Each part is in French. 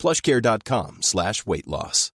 plushcare.com slash weight loss.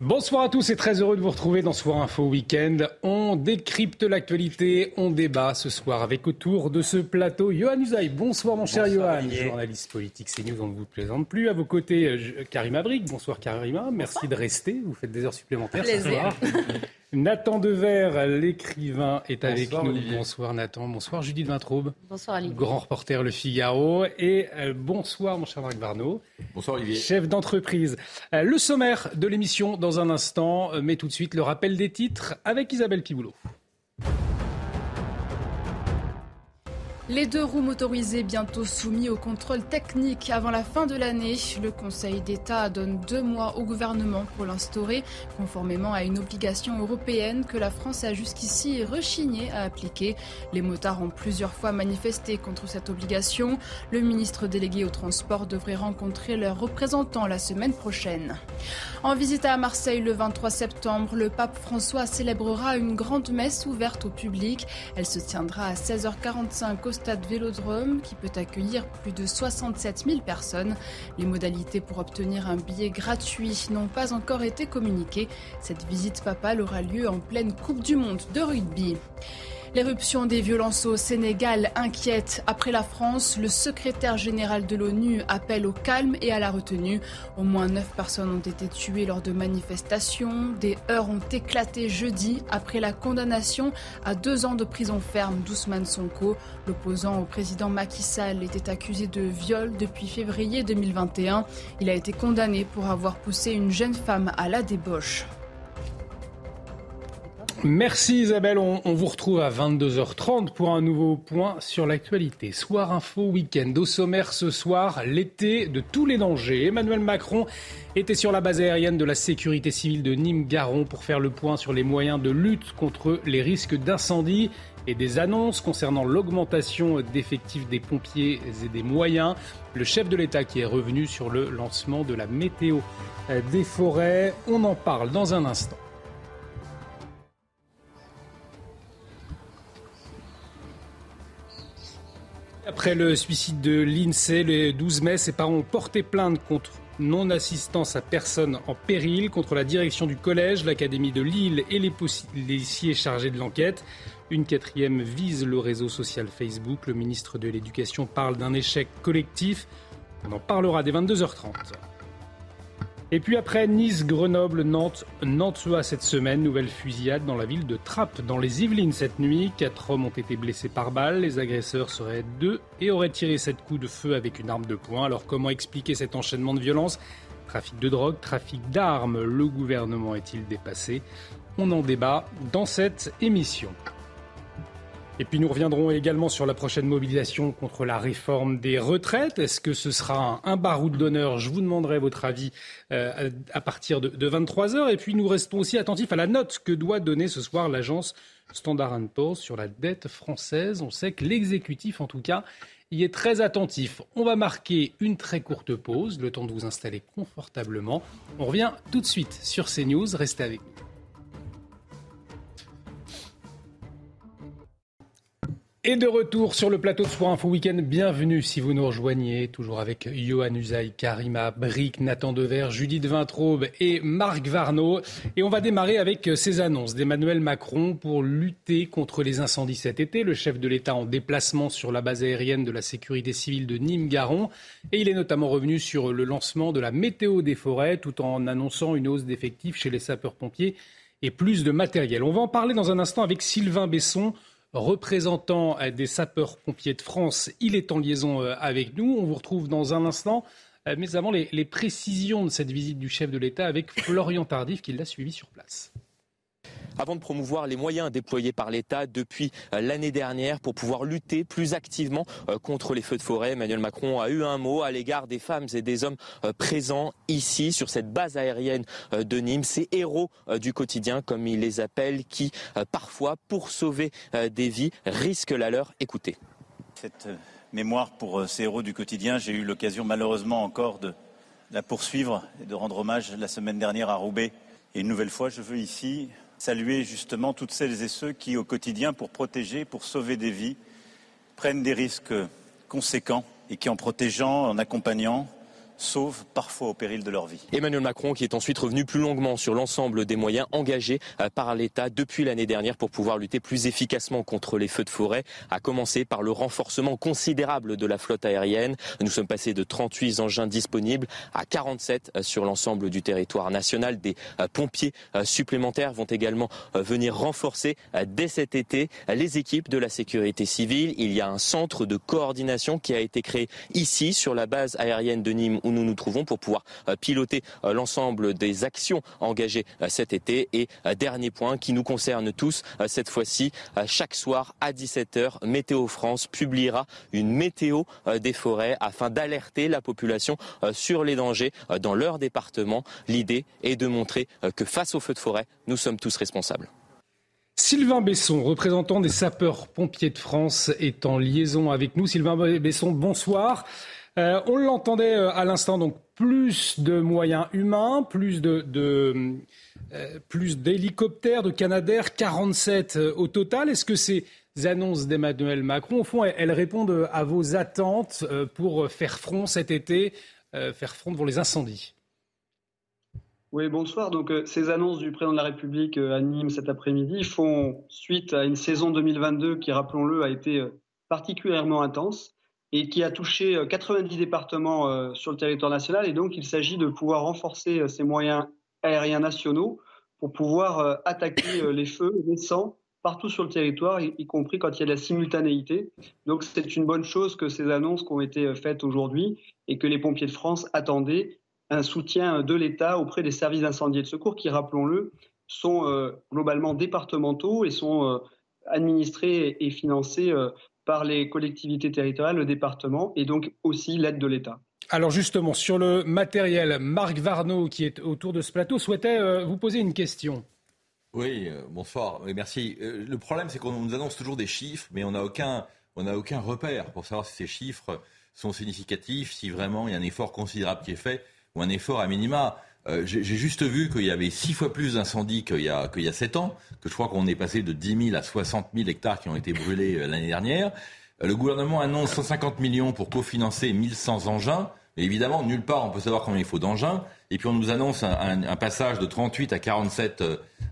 Bonsoir à tous et très heureux de vous retrouver dans Soir Info Week-end. On décrypte l'actualité, on débat ce soir avec autour de ce plateau Johan Usaï. Bonsoir mon cher Johan, journaliste politique CNews, on ne vous plaisante plus. À vos côtés, Karima Brick. Bonsoir Karima, merci de rester, vous faites des heures supplémentaires ce soir. Nathan Dever, l'écrivain, est avec nous. Bonsoir Nathan. Bonsoir Judith Vintraube. Bonsoir Olivier. Grand reporter Le Figaro. Et euh, bonsoir mon cher Marc Varnaud. Bonsoir Olivier. Chef d'entreprise. Euh, le sommaire de l'émission dans un instant, euh, mais tout de suite le rappel des titres avec Isabelle Piboulot. Les deux roues motorisées bientôt soumis au contrôle technique avant la fin de l'année. Le Conseil d'État donne deux mois au gouvernement pour l'instaurer, conformément à une obligation européenne que la France a jusqu'ici rechigné à appliquer. Les motards ont plusieurs fois manifesté contre cette obligation. Le ministre délégué au transport devrait rencontrer leurs représentants la semaine prochaine. En visite à Marseille le 23 septembre, le pape François célébrera une grande messe ouverte au public. Elle se tiendra à 16h45 au stade Vélodrome qui peut accueillir plus de 67 000 personnes. Les modalités pour obtenir un billet gratuit n'ont pas encore été communiquées. Cette visite papale aura lieu en pleine Coupe du Monde de rugby. L'éruption des violences au Sénégal inquiète. Après la France, le secrétaire général de l'ONU appelle au calme et à la retenue. Au moins neuf personnes ont été tuées lors de manifestations. Des heurts ont éclaté jeudi après la condamnation à deux ans de prison ferme d'Ousmane Sonko. L'opposant au président Macky Sall était accusé de viol depuis février 2021. Il a été condamné pour avoir poussé une jeune femme à la débauche. Merci Isabelle, on, on, vous retrouve à 22h30 pour un nouveau point sur l'actualité. Soir info week-end. Au sommaire ce soir, l'été de tous les dangers. Emmanuel Macron était sur la base aérienne de la sécurité civile de Nîmes-Garon pour faire le point sur les moyens de lutte contre les risques d'incendie et des annonces concernant l'augmentation d'effectifs des pompiers et des moyens. Le chef de l'État qui est revenu sur le lancement de la météo des forêts. On en parle dans un instant. Après le suicide de l'INSEE le 12 mai, ses parents ont porté plainte contre non-assistance à personne en péril contre la direction du collège, l'Académie de Lille et les policiers chargés de l'enquête. Une quatrième vise le réseau social Facebook. Le ministre de l'Éducation parle d'un échec collectif. On en parlera dès 22h30. Et puis après Nice, Grenoble, Nantes, Nantes cette semaine, nouvelle fusillade dans la ville de Trappes, dans les Yvelines cette nuit. Quatre hommes ont été blessés par balle. Les agresseurs seraient deux et auraient tiré sept coups de feu avec une arme de poing. Alors comment expliquer cet enchaînement de violence Trafic de drogue, trafic d'armes, le gouvernement est-il dépassé? On en débat dans cette émission. Et puis nous reviendrons également sur la prochaine mobilisation contre la réforme des retraites. Est-ce que ce sera un, baroud d'honneur? Je vous demanderai votre avis euh, à partir de, de 23h. Et puis nous restons aussi attentifs à la note que doit donner ce soir l'agence Standard Poor's sur la dette française. On sait que l'exécutif, en tout cas, y est très attentif. On va marquer une très courte pause, le temps de vous installer confortablement. On revient tout de suite sur CNews. Restez avec nous. Et de retour sur le plateau de Soir Info Week-end, bienvenue si vous nous rejoignez, toujours avec Johan Usaï, Karima Brick, Nathan Dever, Judith Vintraube et Marc Varnaud. Et on va démarrer avec ces annonces d'Emmanuel Macron pour lutter contre les incendies cet été. Le chef de l'État en déplacement sur la base aérienne de la sécurité civile de Nîmes-Garon. Et il est notamment revenu sur le lancement de la météo des forêts tout en annonçant une hausse d'effectifs chez les sapeurs-pompiers et plus de matériel. On va en parler dans un instant avec Sylvain Besson représentant des sapeurs-pompiers de France. Il est en liaison avec nous. On vous retrouve dans un instant. Mais avant, les, les précisions de cette visite du chef de l'État avec Florian Tardif qui l'a suivi sur place. Avant de promouvoir les moyens déployés par l'État depuis l'année dernière pour pouvoir lutter plus activement contre les feux de forêt. Emmanuel Macron a eu un mot à l'égard des femmes et des hommes présents ici sur cette base aérienne de Nîmes, ces héros du quotidien comme il les appelle, qui parfois, pour sauver des vies, risquent la leur. Écoutez. Cette mémoire pour ces héros du quotidien, j'ai eu l'occasion malheureusement encore de la poursuivre et de rendre hommage la semaine dernière à Roubaix. Et une nouvelle fois, je veux ici saluer justement toutes celles et ceux qui, au quotidien, pour protéger, pour sauver des vies, prennent des risques conséquents et qui, en protégeant, en accompagnant, sauvent parfois au péril de leur vie. Emmanuel Macron qui est ensuite revenu plus longuement sur l'ensemble des moyens engagés euh, par l'État depuis l'année dernière pour pouvoir lutter plus efficacement contre les feux de forêt, à commencer par le renforcement considérable de la flotte aérienne. Nous sommes passés de 38 engins disponibles à 47 euh, sur l'ensemble du territoire national. Des euh, pompiers supplémentaires vont également venir renforcer dès cet été les équipes de la sécurité civile. Il y a un centre de coordination qui a été créé ici sur la base aérienne de Nîmes où nous nous trouvons pour pouvoir euh, piloter euh, l'ensemble des actions engagées euh, cet été. Et dernier point qui nous concerne tous, cette fois-ci, chaque soir à 17h, Météo France publiera une météo des forêts afin d'alerter la population sur les dangers dans leur département. L'idée est de montrer que face aux feux de forêt, nous sommes tous responsables. Sylvain Besson, représentant des sapeurs-pompiers de France, est en liaison avec nous. Sylvain Besson, bonsoir. Euh, on l'entendait euh, à l'instant, donc plus de moyens humains, plus euh, plus d'hélicoptères, de Canadair, 47 au total. Est-ce que ces annonces d'Emmanuel Macron, au fond, elles, répondent à vos attentes pour faire front cet été, faire front devant les incendies? Oui, bonsoir. Donc, ces annonces du président de la République à Nîmes cet après-midi font suite à une saison 2022 qui, rappelons-le, a été particulièrement intense et qui a touché 90 euh, départements euh, sur le territoire national. Et donc, il s'agit de pouvoir renforcer euh, ces moyens aériens nationaux pour pouvoir attaquer les feux naissants partout sur le territoire, y, compris quand il y a de la simultanéité. Donc, c'est une bonne chose que ces annonces qui ont été faites aujourd'hui et que les pompiers de France attendaient un soutien de l'État auprès des services d'incendie et de secours qui, rappelons-le, sont globalement départementaux et sont administrés et financés par les collectivités territoriales, le département et donc aussi l'aide de l'État. Alors justement, sur le matériel, Marc Varnaud, qui est autour de ce plateau, souhaitait euh, vous poser une question. Oui, euh, bonsoir, merci. Euh, le problème, c'est qu'on nous annonce toujours des chiffres, mais on n'a aucun, aucun repère pour savoir si ces chiffres sont significatifs, si vraiment il y a un effort considérable qui est fait, ou un effort à minima. Euh, j'ai juste vu qu'il y avait six fois plus d'incendies qu'il y, a, sept ans, que je crois qu'on est passé de 10 000 à 60 000 hectares qui ont été brûlés euh, l'année dernière. Euh, le gouvernement annonce 150 millions pour cofinancer 1100 engins. Mais évidemment, nulle part on peut savoir combien il faut d'engins. Et puis on nous annonce un, passage de 38 à 47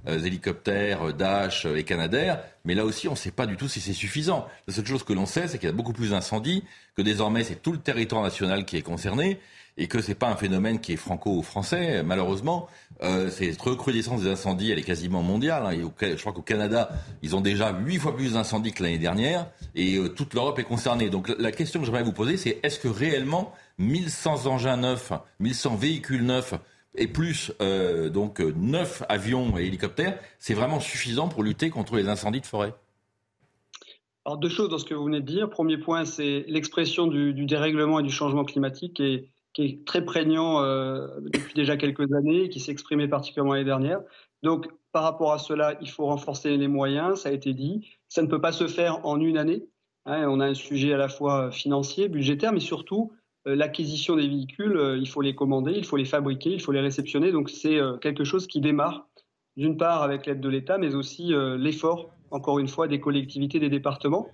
hélicoptères, Dash et Canadair. Mais là aussi, on ne sait pas du tout si c'est suffisant. La seule chose que l'on sait, c'est qu'il y a beaucoup plus d'incendies, que désormais c'est tout le territoire national qui est concerné et que c'est pas un phénomène qui est franco-français. Malheureusement, euh, cette recrudescence des incendies, elle est quasiment mondiale. Hein. je crois qu'au Canada, ils ont déjà huit fois plus d'incendies que l'année dernière, et euh, toute l'Europe est concernée. Donc la question que j'aimerais vous poser, c'est est-ce que réellement 1100 engins neufs, 1100 véhicules neufs et plus euh, donc neuf avions et hélicoptères, c'est vraiment suffisant pour lutter contre les incendies de forêt? Alors deux choses dans ce que vous venez de dire. Premier point, c'est l'expression du, du, dérèglement et du changement climatique. Et qui est très prégnant euh, depuis déjà quelques années et qui s'est exprimé particulièrement l'année dernière. Donc, par rapport à cela, il faut renforcer les moyens, ça a été dit. Ça ne peut pas se faire en une année. Hein. on a un sujet à la fois financier, budgétaire, mais surtout euh, l'acquisition des véhicules, euh, il faut les commander, il faut les fabriquer, il faut les réceptionner. Donc, c'est quelque chose qui démarre, d'une part avec l'aide de l'État, mais aussi l'effort, encore une fois, des collectivités, des départements.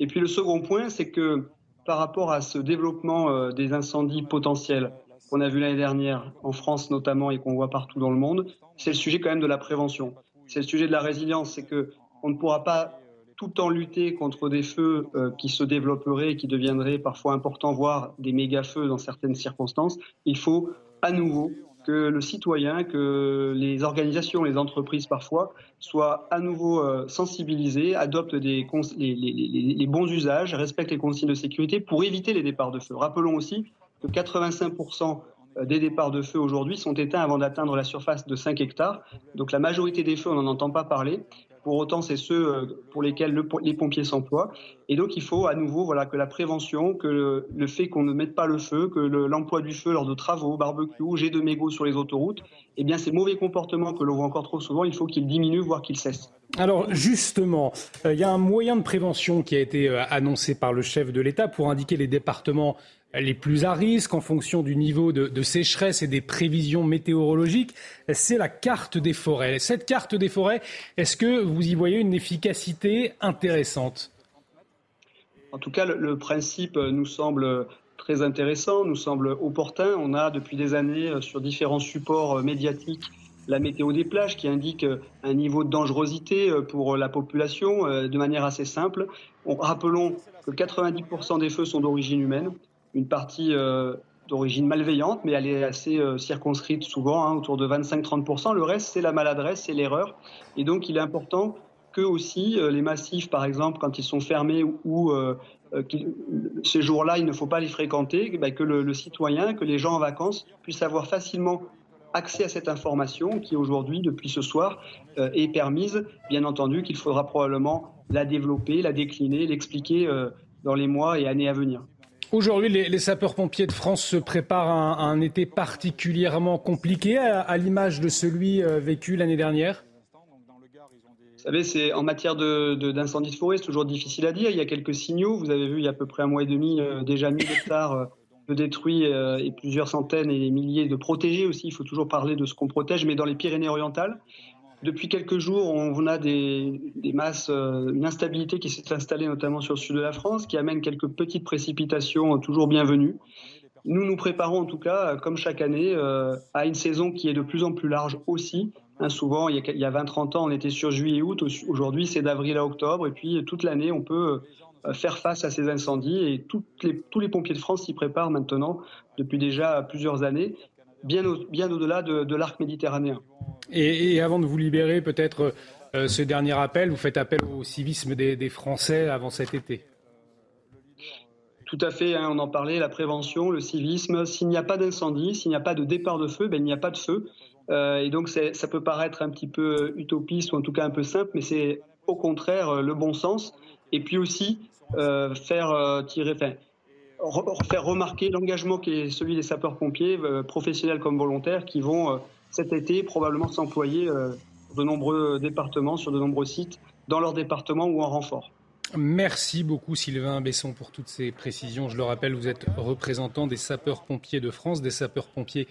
Et puis le second point, c'est que par rapport à ce développement euh, des incendies potentiels qu'on a vu l'année dernière en France notamment et qu'on voit partout dans le monde, c'est le sujet quand même de la prévention. C'est le sujet de la résilience, c'est que on ne pourra pas tout le temps lutter contre des feux euh, qui se développeraient qui deviendraient parfois importants, voire des méga-feux dans certaines circonstances. Il faut à nouveau que le citoyen, que les organisations, les entreprises parfois, soient à nouveau euh, sensibilisés, adoptent des les, bons usages, respectent les consignes de sécurité pour éviter les départs de feu. Rappelons aussi que 85% des départs de feu aujourd'hui sont éteints avant d'atteindre la surface de 5 hectares. Donc la majorité des feux, on n'en entend pas parler. Pour autant, c'est ceux euh, pour lesquels les pompiers s'emploient. Et donc, il faut à nouveau voilà, que la prévention, que le, fait qu'on ne mette pas le feu, que l'emploi du feu lors de travaux, barbecue, jet de mégots sur les autoroutes, eh bien, ces mauvais comportements que l'on voit encore trop souvent, il faut qu'ils diminuent, voire qu'ils cessent. Alors justement, euh, il y a un moyen de prévention qui a été euh, annoncé par le chef de l'État pour indiquer les départements les plus à risque en fonction du niveau de, sécheresse et des prévisions météorologiques, c'est la carte des forêts. Cette carte des forêts, est-ce que vous y voyez une efficacité intéressante? En tout cas, le, principe nous semble très intéressant, nous semble opportun. On a depuis des années euh, sur différents supports euh, médiatiques la météo des plages qui indique euh, un niveau de dangerosité pour la population de manière assez simple. rappelons que 90% des feux sont d'origine humaine une partie euh, d'origine malveillante, mais elle est assez euh, circonscrite souvent, hein, autour de 25-30%. Le reste, c'est la maladresse, c'est l'erreur. Et donc, il est important que aussi euh, les massifs, par exemple, quand ils sont fermés ou, ces jours-là, il ne faut pas les fréquenter, bah, que le, citoyen, que les gens en vacances puissent avoir facilement accès à cette information qui aujourd'hui, depuis ce soir, est permise. Bien entendu qu'il faudra probablement la développer, la décliner, l'expliquer dans les mois et années à venir. Aujourd'hui, les, sapeurs-pompiers de France se préparent à un, été particulièrement compliqué, à, l'image de celui euh, vécu l'année dernière. Vous savez, c'est en matière d'incendie de, forêt, c'est toujours difficile à dire. Il y a quelques signaux. Vous avez vu, il y a à peu près un mois et demi, euh, déjà 1000 hectares euh, de détruits et plusieurs centaines et milliers de protégés aussi. Il faut toujours parler de ce qu'on protège, mais dans les Pyrénées-Orientales, depuis quelques jours, on a des, masses, euh, une instabilité qui s'est installée notamment sur le sud de la France, qui amène quelques petites précipitations toujours bienvenues. Nous nous préparons en tout cas, comme chaque année, euh, à une saison qui est de plus en plus large aussi. Hein, souvent, il y a, 20-30 ans, on était sur juillet-août. Aujourd'hui, c'est d'avril à octobre. Et puis, toute l'année, on peut euh, faire face à ces incendies. Et les, tous les pompiers de France s'y préparent maintenant depuis déjà plusieurs années, bien, au-delà de l'arc méditerranéen. Et, avant de vous libérer, peut-être euh, ce dernier appel, vous faites appel au civisme des, Français avant cet été. Tout à fait, hein, on en parlait, la prévention, le civisme. S'il n'y a pas d'incendie, s'il n'y a pas de départ de feu, ben, il n'y a pas de feu. Euh, et donc ça peut paraître un petit peu utopiste ou en tout cas un peu simple, mais c'est au contraire euh, le bon sens. Et puis aussi faire tirer, faire remarquer l'engagement qui est celui des sapeurs-pompiers, professionnels comme volontaires, qui vont cet été probablement s'employer euh, de nombreux départements, sur de nombreux sites, dans leur département ou en renfort. Merci beaucoup Sylvain Besson pour toutes ces précisions. Je le rappelle, vous êtes représentant des sapeurs-pompiers de France, des sapeurs-pompiers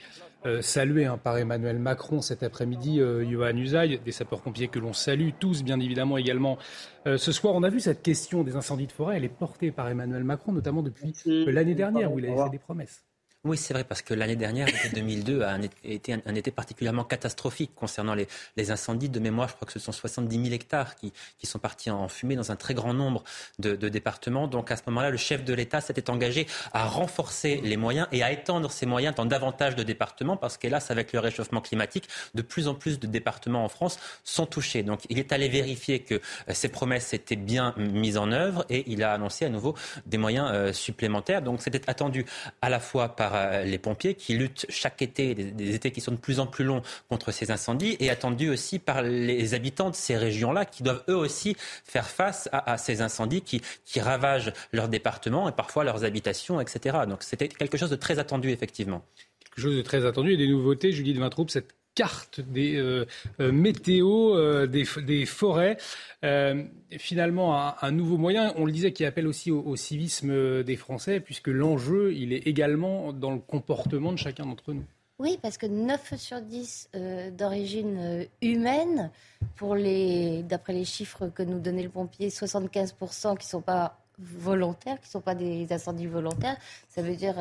euh, salués hein, par Emmanuel Macron cet après-midi, euh, Johan Usaï, des sapeurs-pompiers que l'on salue tous bien évidemment également. Euh, ce soir, on a vu cette question des incendies de forêt, elle est portée par Emmanuel Macron, notamment depuis l'année dernière où il a fait des promesses. Oui, c'est vrai, parce que l'année dernière, l'été 2002, a été un, été particulièrement catastrophique concernant les, les, incendies. De mémoire, je crois que ce sont 70 000 hectares qui, qui sont partis en fumée dans un très grand nombre de, de départements. Donc à ce moment-là, le chef de l'État s'était engagé à renforcer les moyens et à étendre ces moyens dans davantage de départements, parce qu'hélas, avec le réchauffement climatique, de plus en plus de départements en France sont touchés. Donc il est allé vérifier que euh, ces promesses étaient bien mises en œuvre et il a annoncé à nouveau des moyens euh, supplémentaires. Donc c'était attendu à la fois par euh, les pompiers qui luttent chaque été, des, étés qui sont de plus en plus longs contre ces incendies, et attendu aussi par les habitants de ces régions-là qui doivent eux aussi faire face à, ces incendies qui, ravagent leur département et parfois leurs habitations, etc. Donc c'était quelque chose de très attendu, effectivement. Quelque chose de très attendu et des nouveautés, Julie de Vintraube, cette carte des euh, euh, météos euh, des, forêts. finalement, un, nouveau moyen, on le disait, qui appelle aussi au, civisme des Français, puisque l'enjeu, il est également dans le comportement de chacun d'entre nous. Oui, parce que 9 sur 10 d'origine humaine, pour les, d'après les chiffres que nous donnait le pompier, 75% qui ne sont pas volontaires, qui ne sont pas des incendies volontaires, ça veut dire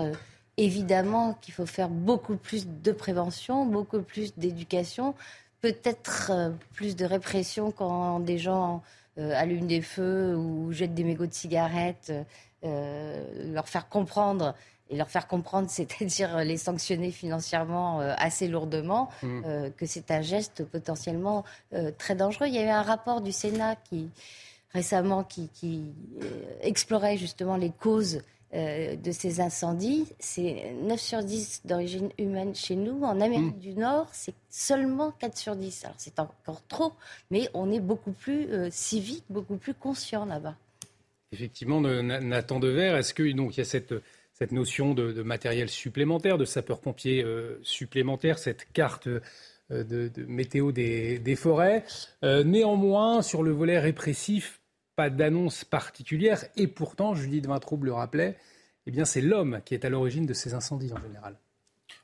évidemment qu'il faut faire beaucoup plus de prévention, beaucoup plus d'éducation, peut-être euh, plus de répression quand des gens euh, allument des feux ou jettent des mégots de cigarettes, euh, leur faire comprendre et leur faire comprendre, c'est-à-dire les sanctionner financièrement assez lourdement, mmh. que c'est un geste potentiellement très dangereux. Il y a eu un rapport du Sénat qui récemment qui explorait justement les causes euh, de ces incendies, c'est 9 sur 10 d'origine humaine chez nous. En Amérique mm. du Nord, c'est seulement 4 sur 10. Alors c'est encore trop, mais on est beaucoup plus euh, civique, beaucoup plus conscient là-bas. Effectivement, Nathan Dever, est-ce qu'il y a cette, cette notion de, matériel supplémentaire, de sapeurs-pompiers euh, supplémentaires, cette carte de, météo des, des forêts Néanmoins, sur le volet répressif, pas d'annonce particulière. Et pourtant, Judith Vintraube le rappelait, eh bien, c'est l'homme qui est à l'origine de ces incendies en général.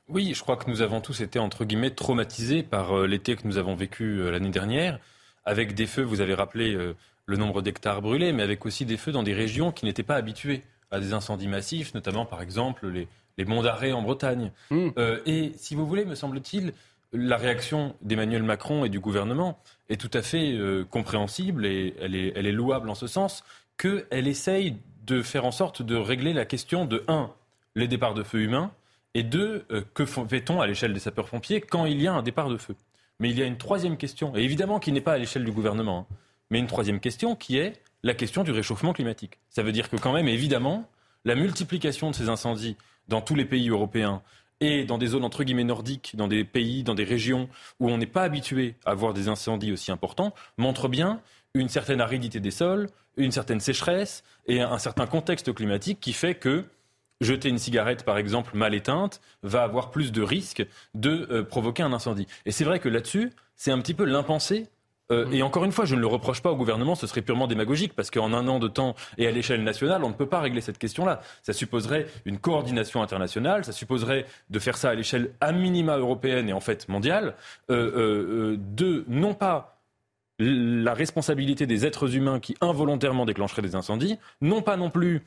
Oui, je crois que nous avons tous été, entre guillemets, traumatisés par euh, l'été que nous avons vécu euh, l'année dernière, avec des feux, vous avez rappelé euh, le nombre d'hectares brûlés, mais avec aussi des feux dans des régions qui n'étaient pas habituées à des incendies massifs, notamment, par exemple, les, les monts d'arrêt en Bretagne. Mmh. et si vous voulez, me semble-t-il, la réaction d'Emmanuel Macron et du gouvernement est tout à fait euh, compréhensible et elle est, louable en ce sens qu'elle essaye de faire en sorte de régler la question de 1. les départs de feu humains et 2. Euh, que fait-on à l'échelle des sapeurs-pompiers quand il y a un départ de feu? Mais il y a une troisième question, et évidemment qui n'est pas à l'échelle du gouvernement, hein, mais une troisième question qui est la question du réchauffement climatique. Ça veut dire que quand même, évidemment, la multiplication de ces incendies dans tous les pays européens, et dans des zones entre guillemets nordiques, dans des pays, dans des régions où on n'est pas habitué à voir des incendies aussi importants, montre bien une certaine aridité des sols, une certaine sécheresse et un certain contexte climatique qui fait que jeter une cigarette, par exemple, mal éteinte, va avoir plus de risques de euh, provoquer un incendie. Et c'est vrai que là-dessus, c'est un petit peu l'impensé euh, et encore une fois, je ne le reproche pas au gouvernement, ce serait purement démagogique, parce qu'en un an de temps et à l'échelle nationale, on ne peut pas régler cette question-là. Ça supposerait une coordination internationale, ça supposerait de faire ça à l'échelle à minima européenne et en fait mondiale, euh, euh, de non pas la responsabilité des êtres humains qui involontairement déclencheraient des incendies, non pas non plus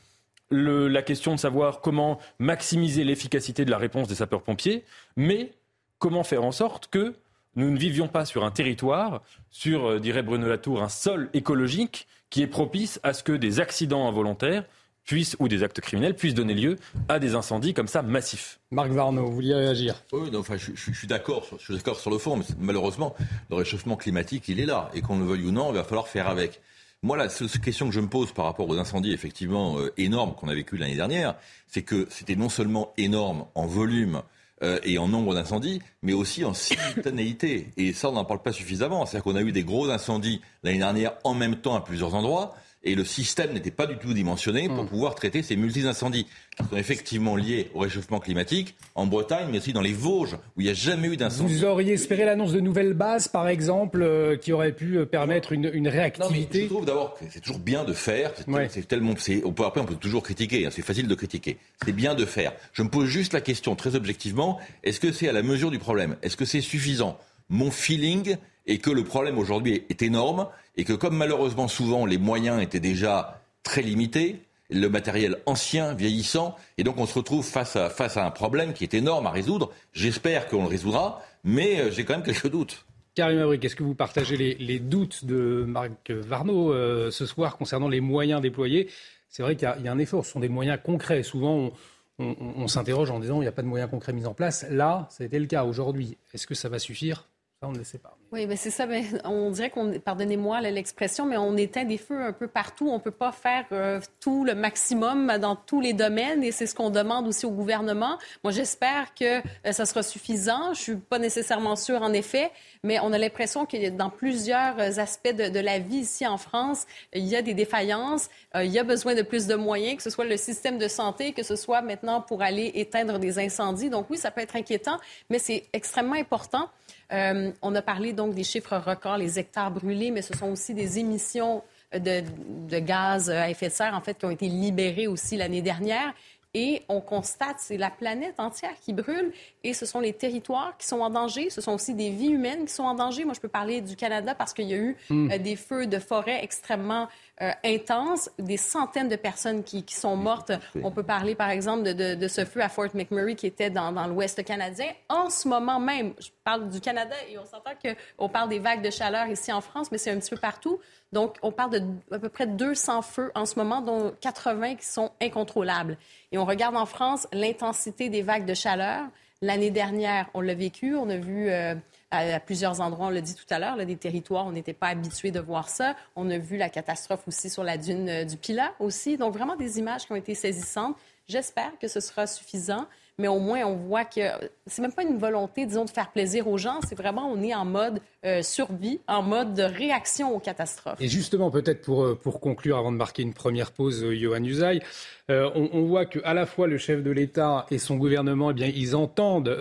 la question de savoir comment maximiser l'efficacité de la réponse des sapeurs-pompiers, mais comment faire en sorte que nous ne vivions pas sur un territoire, sur, euh, dirait Bruno Latour, un sol écologique qui est propice à ce que des accidents involontaires puissent, ou des actes criminels puissent donner lieu à des incendies comme ça massifs. Marc Varno, vous vouliez réagir? Oui, enfin, je, suis d'accord, je suis d'accord sur le fond, mais malheureusement, le réchauffement climatique, il est là, et qu'on le veuille ou non, il va falloir faire avec. Moi, la seule question que je me pose par rapport aux incendies effectivement euh, énormes qu'on a vécu l'année dernière, c'est que c'était non seulement énorme en volume euh, et en nombre d'incendies, mais aussi en simultanéité. Et ça, on n'en parle pas suffisamment. C'est-à-dire qu'on a eu des gros incendies l'année dernière en même temps à plusieurs endroits et le système n'était pas du tout dimensionné pour mm. pouvoir traiter ces multi-incendies qui sont effectivement liés au réchauffement climatique en Bretagne, mais aussi dans les Vosges, où il n'y a jamais eu d'incendie. Vous auriez espéré l'annonce de nouvelles bases, par exemple, euh, qui auraient pu euh, permettre une, une réactivité non, Je trouve d'abord que c'est toujours bien de faire. C'est tellement, on peut, après, on peut toujours critiquer. Hein, c'est facile de critiquer. C'est bien de faire. Je me pose juste la question, très objectivement, est-ce que c'est à la mesure du problème? Est-ce que c'est suffisant? Mon feeling est que le problème aujourd'hui est énorme et que comme malheureusement souvent les moyens étaient déjà très limités, le matériel ancien, vieillissant, et donc on se retrouve face à, un problème qui est énorme à résoudre. J'espère qu'on le résoudra, mais euh, j'ai quand même quelques doutes. Karim Abrik, est-ce que vous partagez les, doutes de Marc Varno euh, ce soir concernant les moyens déployés? C'est vrai qu'il y, a un effort, ce sont des moyens concrets. Souvent, on, on s'interroge en disant il n'y a pas de moyens concrets mis en place. Là, ça a été le cas aujourd'hui. Est-ce que ça va suffire? Ne. Oui, mais c'est ça. Mais on dirait qu'on, pardonnez-moi l'expression, mais on éteint des feux un peu partout. On ne peut pas faire euh, tout le maximum dans tous les domaines et c'est ce qu'on demande aussi au gouvernement. Moi, j'espère que euh, ça sera suffisant. Je suis pas nécessairement sûre, en effet, mais on a l'impression que dans plusieurs aspects de, la vie ici en France, il y a des défaillances. Euh, il y a besoin de plus de moyens, que ce soit le système de santé, que ce soit maintenant pour aller éteindre des incendies. Donc oui, ça peut être inquiétant, mais c'est extrêmement important. On a parlé donc des chiffres records, les hectares brûlés, mais ce sont aussi des émissions de, de, gaz à effet de serre, en fait, qui ont été libérées aussi l'année dernière. Et on constate, c'est la planète entière qui brûle et ce sont les territoires qui sont en danger. Ce sont aussi des vies humaines qui sont en danger. Moi, je peux parler du Canada parce qu'il y a eu hmm. euh, des feux de forêt extrêmement euh, intenses, des centaines de personnes qui, qui sont mortes. On peut parler, par exemple, de, de, ce feu à Fort McMurray qui était dans, dans l'Ouest canadien. En ce moment même, je parle du Canada et on s'entend qu'on parle des vagues de chaleur ici en France, mais c'est un petit peu partout. Donc, on parle de à peu près 200 feux en ce moment, dont 80 qui sont incontrôlables. Et on regarde en France l'intensité des vagues de chaleur. L'année dernière, on l'a vécu, on a vu euh, à, plusieurs endroits, on l'a dit tout à l'heure, des territoires, on n'était pas habitué de voir ça. On a vu la catastrophe aussi sur la dune euh, du Pilat aussi. Donc vraiment des images qui ont été saisissantes. J'espère que ce sera suffisant mais au moins on voit que c'est même pas une volonté, disons, de faire plaisir aux gens, c'est vraiment on est en mode euh, survie, en mode de réaction aux catastrophes. Et justement, peut-être pour, euh, pour conclure, avant de marquer une première pause, euh, Johan Usaï, on, voit qu'à la fois le chef de l'État et son gouvernement, eh bien, ils entendent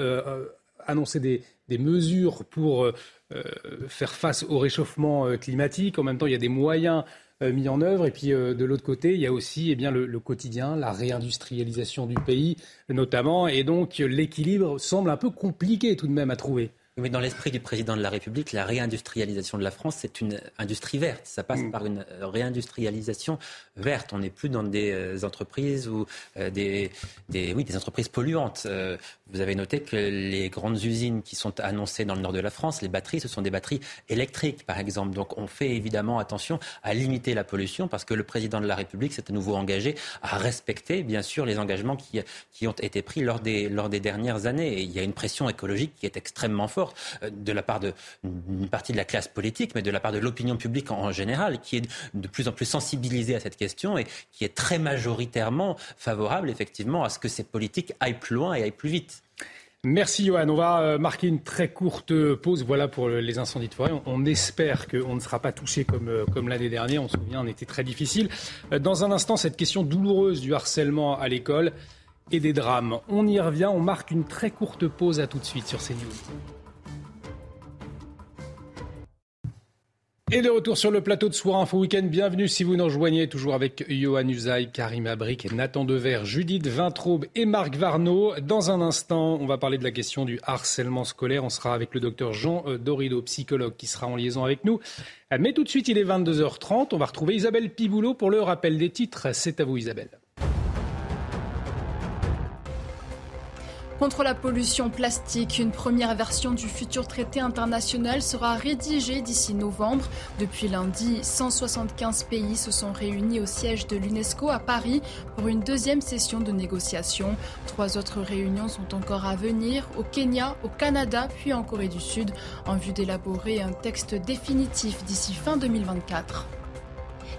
annoncer des, des, mesures pour faire face au réchauffement climatique. En même temps, il y a des moyens mis en œuvre. Et puis euh, de l'autre côté, il y a aussi eh bien, le, quotidien, la réindustrialisation du pays notamment. Et donc l'équilibre semble un peu compliqué tout de même à trouver. Mais dans l'esprit du président de la République, la réindustrialisation de la France, c'est une industrie verte. Ça passe mm. par une euh, réindustrialisation verte. On n'est plus dans des euh, entreprises ou euh, des, des, oui, des entreprises polluantes. vous avez noté que les grandes usines qui sont annoncées dans le nord de la France, les batteries, ce sont des batteries électriques, par exemple. Donc on fait évidemment attention à limiter la pollution parce que le président de la République s'est à nouveau engagé à respecter, bien sûr, les engagements qui, qui ont été pris lors des, lors des dernières années. Et il y a une pression écologique qui est extrêmement forte euh, de la part d'une partie de la classe politique, mais de la part de l'opinion publique en, général, qui est de plus en plus sensibilisée à cette question et qui est très majoritairement favorable, effectivement, à ce que ces politiques aillent plus loin et aillent plus vite. Merci Johan. On va euh, marquer une très courte pause. Voilà pour les incendies de forêt. On espère qu'on ne sera pas touché comme, euh, comme l'année dernière. On se souvient, on était très difficile. Dans un instant, cette question douloureuse du harcèlement à l'école et des drames. On y revient. On marque une très courte pause. À tout de suite sur CNews. Et de retour sur le plateau de Soir Info Week-end. Bienvenue si vous nous rejoignez, toujours avec Johan Usaï, Karim Abric, Nathan Dever, Judith Vintraube et Marc Varnaud. Dans un instant, on va parler de la question du harcèlement scolaire. On sera avec le docteur Jean euh, Dorido, psychologue, qui sera en liaison avec nous. Mais tout de suite, il est 22h30. On va retrouver Isabelle Piboulot pour le rappel des titres. C'est à vous, Isabelle. Contre la pollution plastique, une première version du futur traité international sera rédigée d'ici novembre. Depuis lundi, 175 pays se sont réunis au siège de l'UNESCO à Paris pour une deuxième session de négociation. Trois autres réunions sont encore à venir au Kenya, au Canada puis en Corée du Sud en vue d'élaborer un texte définitif d'ici fin 2024.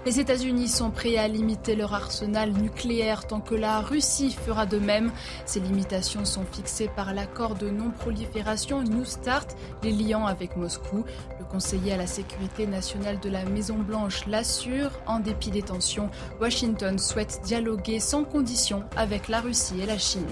Les États-Unis sont prêts à limiter leur arsenal nucléaire tant que la Russie fera de même. Ces limitations sont fixées par l'accord de non-prolifération New Start, les liant avec Moscou. Le conseiller à la sécurité nationale de la Maison-Blanche l'assure. En dépit des tensions, Washington souhaite dialoguer sans condition avec la Russie et la Chine.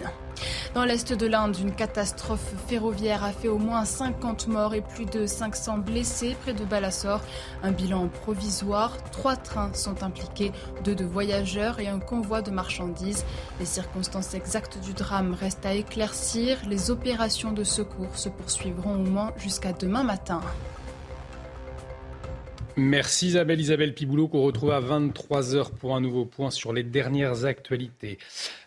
Dans l'est de l'Inde, une catastrophe ferroviaire a fait au moins 50 morts et plus de 500 blessés près de Balasore. Un bilan provisoire. Trois trains sont impliqués, deux de voyageurs et un convoi de marchandises. Les circonstances exactes du drame restent à éclaircir. Les opérations de secours se poursuivront au moins jusqu'à demain matin. Merci Isabelle, Isabelle Piboulot, qu'on retrouve à 23h pour un nouveau point sur les dernières actualités.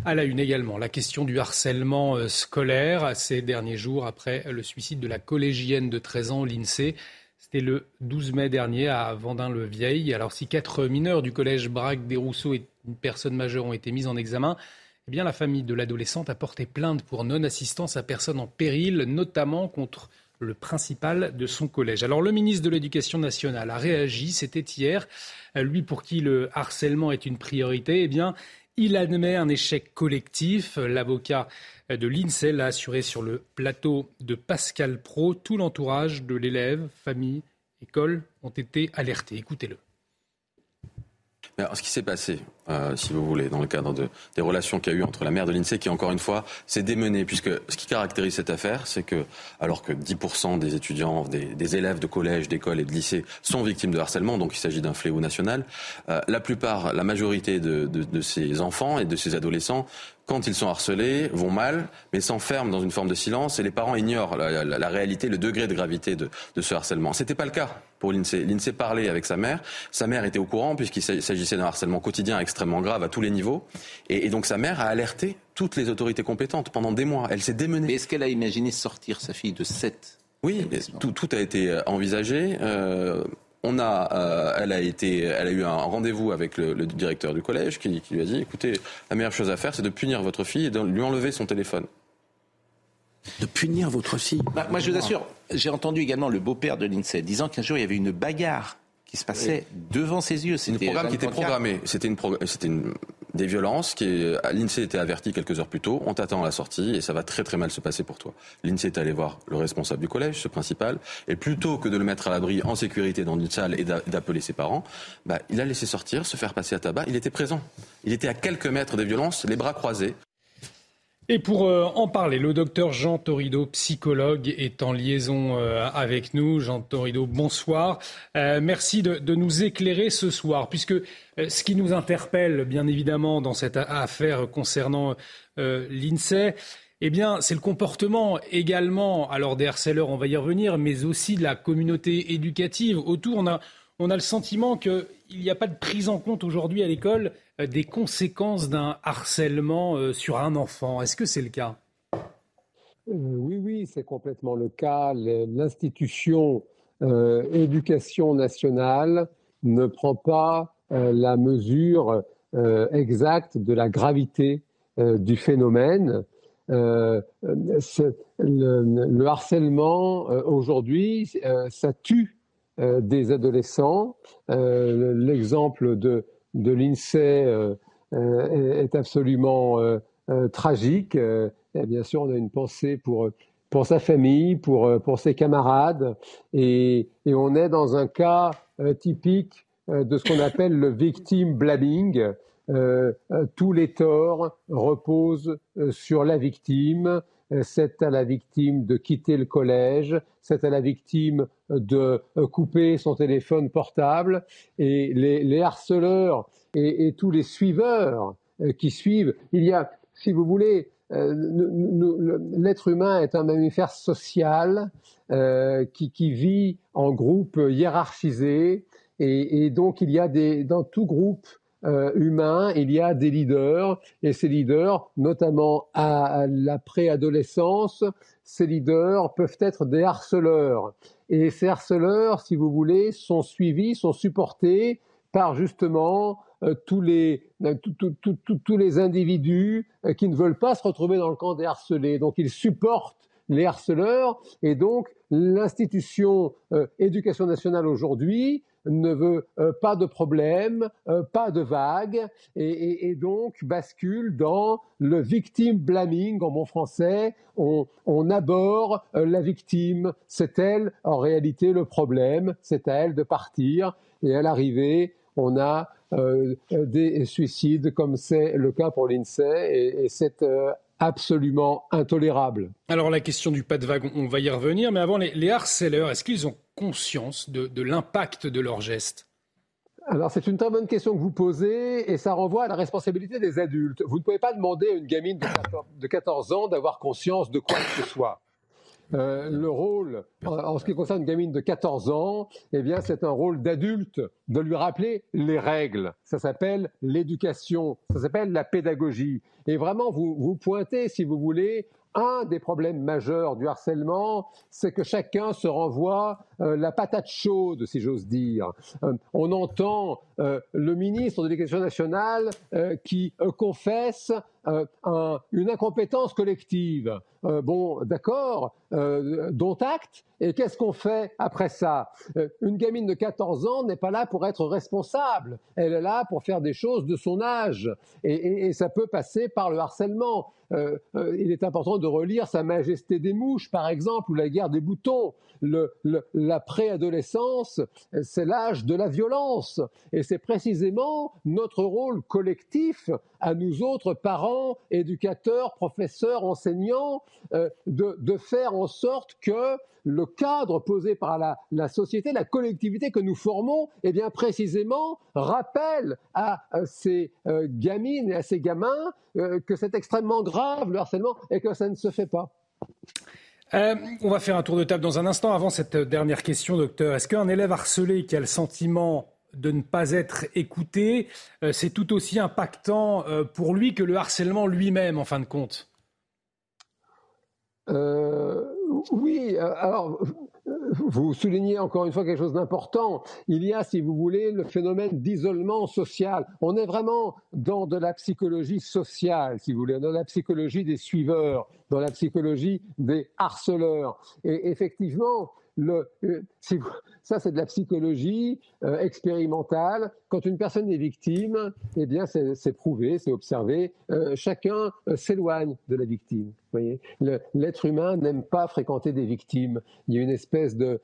À la une également, la question du harcèlement euh, scolaire ces derniers jours après le suicide de la collégienne de 13 ans, l'INSEE. C'était le 12 mai dernier à Vendin-le-Vieil. Alors si quatre mineurs du collège Braque des Rousseaux et une personne majeure ont été mis en examen, eh bien la famille de l'adolescente a porté plainte pour non-assistance à personne en péril, notamment contre le principal de son collège. Alors le ministre de l'Éducation nationale a réagi, c'était hier. Lui pour qui le harcèlement est une priorité, eh bien, il admet un échec collectif. L'avocat de l'INSEE l'a assuré sur le plateau de Pascal Pro. Tout l'entourage de l'élève, famille, école ont été alertés. Écoutez-le ce qui s'est passé, euh, si vous voulez, dans le cadre de, des relations qu'il y a eu entre la mère de l'INSEE, qui encore une fois s'est démenée, puisque ce qui caractérise cette affaire, c'est que, alors que 10% des étudiants, des, élèves de collège, d'école et de lycée sont victimes de harcèlement, donc il s'agit d'un fléau national, euh, la plupart, la majorité de ces enfants et de ces adolescents quand ils sont harcelés, vont mal, mais s'enferment dans une forme de silence et les parents ignorent la, réalité, le degré de gravité de, ce harcèlement. C'était pas le cas pour l'INSEE. L'INSEE parlait avec sa mère. Sa mère était au courant puisqu'il s'agissait d'un harcèlement quotidien extrêmement grave à tous les niveaux. Et, donc sa mère a alerté toutes les autorités compétentes pendant des mois. Elle s'est démenée. est-ce qu'elle a imaginé sortir sa fille de 7 oui, tout, tout, a été envisagé. Euh, on a, euh, elle a été, elle a eu un rendez-vous avec le, directeur du collège qui, lui a dit, écoutez, la meilleure chose à faire, c'est de punir votre fille et de lui enlever son téléphone. De punir votre fille bah, Moi, je vous assure, j'ai entendu également le beau-père de l'INSEE disant qu'un jour, il y avait une bagarre qui se passait devant ses yeux. C'était un programme qui était programmé. C'était une, c'était une des violences qui l'INSEE était averti quelques heures plus tôt, on t'attend à la sortie et ça va très très mal se passer pour toi. L'INSEE est allé voir le responsable du collège, ce principal, et plutôt que de le mettre à l'abri en sécurité dans une salle et d'appeler ses parents, bah, il a laissé sortir, se faire passer à tabac, il était présent. Il était à quelques mètres des violences, les bras croisés, et pour euh, en parler, le docteur Jean Torido, psychologue, est en liaison euh, avec nous. Jean Torido, bonsoir. Euh, merci de, nous éclairer ce soir, puisque ce qui nous interpelle, bien évidemment, dans cette affaire concernant l'INSEE, eh bien, c'est le comportement également, alors des harceleurs, on va y revenir, mais aussi de la communauté éducative autour. On a, on a le sentiment qu'il n'y a pas de prise en compte aujourd'hui à l'école euh, des conséquences d'un harcèlement euh, sur un enfant. Est-ce que c'est le cas? Euh, Oui, oui, c'est complètement le cas. L'institution éducation nationale ne prend pas la mesure exacte de la gravité du phénomène. Le, le, harcèlement aujourd'hui, ça tue des adolescents. L'exemple de de l'INSEE euh, euh, est absolument euh, tragique. Bien sûr, on a une pensée pour, pour sa famille, pour, pour ses camarades, et, et, on est dans un cas typique de ce qu'on appelle le victim blaming. tous les torts reposent sur la victime. C'est à la victime de quitter le collège, c'est à la victime de couper son téléphone portable et les, harceleurs et, tous les suiveurs euh, qui suivent. Il y a, si vous voulez, euh, l'être humain est un mammifère social euh, qui, vit en groupe hiérarchisé et, donc il y a des, dans tout groupe euh, humain, il y a des leaders, et ces leaders, notamment à la préadolescence, ces leaders peuvent être des harceleurs. Et ces harceleurs, si vous voulez, sont suivis, sont supportés par justement euh, tous, les, euh, tous les individus qui ne veulent pas se retrouver dans le camp des harcelés. Donc ils supportent les harceleurs et donc l'institution éducation nationale aujourd'hui ne veut euh, pas de problème, euh, pas de vagues, et, donc bascule dans le victim blaming. En bon français. On, on aborde euh, la victime, c'est elle en réalité le problème, c'est à elle de partir, et à l'arrivée, on a des suicides comme c'est le cas pour l'INSEE, et, et absolument intolérable. Alors la question du pas de vague, on va y revenir, mais avant, les, harceleurs, est-ce qu'ils ont conscience de, l'impact de leurs gestes? Alors c'est une très bonne question que vous posez et ça renvoie à la responsabilité des adultes. Vous ne pouvez pas demander à une gamine de 14 ans d'avoir conscience de quoi que ce soit. Euh, le rôle, en, ce qui concerne une gamine de 14 ans, eh bien, c'est un rôle d'adulte de lui rappeler les règles. Ça s'appelle l'éducation, ça s'appelle la pédagogie. Et vraiment, vous, vous pointez, si vous voulez, un des problèmes majeurs du harcèlement, c'est que chacun se renvoie euh, la patate chaude, si j'ose dire. Euh, on entend le ministre de l'Éducation nationale qui confesse une incompétence collective. bon, d'accord, dont acte. Et qu'est-ce qu'on fait après ça? Une gamine de 14 ans n'est pas là pour être responsable. Elle est là pour faire des choses de son âge. et ça peut passer par le harcèlement. Euh, euh, il est important de relire Sa Majesté des mouches, par exemple, ou La guerre des boutons. la préadolescence, c'est l'âge de la violence. Et c'est précisément notre rôle collectif, à nous autres parents, éducateurs, professeurs, enseignants, euh, de, faire en sorte que le cadre posé par la, société, la collectivité que nous formons, eh bien précisément rappelle à, ces gamines et à ces gamins que c'est extrêmement grave le harcèlement et que ça ne se fait pas. Euh, on va faire un tour de table dans un instant. Avant cette dernière question, docteur, est-ce qu'un élève harcelé qui a le sentiment de ne pas être écouté, euh, c'est tout aussi impactant euh, pour lui que le harcèlement lui-même, en fin de compte Oui, alors vous soulignez encore une fois quelque chose d'important. Il y a, si vous voulez, le phénomène d'isolement social. On est vraiment dans de la psychologie sociale, si vous voulez, dans la psychologie des suiveurs, dans la psychologie des harceleurs. Et effectivement, euh, ça, c'est de la psychologie euh, expérimentale. Quand une personne est victime, eh bien, c'est prouvé, c'est observé. Euh, chacun s'éloigne de la victime. L'être humain n'aime pas fréquenter des victimes. Il y a une espèce de,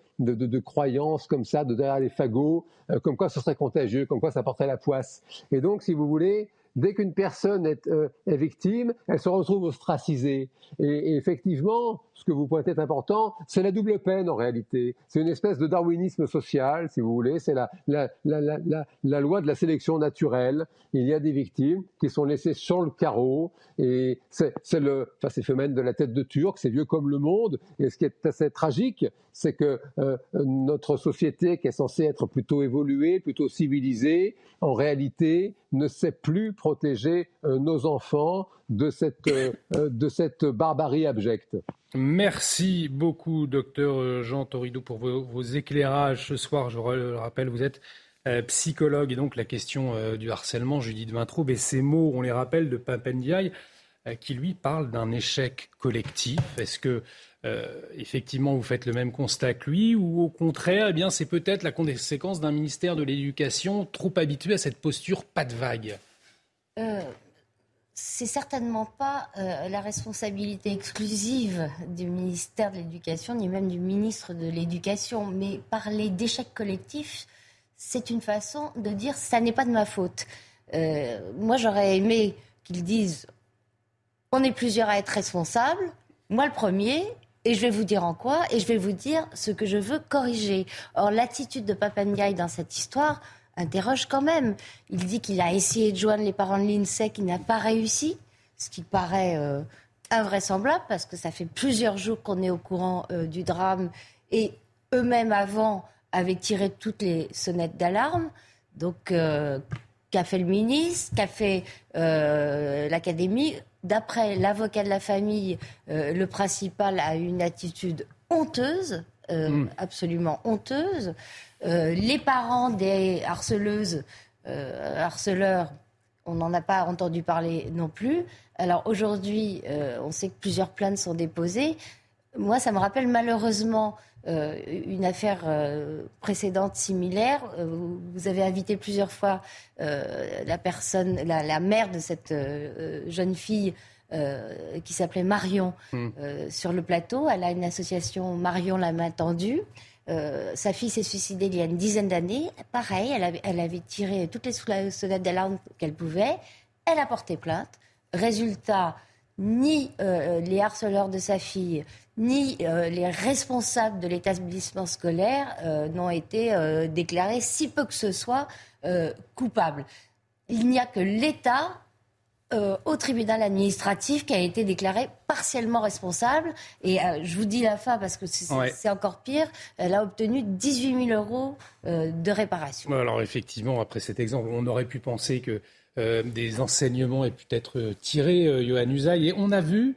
croyance comme ça, de derrière les fagots, comme quoi ce serait contagieux, comme quoi ça porterait la poisse. Et donc, si vous voulez, dès qu'une personne est, victime, elle se retrouve ostracisée. et effectivement, ce que vous pointez est important, c'est la double peine en réalité. C'est une espèce de darwinisme social, si vous voulez. C'est la, la, la, la, loi de la sélection naturelle. Il y a des victimes qui sont laissées sur le carreau. Et c'est le enfin, phénomène de la tête de Turc, c'est vieux comme le monde. Et ce qui est assez tragique, c'est que euh, notre société, qui est censée être plutôt évoluée, plutôt civilisée, en réalité ne sait plus protéger euh, nos enfants de cette, euh, de cette barbarie abjecte. Merci beaucoup, docteur Jean Torido, pour vos, éclairages ce soir. Je le rappelle, vous êtes euh, psychologue et donc la question euh, du harcèlement, Judith Vintraube, et ces mots, on les rappelle, de Papendiaï, euh, qui lui parle d'un échec collectif. Est-ce que effectivement vous faites le même constat que lui ou au contraire, eh bien c'est peut-être la conséquence d'un ministère de l'Éducation trop habitué à cette posture pas de vague? C'est certainement pas euh, la responsabilité exclusive du ministère de l'Éducation, ni même du ministre de l'Éducation. Mais parler d'échec collectif, c'est une façon de dire ça n'est pas de ma faute. Euh, moi, j'aurais aimé qu'ils disent on est plusieurs à être responsables, moi le premier, et je vais vous dire en quoi, et je vais vous dire ce que je veux corriger. Or, l'attitude de Papandiaï dans cette histoire, interroge quand même. Il dit qu'il a essayé de joindre les parents de l'INSEE, qu'il n'a pas réussi, ce qui paraît euh, invraisemblable parce que ça fait plusieurs jours qu'on est au courant euh, du drame et eux-mêmes avant avaient tiré toutes les sonnettes d'alarme. Donc, euh, qu'a fait le ministre, qu'a fait l'Académie? D'après l'avocat de la famille, le principal a une attitude honteuse, hmm. absolument honteuse. Euh, les parents des harceleuses, euh, harceleurs, on n'en a pas entendu parler non plus. Alors aujourd'hui, euh, on sait que plusieurs plaintes sont déposées. Moi, ça me rappelle malheureusement une affaire précédente similaire. vous avez invité plusieurs fois la personne, la, mère de cette jeune fille qui s'appelait Marion hmm. sur le plateau. Elle a une association Marion la main tendue. Euh, sa fille s'est suicidée il y a une dizaine d'années. Pareil, elle avait, tiré toutes les sonnettes d'alarme qu'elle pouvait. Elle a porté plainte. Résultat, ni euh, les harceleurs de sa fille, ni euh, les responsables de l'établissement scolaire n'ont été déclarés, si peu que ce soit, coupables. Il n'y a que l'État euh, au tribunal administratif qui a été déclaré partiellement responsable. Et euh, je vous dis la fin parce que c'est encore pire. Elle a obtenu 18 000 euros euh, de réparation. Alors effectivement, après cet exemple, on aurait pu penser que des enseignements aient pu être tirés, Johan Usaï. Et on a vu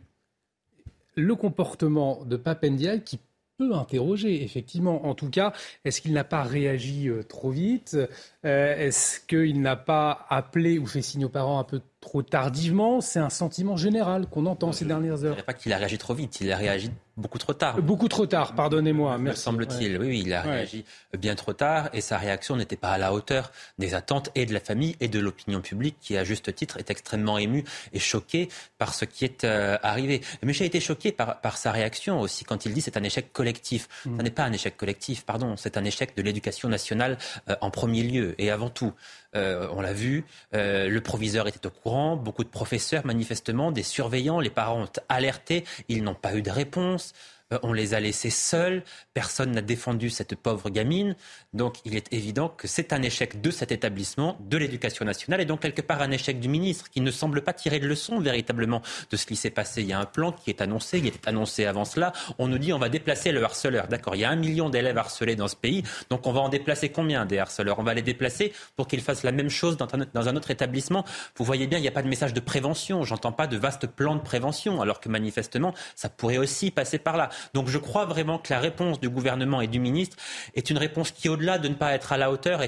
le comportement de Papendial qui peut interroger, effectivement. En tout cas, est-ce qu'il n'a pas réagi trop vite? Est-ce qu'il n'a pas appelé ou fait signe aux parents un peu trop tardivement. C'est un sentiment général qu'on entend ces dernières heures. Je ne pas qu'il a réagi trop vite, il a réagi beaucoup trop tard. Beaucoup trop tard, pardonnez-moi. Me semble-t-il. Oui, il a réagi bien trop tard et sa réaction n'était pas à la hauteur des attentes et de la famille et de l'opinion publique qui, à juste titre, est extrêmement émue et choquée par ce qui est euh, arrivé. Mais j'ai été choqué par, par, sa réaction aussi quand il dit c'est un échec collectif. Mm. Ce n'est pas un échec collectif, pardon, c'est un échec de l'éducation nationale euh, en premier lieu et avant tout. Euh, on l'a vu, euh, le proviseur était au courant, beaucoup de professeurs manifestement, des surveillants, les parents ont alerté, ils n'ont pas eu de réponse. Euh, on les a laissés seuls, personne n'a défendu cette pauvre gamine. Donc il est évident que c'est un échec de cet établissement, de l'éducation nationale, et donc quelque part un échec du ministre qui ne semble pas tirer de leçon véritablement de ce qui s'est passé. Il y a un plan qui est annoncé, il était annoncé avant cela. On nous dit on va déplacer le harceleur. D'accord, il y a un million d'élèves harcelés dans ce pays, donc on va en déplacer combien des harceleurs? On va les déplacer pour qu'ils fassent la même chose dans un, dans un autre établissement. Vous voyez bien, il n'y a pas de message de prévention. J'entends pas de vaste plan de prévention, alors que manifestement, ça pourrait aussi passer par là. Donc je crois vraiment que la réponse du gouvernement et du ministre est une réponse qui, au-delà de ne pas être à la hauteur,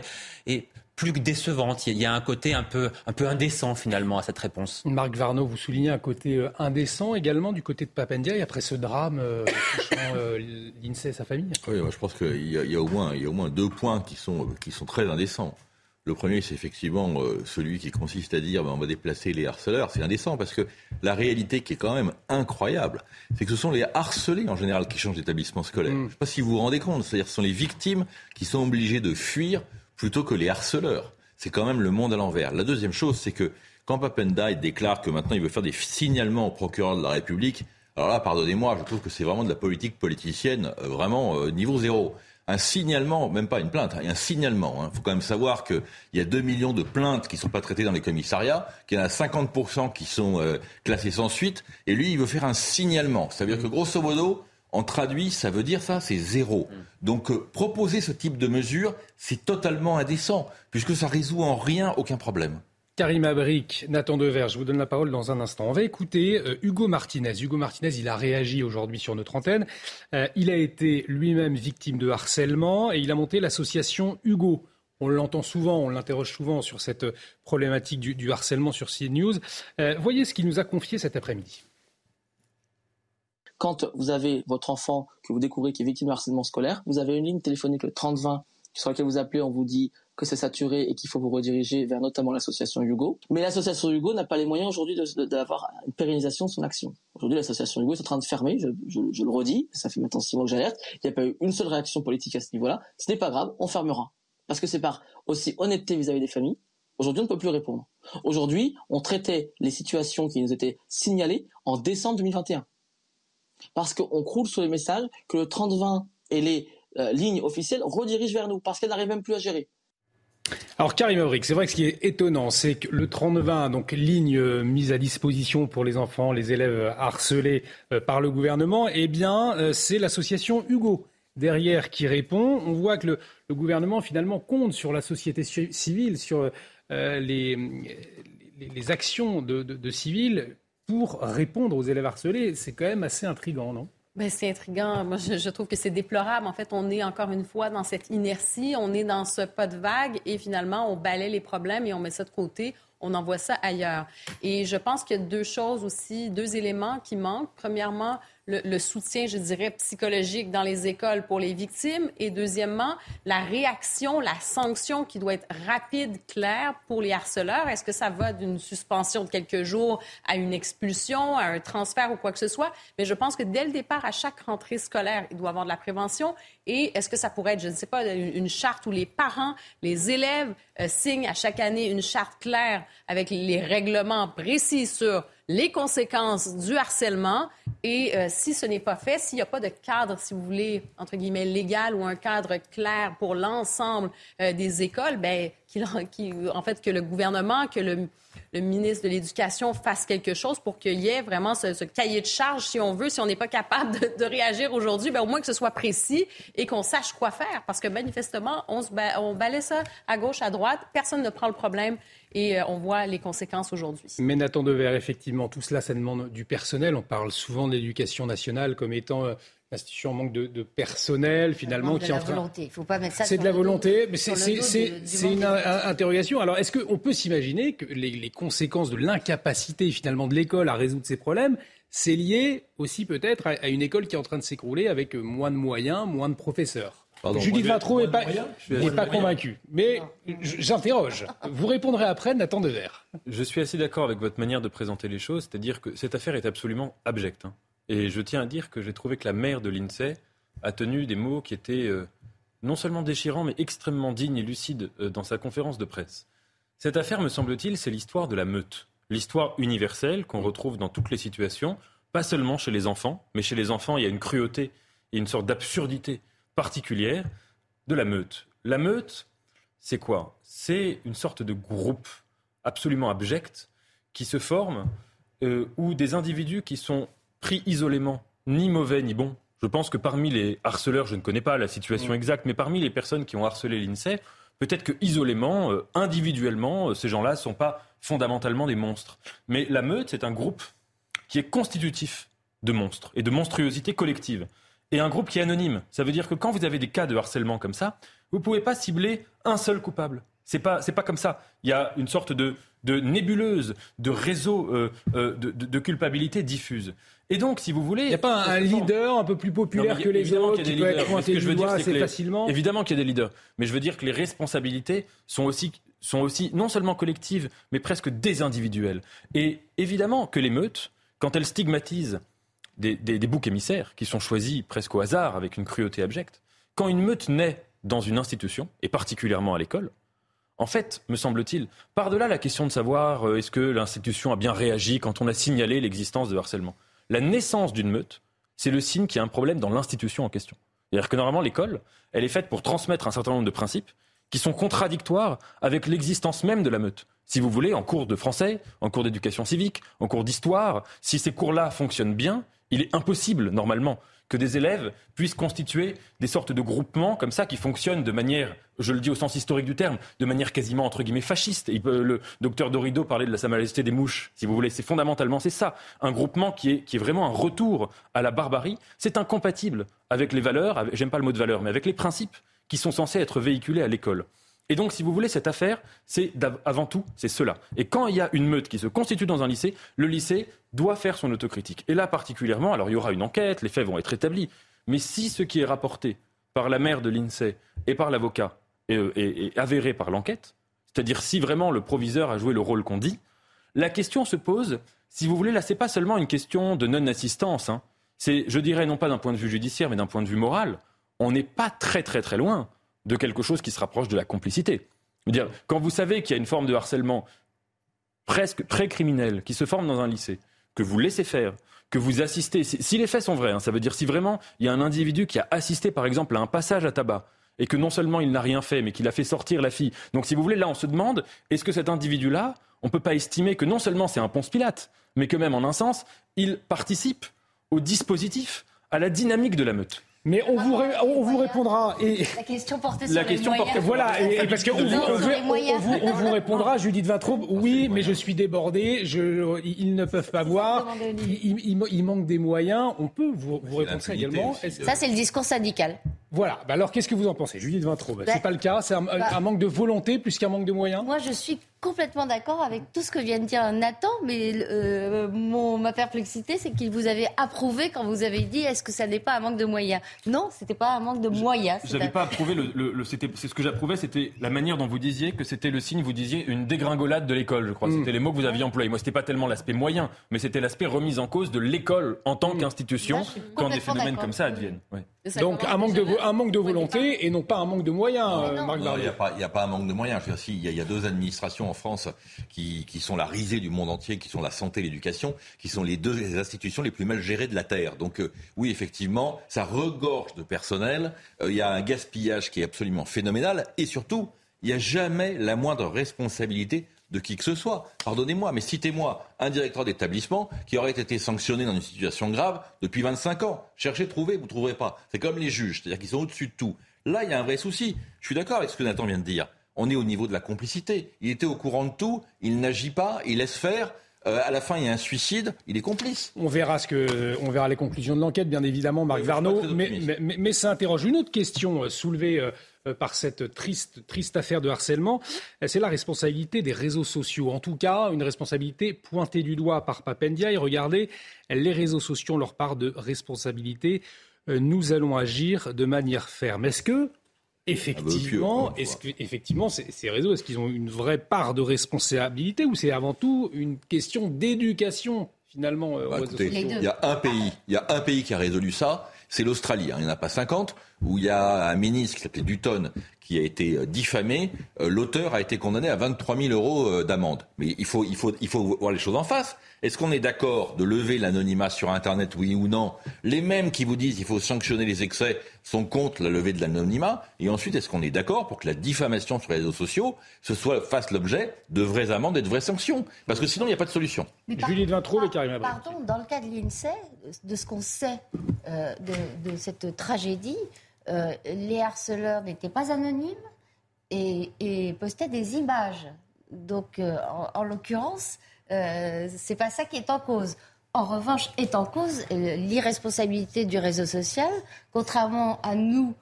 et, plus que décevante. Il y a un côté un peu, un peu indécent finalement à cette réponse. Marc Varno, vous soulignez un côté euh, indécent également du côté de Papendia après ce drame euh, touchant euh, l'INSEE et sa famille? Oui, moi, je pense qu'il y, y, a au moins, il y a au moins deux points qui sont, qui sont très indécents. Le premier, c'est effectivement celui qui consiste à dire ben, on va déplacer les harceleurs. C'est indécent parce que la réalité qui est quand même incroyable, c'est que ce sont les harcelés en général qui changent d'établissement scolaire. Mm. Je ne sais pas si vous vous rendez compte. C'est-à-dire ce sont les victimes qui sont obligées de fuir plutôt que les harceleurs. C'est quand même le monde à l'envers. La deuxième chose, c'est que quand Papenda déclare que maintenant il veut faire des signalements au procureur de la République, alors là, pardonnez-moi, je trouve que c'est vraiment de la politique politicienne, euh, vraiment euh, niveau zéro. Un signalement, même pas une plainte, un signalement. Il hein. faut quand même savoir qu'il y a 2 millions de plaintes qui ne sont pas traitées dans les commissariats, qu'il y en a 50% qui sont euh, classées sans suite, et lui, il veut faire un signalement. Ça veut dire que grosso modo, en traduit, ça veut dire ça, c'est zéro. Mm. Donc euh, proposer ce type de mesure, c'est totalement indécent, puisque ça résout en rien aucun problème. Karim Abric, Nathan Dever, je vous donne la parole dans un instant. On va écouter euh, Hugo Martinez. Hugo Martinez, il a réagi aujourd'hui sur notre antenne. Euh, il a été lui-même victime de harcèlement et il a monté l'association Hugo. On l'entend souvent, on l'interroge souvent sur cette problématique du, du harcèlement sur CNews. voyez ce qu'il nous a confié cet après-midi quand vous avez votre enfant que vous découvrez qui est victime de harcèlement scolaire, vous avez une ligne téléphonique, le 3020, sur laquelle vous appelez, on vous dit que c'est saturé et qu'il faut vous rediriger vers notamment l'association Hugo. Mais l'association Hugo n'a pas les moyens aujourd'hui d'avoir une pérennisation de son action. Aujourd'hui, l'association Hugo est en train de fermer, je, le redis, ça fait maintenant six mois que j'alerte, il n'y a pas eu une seule réaction politique à ce niveau-là. Ce n'est pas grave, on fermera. Parce que c'est par aussi honnêteté vis à -vis des familles. Aujourd'hui, on ne peut plus répondre. Aujourd'hui, on traitait les situations qui nous étaient signalées en décembre 2021 parce qu'on croule sur les messages que le 30-20 et les euh, lignes officielles redirigent vers nous, parce qu'elles n'arrivent même plus à gérer. Alors Karim Abric, c'est vrai que ce qui est étonnant, c'est que le 30-20, donc ligne euh, mise à disposition pour les enfants, les élèves harcelés euh, par le gouvernement, eh bien c'est l'association Hugo derrière qui répond. On voit que le, gouvernement finalement compte sur la société civile, sur les, actions de, de, civils pour répondre aux élèves harcelés. C'est quand même assez intrigant, non? C'est intriguant. Moi, je, trouve que c'est déplorable. En fait, on est encore une fois dans cette inertie, on est dans ce pas de vague et finalement, on balaie les problèmes et on met ça de côté. On envoie ça ailleurs. Et je pense qu'il y a deux choses aussi, deux éléments qui manquent. Premièrement, le, soutien, je dirais, psychologique dans les écoles pour les victimes. Et deuxièmement, la réaction, la sanction qui doit être rapide, claire pour les harceleurs. Est-ce que ça va d'une suspension de quelques jours à une expulsion, à un transfert ou quoi que ce soit? Mais je pense que dès le départ, à chaque rentrée scolaire, il doit y avoir de la prévention. Et est-ce que ça pourrait être, je ne sais pas, une charte où les parents, les élèves euh, signent à chaque année une charte claire avec les règlements précis sur les conséquences du harcèlement. Et euh, si ce n'est pas fait, s'il n'y a pas de cadre, si vous voulez, entre guillemets, légal ou un cadre clair pour l'ensemble euh, des écoles, ben, en fait, que le gouvernement, que le, ministre de l'Éducation fasse quelque chose pour qu'il y ait vraiment ce, cahier de charge, si on veut, si on n'est pas capable de, réagir aujourd'hui, ben, au moins que ce soit précis et qu'on sache quoi faire. Parce que manifestement, on, se on balaie ça à gauche, à droite, personne ne prend le problème et euh, on voit les conséquences aujourd'hui. Mais Nathan Dever, effectivement, tout cela, ça demande du personnel? On parle souvent de l'éducation nationale comme étant euh, l'institution manque de, personnel, finalement, qui est en train. volonté. Il faut pas mettre ça. C'est de la volonté, mais c'est une interrogation. Alors, est-ce qu'on peut s'imaginer que les, conséquences de l'incapacité finalement de l'école à résoudre ces problèmes, c'est lié aussi peut-être à, une école qui est en train de s'écrouler avec moins de moyens, moins de professeurs? Judith Vintraud n'est pas, pas convaincue. Mais j'interroge. Vous répondrez après, Nathan Dever. Je suis assez d'accord avec votre manière de présenter les choses, c'est-à-dire que cette affaire est absolument abjecte. Hein. Et je tiens à dire que j'ai trouvé que la mère de l'INSEE a tenu des mots qui étaient euh, non seulement déchirants, mais extrêmement dignes et lucides euh, dans sa conférence de presse. Cette affaire, me semble-t-il, c'est l'histoire de la meute. L'histoire universelle qu'on retrouve dans toutes les situations, pas seulement chez les enfants, mais chez les enfants, il y a une cruauté et une sorte d'absurdité particulière de la meute. La meute, c'est quoi? C'est une sorte de groupe absolument abject qui se forme euh, où des individus qui sont pris isolément, ni mauvais ni bons. Je pense que parmi les harceleurs, je ne connais pas la situation exacte, mais parmi les personnes qui ont harcelé l'INSEE, peut-être que isolément, euh, individuellement, euh, ces gens-là ne sont pas fondamentalement des monstres. Mais la meute, c'est un groupe qui est constitutif de monstres et de monstruosité collective et un groupe qui est anonyme. Ça veut dire que quand vous avez des cas de harcèlement comme ça, vous ne pouvez pas cibler un seul coupable. C'est pas, c'est pas comme ça. Il y a une sorte de, de nébuleuse, de réseau euh, euh, de, de, culpabilité diffuse. Et donc, si vous voulez, il n'y a pas un, leader un peu plus populaire que les autres qui peut être pointé du doigt assez facilement. Évidemment qu'il y a des leaders, mais je veux dire que les responsabilités sont aussi sont aussi non seulement collectives, mais presque désindividuelles. Et évidemment que l'émeute, quand elle stigmatise des, des, des boucs émissaires qui sont choisis presque au hasard avec une cruauté abjecte, quand une meute naît dans une institution, et particulièrement à l'école, en fait, me semble-t-il, par-delà la question de savoir euh, est-ce que l'institution a bien réagi quand on a signalé l'existence de harcèlement, la naissance d'une meute, c'est le signe qu'il y a un problème dans l'institution en question. C'est-à-dire que normalement, l'école, elle est faite pour transmettre un certain nombre de principes qui sont contradictoires avec l'existence même de la meute. Si vous voulez, en cours de français, en cours d'éducation civique, en cours d'histoire, si ces cours-là fonctionnent bien, il est impossible, normalement, que des élèves puissent constituer des sortes de groupements comme ça qui fonctionnent de manière, je le dis au sens historique du terme, de manière quasiment entre guillemets fasciste. le docteur Dorido parlait de la Sa Majesté des mouches, si vous voulez. C'est fondamentalement c'est ça, un groupement qui est, qui est vraiment un retour à la barbarie. C'est incompatible avec les valeurs, j'aime pas le mot de valeur, mais avec les principes qui sont censés être véhiculés à l'école. Et donc, si vous voulez, cette affaire, c'est avant tout, c'est cela. Et quand il y a une meute qui se constitue dans un lycée, le lycée doit faire son autocritique. Et là, particulièrement, alors il y aura une enquête, les faits vont être établis. Mais si ce qui est rapporté par la mère de l'INSEE et par l'avocat est, avéré par l'enquête, c'est-à-dire si vraiment le proviseur a joué le rôle qu'on dit, la question se pose, si vous voulez, là, c'est pas seulement une question de non-assistance. Hein. C'est, je dirais, non pas d'un point de vue judiciaire, mais d'un point de vue moral. On n'est pas très, très, très loin de quelque chose qui se rapproche de la complicité. dire, quand vous savez qu'il y a une forme de harcèlement presque pré-criminel qui se forme dans un lycée, que vous laissez faire, que vous assistez, si, les faits sont vrais, hein, ça veut dire si vraiment il y a un individu qui a assisté par exemple à un passage à tabac, et que non seulement il n'a rien fait, mais qu'il a fait sortir la fille. Donc si vous voulez, là on se demande, est-ce que cet individu-là, on ne peut pas estimer que non seulement c'est un ponce pilate, mais que même en un sens, il participe au dispositif, à la dynamique de la meute? Mais on vous, on vous répondra. Et la question portait sur la question Portait, voilà, et, parce qu'on vous, on vous, répondra, Judith Vintraube, oui, mais je suis débordé, je, ils ne peuvent pas voir, il, manque des moyens. On peut vous, répondre ça également. Ça, c'est le discours syndical. Voilà. Bah alors, qu'est-ce que vous en pensez, Judith Vintraube? C'est bah, pas le cas. C'est un, bah, un, manque de volonté plus qu'un manque de moyens? Moi, je suis complètement d'accord avec tout ce que vient de dire Nathan, mais euh, mon, ma perplexité, c'est qu'il vous avait approuvé quand vous avez dit est-ce que ça n'est pas un manque de moyens? Non, c'était pas un manque de moyens. Je n'avais pas approuvé le, le, c'est ce que j'approuvais, c'était la manière dont vous disiez que c'était le signe, vous disiez une dégringolade de l'école, je crois. Mm. C'était les mots que vous aviez employés. Moi, c'était pas tellement l'aspect moyen, mais c'était l'aspect remise en cause de l'école en tant mm. qu'institution quand des phénomènes comme ça adviennent. Donc un manque, de, un manque de volonté et non pas un manque de moyens, euh, Marc Il n'y a, pas un manque de moyens. Il y, a deux administrations en France qui, sont la risée du monde entier, qui sont la santé et l'éducation, qui sont les deux institutions les plus mal gérées de la Terre. Donc euh, oui, effectivement, ça regorge de personnel. Euh, il y a un gaspillage qui est absolument phénoménal. Et surtout, il n'y a jamais la moindre responsabilité de qui que ce soit. Pardonnez-moi, mais citez-moi un directeur d'établissement qui aurait été sanctionné dans une situation grave depuis 25 ans. Cherchez, trouvez, vous ne trouverez pas. C'est comme les juges, c'est-à-dire qu'ils sont au-dessus de tout. Là, il y a un vrai souci. Je suis d'accord avec ce que Nathan vient de dire. On est au niveau de la complicité. Il était au courant de tout, il n'agit pas, il laisse faire. Euh, à la fin, il y a un suicide, il est complice. On verra, ce que, on verra les conclusions de l'enquête, bien évidemment, Marc Varnaud. Mais, mais, mais, ça interroge une autre question euh, soulevée euh, par cette triste, triste affaire de harcèlement. C'est la responsabilité des réseaux sociaux. En tout cas, une responsabilité pointée du doigt par Papendia. Et regardez, les réseaux sociaux ont leur part de responsabilité. Nous allons agir de manière ferme. Est-ce que Effectivement, est-ce que, effectivement, ces réseaux, est-ce qu'ils ont une vraie part de responsabilité ou c'est avant tout une question d'éducation finalement euh, bah, Il y a un pays, il y a un pays qui a résolu ça, c'est l'Australie. Hein. Il n'y en a pas 50 où il y a un ministre qui s'appelait Dutton qui a été euh, diffamé. Euh, l'auteur a été condamné à 23 000 euros d'amende. Mais il faut, il faut, il faut voir les choses en face. Est-ce qu'on est, d'accord de lever l'anonymat sur Internet, oui ou non? Les mêmes qui vous disent qu'il faut sanctionner les excès sont contre la levée de l'anonymat. Et ensuite, est-ce qu'on est, d'accord pour que la diffamation sur les réseaux sociaux ce soit, fasse l'objet de vraies amendes et de vraies sanctions? Parce que sinon, il n'y a pas de solution. Julie de et Karim Pardon, dans le cas de l'INSEE, de ce qu'on sait euh, de, cette tragédie, euh, les harceleurs n'étaient pas anonymes et, postaient des images. Donc, euh, en l'occurrence, euh, c'est pas ça qui est en cause. En revanche, est en cause euh, l'irresponsabilité du réseau social, contrairement à nous,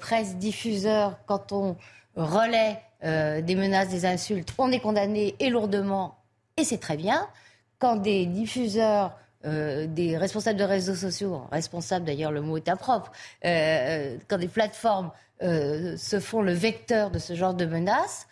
presse diffuseurs, quand on relaie des menaces, des insultes, on est condamné et lourdement, et c'est très bien. Quand des diffuseurs des responsables de réseaux sociaux, responsables d'ailleurs le mot est impropre, quand des plateformes se font le vecteur de ce genre de menaces,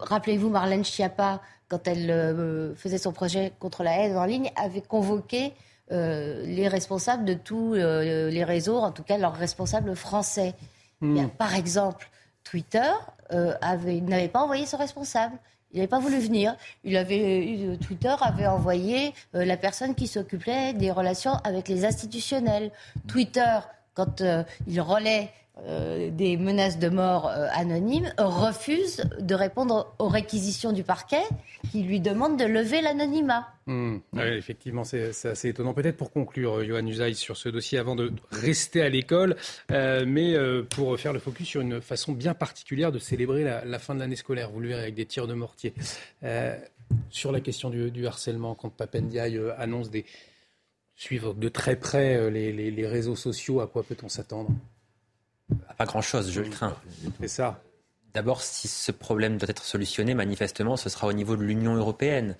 rappelez-vous Marlène Schiappa, quand elle faisait son projet contre la haine en ligne, avait convoqué euh, les responsables de tous euh, les réseaux, en tout cas leurs responsables français. Hmm. par exemple, Twitter euh, n'avait pas envoyé son responsable. Il n'avait pas voulu venir. Il avait, Twitter avait envoyé la personne qui s'occupait des relations avec les institutionnels. Twitter, quand il relaie euh, des menaces de mort euh, anonymes, refuse de répondre aux réquisitions du parquet qui lui demande de lever l'anonymat. Hmm. effectivement, c'est assez étonnant. Peut-être pour conclure, euh, Johan Usaï, sur ce dossier, avant de rester à l'école, mais pour faire le focus sur une façon bien particulière de célébrer la, fin de l'année scolaire, vous le verrez, avec des tirs de mortier. sur la question du, harcèlement, quand Papendiaï annonce des suivre de très près les réseaux sociaux, à quoi peut-on s'attendre? Pas grand-chose, je le crains. C'est ça. D'abord, si ce problème doit être solutionné, manifestement, ce sera au niveau de l'Union européenne.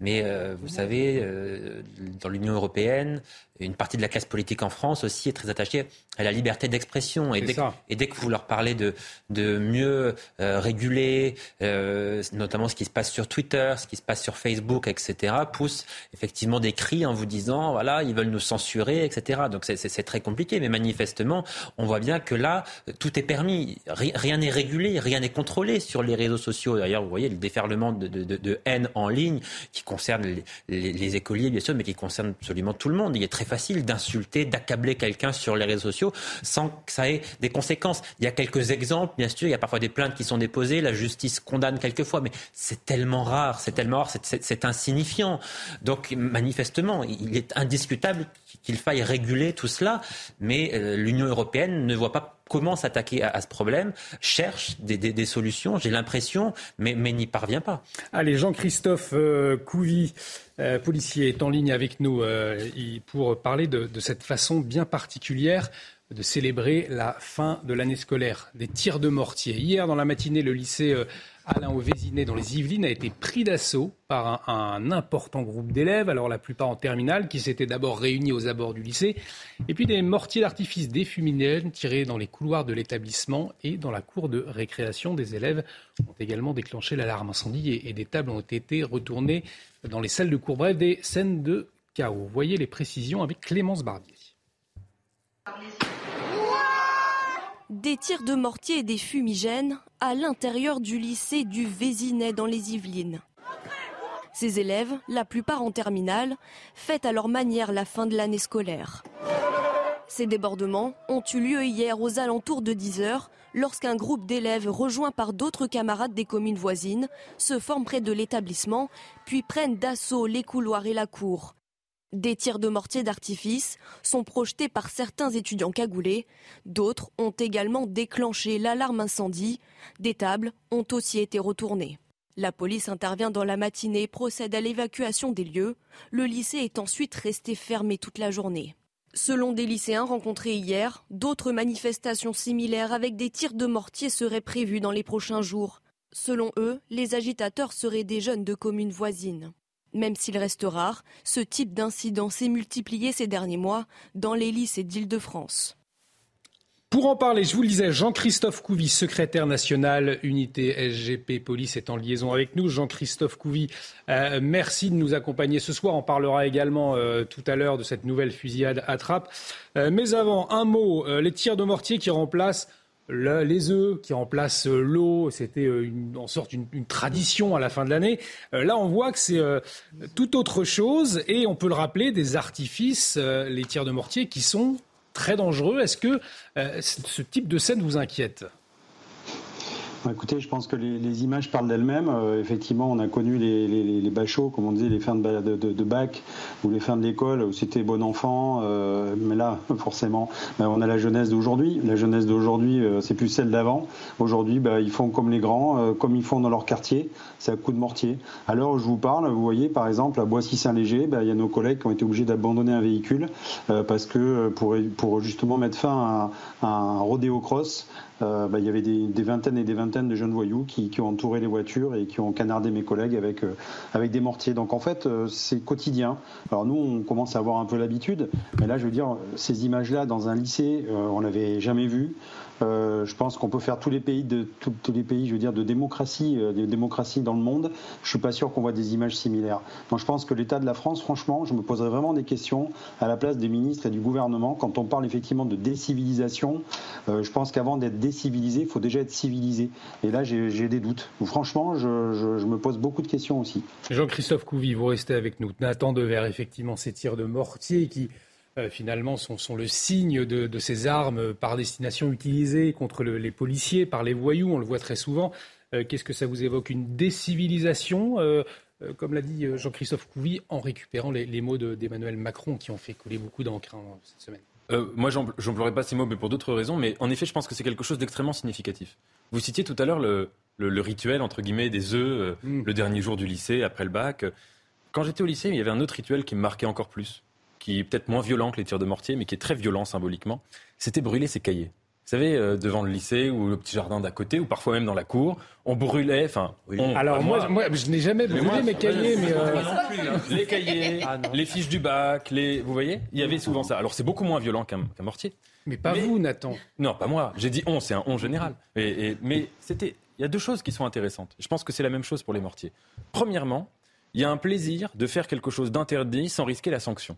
Mais euh, vous savez, euh, dans l'Union européenne, une partie de la classe politique en France aussi est très attachée à la liberté d'expression. Et, et, dès que vous leur parlez de, de mieux euh, réguler, euh, notamment ce qui se passe sur Twitter, ce qui se passe sur Facebook, etc., poussent effectivement des cris en vous disant, voilà, ils veulent nous censurer, etc. Donc c'est très compliqué. Mais manifestement, on voit bien que là, tout est permis. Rien n'est régulé, rien n'est contrôlé sur les réseaux sociaux. D'ailleurs, vous voyez le déferlement de, de, de, haine en ligne qui concerne les, les, les, écoliers, bien sûr, mais qui concerne absolument tout le monde. Il est très facile d'insulter, d'accabler quelqu'un sur les réseaux sociaux sans que ça ait des conséquences. Il y a quelques exemples, bien sûr, il y a parfois des plaintes qui sont déposées, la justice condamne quelquefois, mais c'est tellement rare, c'est tellement rare, c'est insignifiant. Donc manifestement, il est indiscutable qu'il faille réguler tout cela, mais euh, l'Union européenne ne voit pas comment s'attaquer à, ce problème, cherche des, solutions, j'ai l'impression, mais, n'y parvient pas. Allez, Jean-Christophe euh, Couvi, euh, policier, est en ligne avec nous pour parler de, cette façon bien particulière de célébrer la fin de l'année scolaire, des tirs de mortier. Hier, dans la matinée, le lycée Alain Vésinet dans les Yvelines a été pris d'assaut par un, important groupe d'élèves, alors la plupart en terminale, qui s'étaient d'abord réunis aux abords du lycée, et puis des mortiers d'artifice des tirés dans les couloirs de l'établissement et dans la cour de récréation. Des élèves ont également déclenché l'alarme incendie et, et, des tables ont été retournées dans les salles de cours. Bref, des scènes de chaos. Voyez les précisions avec Clémence Barbier. Des tirs de mortier et des fumigènes à l'intérieur du lycée du Vésinet dans les Yvelines. Ces élèves, la plupart en terminale, fêtent à leur manière la fin de l'année scolaire. Ces débordements ont eu lieu hier aux alentours de 10 heures, lorsqu'un groupe d'élèves rejoints par d'autres camarades des communes voisines se forment près de l'établissement, puis prennent d'assaut les couloirs et la cour. Des tirs de mortier d'artifice sont projetés par certains étudiants cagoulés. D'autres ont également déclenché l'alarme incendie. Des tables ont aussi été retournées. La police intervient dans la matinée et procède à l'évacuation des lieux. Le lycée est ensuite resté fermé toute la journée. Selon des lycéens rencontrés hier, d'autres manifestations similaires avec des tirs de mortier seraient prévues dans les prochains jours. Selon eux, les agitateurs seraient des jeunes de communes voisines. Même s'il reste rare, ce type d'incident s'est multiplié ces derniers mois dans les lycées d'Île-de-France. Pour en parler, je vous le disais, Jean-Christophe Couvi, secrétaire national unité SGP Police, est en liaison avec nous. Jean-Christophe Couvi, euh, merci de nous accompagner ce soir. On parlera également euh, tout à l'heure de cette nouvelle fusillade à trappe. Euh, mais avant, un mot, les tirs de mortier qui remplacent les œufs qui remplacent euh, l'eau, c'était euh, en sorte une, tradition à la fin de l'année. Euh, là, on voit que c'est tout autre chose et on peut le rappeler, des artifices, les tirs de mortier qui sont très dangereux. Est-ce que ce type de scène vous inquiète? Écoutez, je pense que les, images parlent d'elles-mêmes. Euh, effectivement, on a connu les, les, les, bachots, comme on disait, les fins de, bac ou les fins de l'école où c'était bon enfant. Euh, mais là, forcément, ben, on a la jeunesse d'aujourd'hui. La jeunesse d'aujourd'hui, euh, c'est plus celle d'avant. Aujourd'hui, ben, ils font comme les grands, comme ils font dans leur quartier. C'est à coup de mortier. Alors, je vous parle, vous voyez, par exemple, à Boissy-Saint-Léger, il y a nos collègues qui ont été obligés d'abandonner un véhicule parce que pour, pour justement mettre fin à, à un rodéo cross, il y avait des, des, vingtaines et des vingtaines vingtaine de jeunes voyous qui, ont entouré les voitures et qui ont canardé mes collègues avec, avec des mortiers. Donc en fait, c'est quotidien. Alors nous, on commence à avoir un peu l'habitude, mais là, je veux dire, ces images-là dans un lycée, on n'avait jamais vu. Euh, je pense qu'on peut faire tous les pays de tous, les pays, je veux dire, de démocratie, euh, de démocratie dans le monde. Je suis pas sûr qu'on voit des images similaires. Moi, je pense que l'État de la France, franchement, je me poserais vraiment des questions à la place des ministres et du gouvernement quand on parle effectivement de décivilisation. Euh, je pense qu'avant d'être décivilisé, il faut déjà être civilisé. Et là, j'ai des doutes. Franchement, je, me pose beaucoup de questions aussi. Jean-Christophe Couvi, vous restez avec nous. Nathan Devers, effectivement, ces tirs de mortier qui euh, finalement sont, sont, le signe de, ces armes par destination utilisées contre les policiers, par les voyous, on le voit très souvent. Euh, qu'est-ce que ça vous évoque? Une décivilisation euh, comme l'a dit Jean-Christophe Couvi, en récupérant les, mots d'Emmanuel Macron qui ont fait couler beaucoup d'encre hein, cette semaine? Euh, moi, j'emploierais pas ces mots, mais pour d'autres raisons. Mais en effet, je pense que c'est quelque chose d'extrêmement significatif. Vous citiez tout à l'heure le, rituel, entre guillemets, des œufs, mm. le dernier jour du lycée, après le bac. Quand j'étais au lycée, il y avait un autre rituel qui me marquait encore plus qui est peut-être moins violent que les tirs de mortier, mais qui est très violent symboliquement, c'était brûler ses cahiers. Vous savez, euh, devant le lycée ou le petit jardin d'à côté, ou parfois même dans la cour, on brûlait. Enfin, alors moi, moi, je n'ai jamais brûlé mes cahiers, mais euh, les cahiers, ah, les fiches du bac, les, vous voyez, il y avait souvent ça. Alors c'est beaucoup moins violent qu'un mortier. Mais pas vous, Nathan. Non, pas moi. J'ai dit on, c'est un on général. Et, mais c'était, il y a deux choses qui sont intéressantes. Je pense que c'est la même chose pour les mortiers. Premièrement, il y a un plaisir de faire quelque chose d'interdit sans risquer la sanction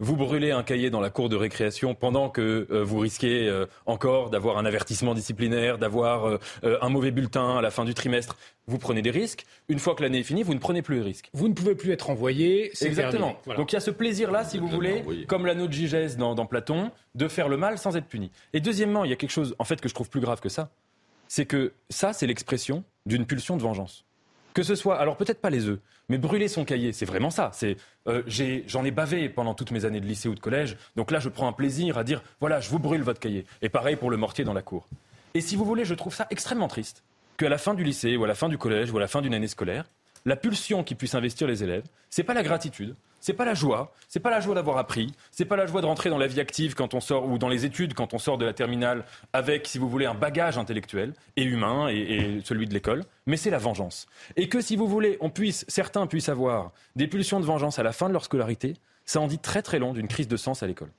vous brûlez un cahier dans la cour de récréation pendant que euh, vous risquez euh, encore d'avoir un avertissement disciplinaire, d'avoir euh, un mauvais bulletin à la fin du trimestre. Vous prenez des risques. Une fois que l'année est finie, vous ne prenez plus de risques. Vous ne pouvez plus être envoyé. Exactement. Donc il y a ce plaisir-là, si vous voulez, comme l'anneau de Gigès dans, dans Platon, de faire le mal sans être puni. Et deuxièmement, il y a quelque chose, en fait, que je trouve plus grave que ça. C'est que ça, c'est l'expression d'une pulsion de vengeance. Que ce soit, alors peut-être pas les œufs, mais brûler son cahier, c'est vraiment ça. Euh, j'en ai, bavé pendant toutes mes années de lycée ou de collège, donc là je prends un plaisir à dire, voilà, je vous brûle votre cahier. Et pareil pour le mortier dans la cour. Et si vous voulez, je trouve ça extrêmement triste qu'à la fin du lycée ou à la fin du collège ou à la fin d'une année scolaire, la pulsion qui puisse investir les élèves, c'est pas la gratitude, c'est pas la joie, c'est pas la joie d'avoir appris, c'est pas la joie de rentrer dans la vie active quand on sort ou dans les études quand on sort de la terminale avec, si vous voulez, un bagage intellectuel et humain et, celui de l'école, mais c'est la vengeance. Et que si vous voulez, on puisse, certains puissent avoir des pulsions de vengeance à la fin de leur scolarité, ça en dit très très long d'une crise de sens à l'école.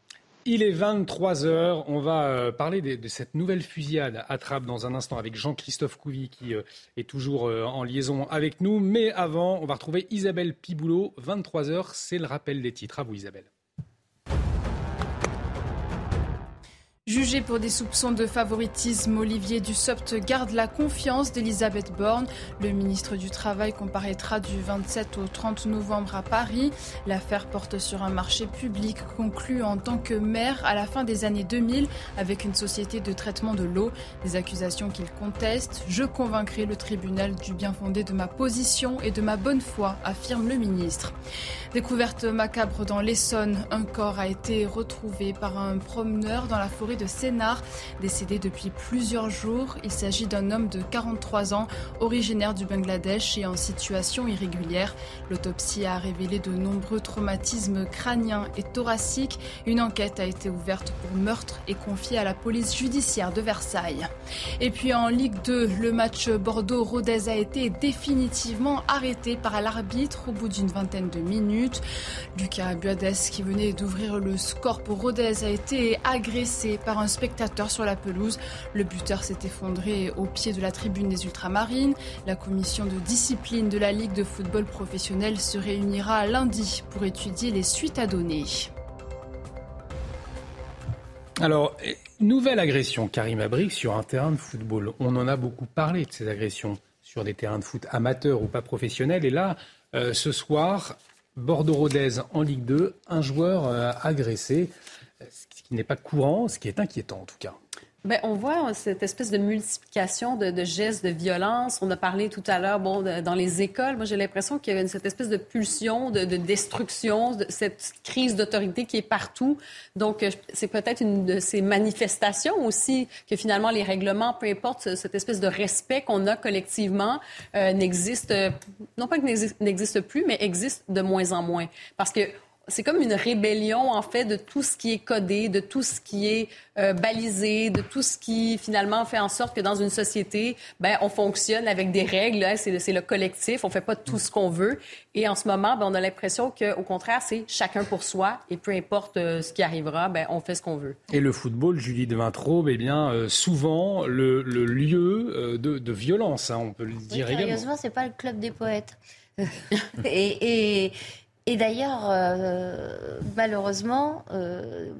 Il est 23 heures. On va euh, parler de, cette nouvelle fusillade à Trappes dans un instant avec Jean-Christophe Couvi qui euh, est toujours euh, en liaison avec nous. Mais avant, on va retrouver Isabelle Piboulot. 23 heures, c'est le rappel des titres. À vous, Isabelle. Jugé pour des soupçons de favoritisme, Olivier Dussopt garde la confiance d'Elisabeth Borne. Le ministre du Travail comparaîtra du 27 au 30 novembre à Paris. L'affaire porte sur un marché public conclu en tant que maire à la fin des années 2000 avec une société de traitement de l'eau. Des accusations qu'il conteste. Je convaincrai le tribunal du bien fondé de ma position et de ma bonne foi, affirme le ministre. Découverte macabre dans l'Essonne, un corps a été retrouvé par un promeneur dans la forêt de Sénart, décédé depuis plusieurs jours. Il s'agit d'un homme de 43 ans, originaire du Bangladesh et en situation irrégulière. L'autopsie a révélé de nombreux traumatismes crâniens et thoraciques. Une enquête a été ouverte pour meurtre et confiée à la police judiciaire de Versailles. Et puis en Ligue 2, le match Bordeaux-Rodez a été définitivement arrêté par l'arbitre au bout d'une vingtaine de minutes. Lucas Buades, qui venait d'ouvrir le score pour Rodez, a été agressé par un spectateur sur la pelouse. Le buteur s'est effondré au pied de la tribune des Ultramarines. La commission de discipline de la Ligue de football professionnel se réunira lundi pour étudier les suites à donner. Alors, nouvelle agression, Karim Abrik, sur un terrain de football. On en a beaucoup parlé de ces agressions sur des terrains de foot amateurs ou pas professionnels. Et là, euh, ce soir, Bordeaux-Rodez en Ligue 2, un joueur euh, agressé qui n'est pas courant, ce qui est inquiétant en tout cas. Bien, on voit cette espèce de multiplication de, gestes de violence. On a parlé tout à l'heure, bon, dans les écoles. Moi, j'ai l'impression qu'il y a cette espèce de pulsion, de, destruction, de cette crise d'autorité qui est partout. Donc, euh, c'est peut-être une de ces manifestations aussi que finalement les règlements, peu importe cette espèce de respect qu'on a collectivement, euh, n'existe, non pas que n'existe plus, mais existe de moins en moins. Parce que c'est comme une rébellion, en fait, de tout ce qui est codé, de tout ce qui est euh, balisé, de tout ce qui, finalement, fait en sorte que dans une société, ben, on fonctionne avec des règles. Hein, c'est, le collectif. On fait pas tout ce qu'on veut. Et en ce moment, ben, on a l'impression qu'au contraire, c'est chacun pour soi. Et peu importe euh, ce qui arrivera, ben, on fait ce qu'on veut. Et le football, Julie de Vintraube, eh bien, euh, souvent le, lieu de, violence, hein, on peut le dire oui, également. Curieusement, c'est pas le club des poètes. et, et et d'ailleurs, euh, malheureusement, euh,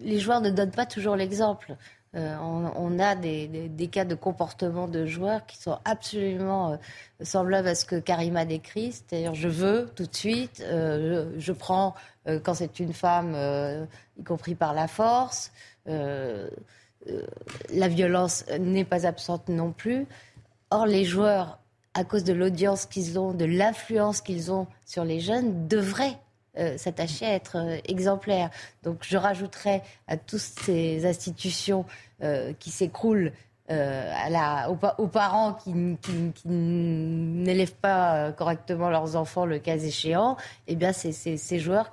les joueurs ne donnent pas toujours l'exemple. Euh, on, a des, cas de comportement de joueurs qui sont absolument semblables à ce que Karima décrit. C'est-à-dire, je veux tout de suite, je, prends quand c'est une femme, y compris par la force. la violence n'est pas absente non plus. Or, les joueurs à cause de l'audience qu'ils ont, de l'influence qu'ils ont sur les jeunes, devraient euh, s'attacher à être euh, exemplaires. Donc je rajouterais à toutes ces institutions euh, qui s'écroulent à aux, parents qui, n'élèvent pas correctement leurs enfants le cas échéant, eh bien c'est ces joueurs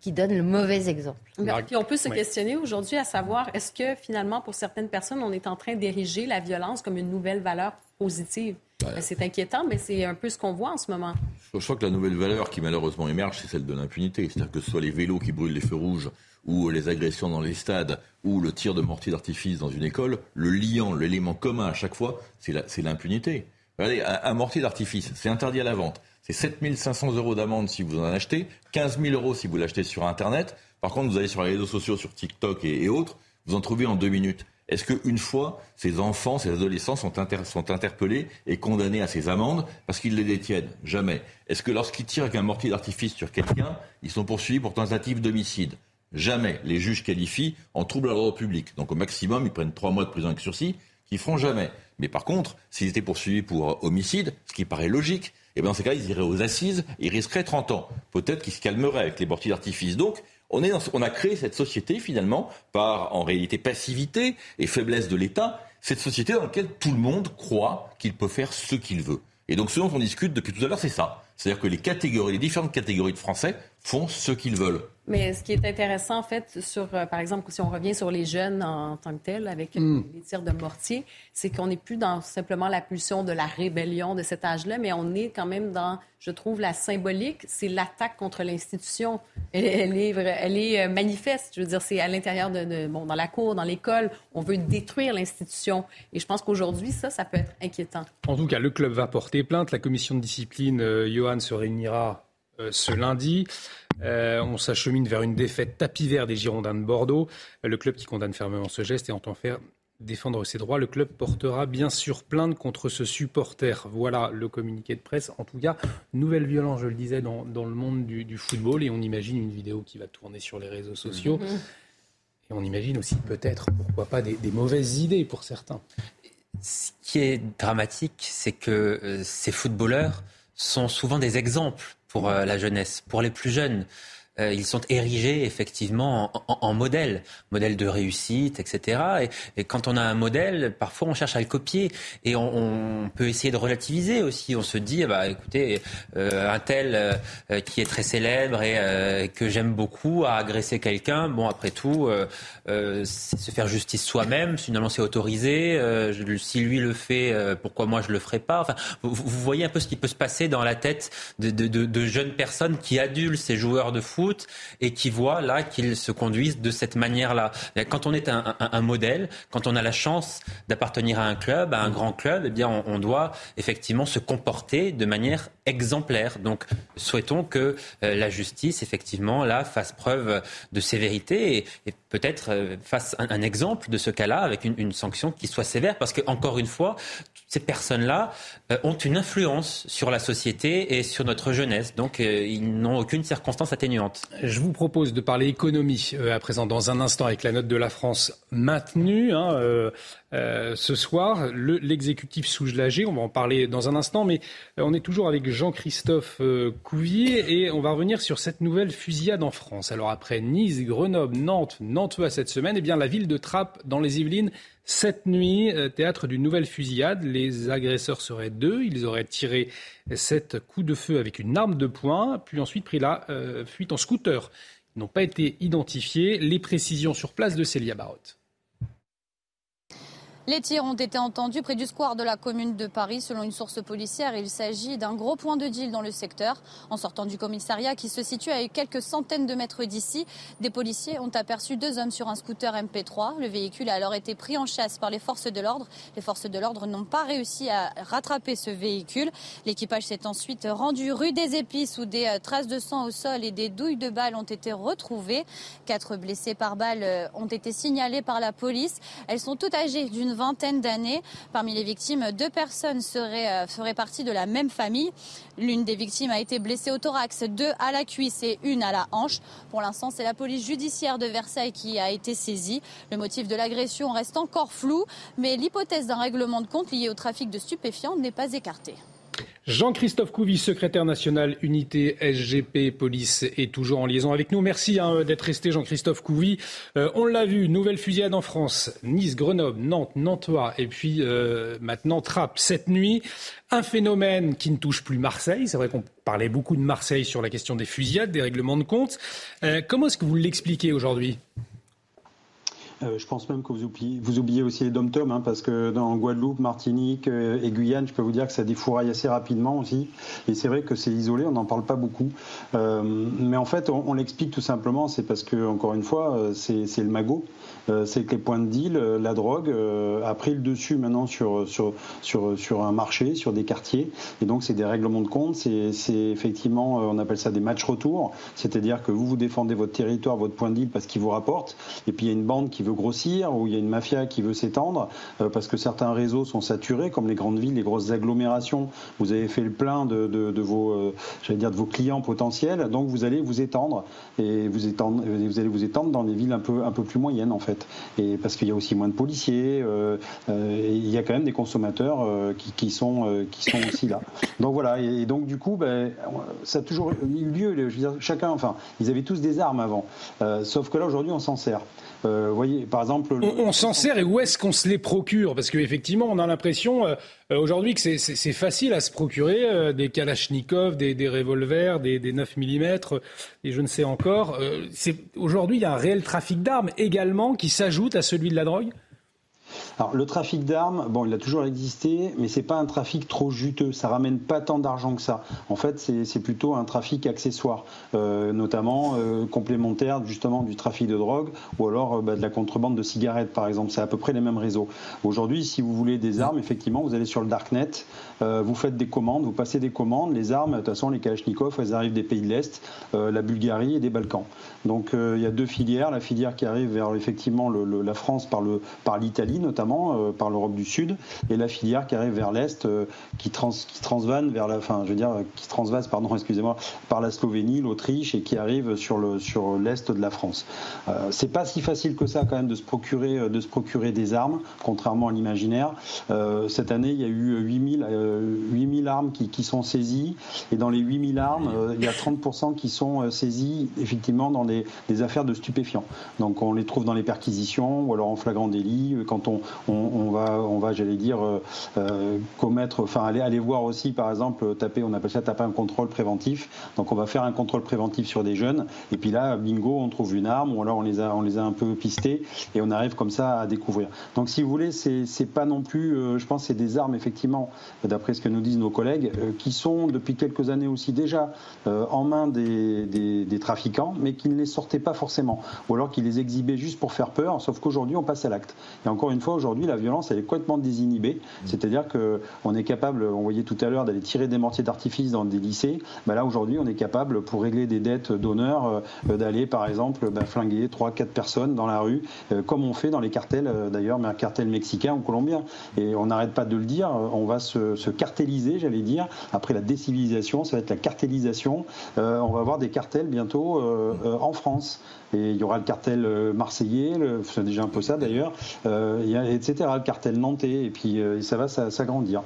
qui, donnent le mauvais exemple. puis on peut se questionner aujourd'hui à savoir est-ce que finalement pour certaines personnes on est en train d'ériger la violence comme une nouvelle valeur positive? Ben, c'est inquiétant, mais c'est un peu ce qu'on voit en ce moment. Je crois que la nouvelle valeur qui malheureusement émerge, c'est celle de l'impunité. C'est-à-dire que ce soit les vélos qui brûlent les feux rouges, ou les agressions dans les stades, ou le tir de mortier d'artifice dans une école, le liant, l'élément commun à chaque fois, c'est l'impunité. Regardez, un, mortier d'artifice, c'est interdit à la vente. C'est 7500 euros d'amende si vous en achetez, 15 000 euros si vous l'achetez sur Internet. Par contre, vous allez sur les réseaux sociaux, sur TikTok et autres, vous en trouvez en deux minutes. Est-ce qu'une fois, ces enfants, ces adolescents sont, interpellés et condamnés à ces amendes parce qu'ils les détiennent? Jamais. Est-ce que lorsqu'ils tirent avec un mortier d'artifice sur quelqu'un, ils sont poursuivis pour tentative d'homicide? Jamais. Les juges qualifient en trouble à l'ordre public. Donc au maximum, ils prennent trois mois de prison avec sursis, qu'ils feront jamais. Mais par contre, s'ils étaient poursuivis pour homicide, ce qui paraît logique, eh bien dans ces cas, ils iraient aux assises, ils risqueraient 30 ans. Peut-être qu'ils se calmeraient avec les mortiers d'artifice. Donc, on, on a créé cette société finalement par en réalité passivité et faiblesse de l'État, cette société dans laquelle tout le monde croit qu'il peut faire ce qu'il veut. Et donc ce dont on discute depuis tout à l'heure, c'est ça. C'est-à-dire que les catégories, les différentes catégories de Français font ce qu'ils veulent. Mais ce qui est intéressant, en fait, sur, euh, par exemple, si on revient sur les jeunes en, tant que tels, avec mm. les tirs de mortier, c'est qu'on n'est plus dans simplement la pulsion de la rébellion de cet âge-là, mais on est quand même dans, je trouve, la symbolique, c'est l'attaque contre l'institution. Elle, est, elle est euh, manifeste, je veux dire, c'est à l'intérieur de, bon, dans la cour, dans l'école, on veut détruire l'institution. Et je pense qu'aujourd'hui, ça, ça peut être inquiétant. En tout cas, le club va porter plainte. La commission de discipline, euh, Johan, se réunira euh, ce lundi. Euh, on s'achemine vers une défaite tapis vert des Girondins de Bordeaux. Euh, le club qui condamne fermement ce geste et entend faire défendre ses droits. Le club portera bien sûr plainte contre ce supporter. Voilà le communiqué de presse. En tout cas, nouvelle violence, je le disais, dans, le monde du, football. Et on imagine une vidéo qui va tourner sur les réseaux sociaux. Mhm. Et on imagine aussi peut-être, pourquoi pas, des, mauvaises idées pour certains. Ce qui est dramatique, c'est que ces footballeurs sont souvent des exemples pour euh, la jeunesse, pour les plus jeunes. Euh, ils sont érigés effectivement en, modèle, modèle de réussite, etc. Et, quand on a un modèle, parfois on cherche à le copier et on, peut essayer de relativiser aussi. On se dit, bah écoutez, euh, un tel qui est très célèbre et que j'aime beaucoup a agressé quelqu'un. Bon, après tout, c'est se faire justice soi-même. Finalement, c'est autorisé. si lui le fait, pourquoi moi je le ferai pas? Enfin, vous, voyez un peu ce qui peut se passer dans la tête de, de jeunes personnes qui adulent ces joueurs de foot et qui voient là qu'ils se conduisent de cette manière-là. Quand on est un, modèle, quand on a la chance d'appartenir à un club, à un grand club, eh bien on, doit effectivement se comporter de manière exemplaire. Donc souhaitons que euh, la justice effectivement là fasse preuve de sévérité et, peut-être euh, fasse un, exemple de ce cas-là avec une, sanction qui soit sévère parce que encore une fois ces personnes-là euh, ont une influence sur la société et sur notre jeunesse. Donc, ils n'ont aucune circonstance atténuante. Je vous propose de parler économie à présent dans un instant avec la note de la France maintenue. Hein, ce soir, l'exécutif sous on va en parler dans un instant, mais on est toujours avec Jean-Christophe euh, Couvier et on va revenir sur cette nouvelle fusillade en France. Alors après Nice, Grenoble, Nantes, Nantua cette semaine, eh bien la ville de Trappes dans les Yvelines cette nuit, euh, théâtre d'une nouvelle fusillade. Les agresseurs seraient deux. Ils auraient tiré sept coups de feu avec une arme de poing, puis ensuite pris la euh, fuite en scooter. Ils n'ont pas été identifiés. Les précisions sur place de Célia Barotte. Les tirs ont été entendus près du square de la commune de Paris. Selon une source policière, il s'agit d'un gros point de deal dans le secteur. En sortant du commissariat qui se situe à quelques centaines de mètres d'ici, des policiers ont aperçu deux hommes sur un scooter MP3. Le véhicule a alors été pris en chasse par les forces de l'ordre. Les forces de l'ordre n'ont pas réussi à rattraper ce véhicule. L'équipage s'est ensuite rendu rue des Épices où des euh, traces de sang au sol et des douilles de balles ont été retrouvées. Quatre blessés par balles euh, ont été signalés par la police. Elles sont toutes âgées d'une vingtaine d'années. Parmi les victimes, deux personnes seraient, euh, feraient partie de la même famille. L'une des victimes a été blessée au thorax, deux à la cuisse et une à la hanche. Pour l'instant, c'est la police judiciaire de Versailles qui a été saisie. Le motif de l'agression reste encore flou, mais l'hypothèse d'un règlement de compte lié au trafic de stupéfiants n'est pas écartée. Jean-Christophe Couvi, secrétaire national unité SGP Police, est toujours en liaison avec nous. Merci hein, d'être resté, Jean-Christophe Couvi. Euh, on l'a vu, nouvelle fusillade en France. Nice, Grenoble, Nantes, Nantois et puis euh, maintenant Trappes cette nuit. Un phénomène qui ne touche plus Marseille. C'est vrai qu'on parlait beaucoup de Marseille sur la question des fusillades, des règlements de compte. Euh, comment est-ce que vous l'expliquez aujourd'hui? Euh, je pense même que vous oubliez, aussi les dom-toms, hein, parce que dans Guadeloupe, Martinique euh, et Guyane, je peux vous dire que ça défouraille assez rapidement aussi. Et c'est vrai que c'est isolé, on n'en parle pas beaucoup. Euh, mais en fait, on, on l'explique tout simplement, c'est parce que, encore une fois, c'est le magot. C'est que les points de deal, la drogue, a pris le dessus maintenant sur, sur, sur, sur un marché, sur des quartiers. Et donc, c'est des règlements de compte. C'est effectivement, on appelle ça des matchs retour. C'est-à-dire que vous, vous défendez votre territoire, votre point de deal parce qu'il vous rapporte. Et puis, il y a une bande qui veut grossir, où il y a une mafia qui veut s'étendre, euh, parce que certains réseaux sont saturés, comme les grandes villes, les grosses agglomérations. Vous avez fait le plein de, de, vos, euh, dire, de vos clients potentiels, donc vous allez vous étendre et vous étendre, vous allez vous étendre dans les villes un peu, un peu plus moyennes en fait, et parce qu'il y a aussi moins de policiers, euh, il y a quand même des consommateurs qui, qui, sont, aussi là. Donc voilà, et, donc du coup, ben, ça a toujours eu lieu. Chacun, enfin, ils avaient tous des armes avant, sauf que là aujourd'hui on s'en sert. Euh, on, s'en sert et où est-ce qu'on se les procure Parce qu'effectivement, on a l'impression euh, euh, aujourd'hui que c'est facile à se procurer des Kalachnikov, des, des revolvers, des, des, 9 mm, et je ne sais encore. aujourd'hui, il y a un réel trafic d'armes également qui s'ajoute à celui de la drogue? Alors le trafic d'armes, bon, il a toujours existé, mais c'est pas un trafic trop juteux. Ça ramène pas tant d'argent que ça. En fait, c'est plutôt un trafic accessoire, euh, notamment euh, complémentaire justement du trafic de drogue ou alors euh, bah, de la contrebande de cigarettes, par exemple. C'est à peu près les mêmes réseaux. Aujourd'hui, si vous voulez des armes, effectivement, vous allez sur le darknet, vous faites des commandes, vous passez des commandes. Les armes, de toute façon, les Kalachnikov, elles arrivent des pays de l'Est, la Bulgarie et des Balkans. Donc il y a deux filières. La filière qui arrive vers effectivement la France par l'Italie notamment, euh, par l'Europe du Sud, et la filière qui arrive vers l'Est, euh, qui, trans, vers la, fin, je veux dire, qui transvase, pardon, excusez-moi, par la Slovénie, l'Autriche, et qui arrive sur le sur l'Est de la France. Euh, c'est pas si facile que ça quand même de se procurer, de se procurer des armes, contrairement à l'imaginaire. cette année, il y a eu 8000, 8000 armes qui, qui, sont saisies, et dans les 8000 armes, il y a 30% qui sont saisies effectivement dans des, des affaires de stupéfiants. Donc on les trouve dans les perquisitions ou alors en flagrant délit quand on, on, va, on va j'allais dire, euh, euh, commettre, enfin aller, aller voir aussi, par exemple, taper, on appelle ça taper un contrôle préventif. Donc on va faire un contrôle préventif sur des jeunes, et puis là, bingo, on trouve une arme, ou alors on les a, on les a un peu pistés, et on arrive comme ça à découvrir. Donc si vous voulez, c'est pas non plus, euh, je pense, c'est des armes effectivement, d'après ce que nous disent nos collègues, qui sont depuis quelques années aussi déjà en main des, des, des trafiquants, mais qui ne les sortaient pas forcément, ou alors qui les exhibaient juste pour faire peur. Sauf qu'aujourd'hui, on passe à l'acte. Et encore une fois, aujourd'hui la violence, elle est complètement désinhibée. Mmh. C'est-à-dire qu'on est capable, on voyait tout à l'heure, d'aller tirer des mortiers d'artifice dans des lycées. Bah là, aujourd'hui, on est capable, pour régler des dettes d'honneur, euh, d'aller, par exemple, bah, flinguer 3-4 personnes dans la rue, euh, comme on fait dans les cartels, euh, d'ailleurs, mais un cartel mexicain ou colombien. Et on n'arrête pas de le dire, on va se, se cartéliser, j'allais dire. Après la décivilisation, ça va être la cartélisation. on va avoir des cartels bientôt en France. Et il y aura le cartel euh, marseillais, c'est déjà un peu ça d'ailleurs, euh, etc. Le cartel nantais, et puis euh, ça va s'agrandir.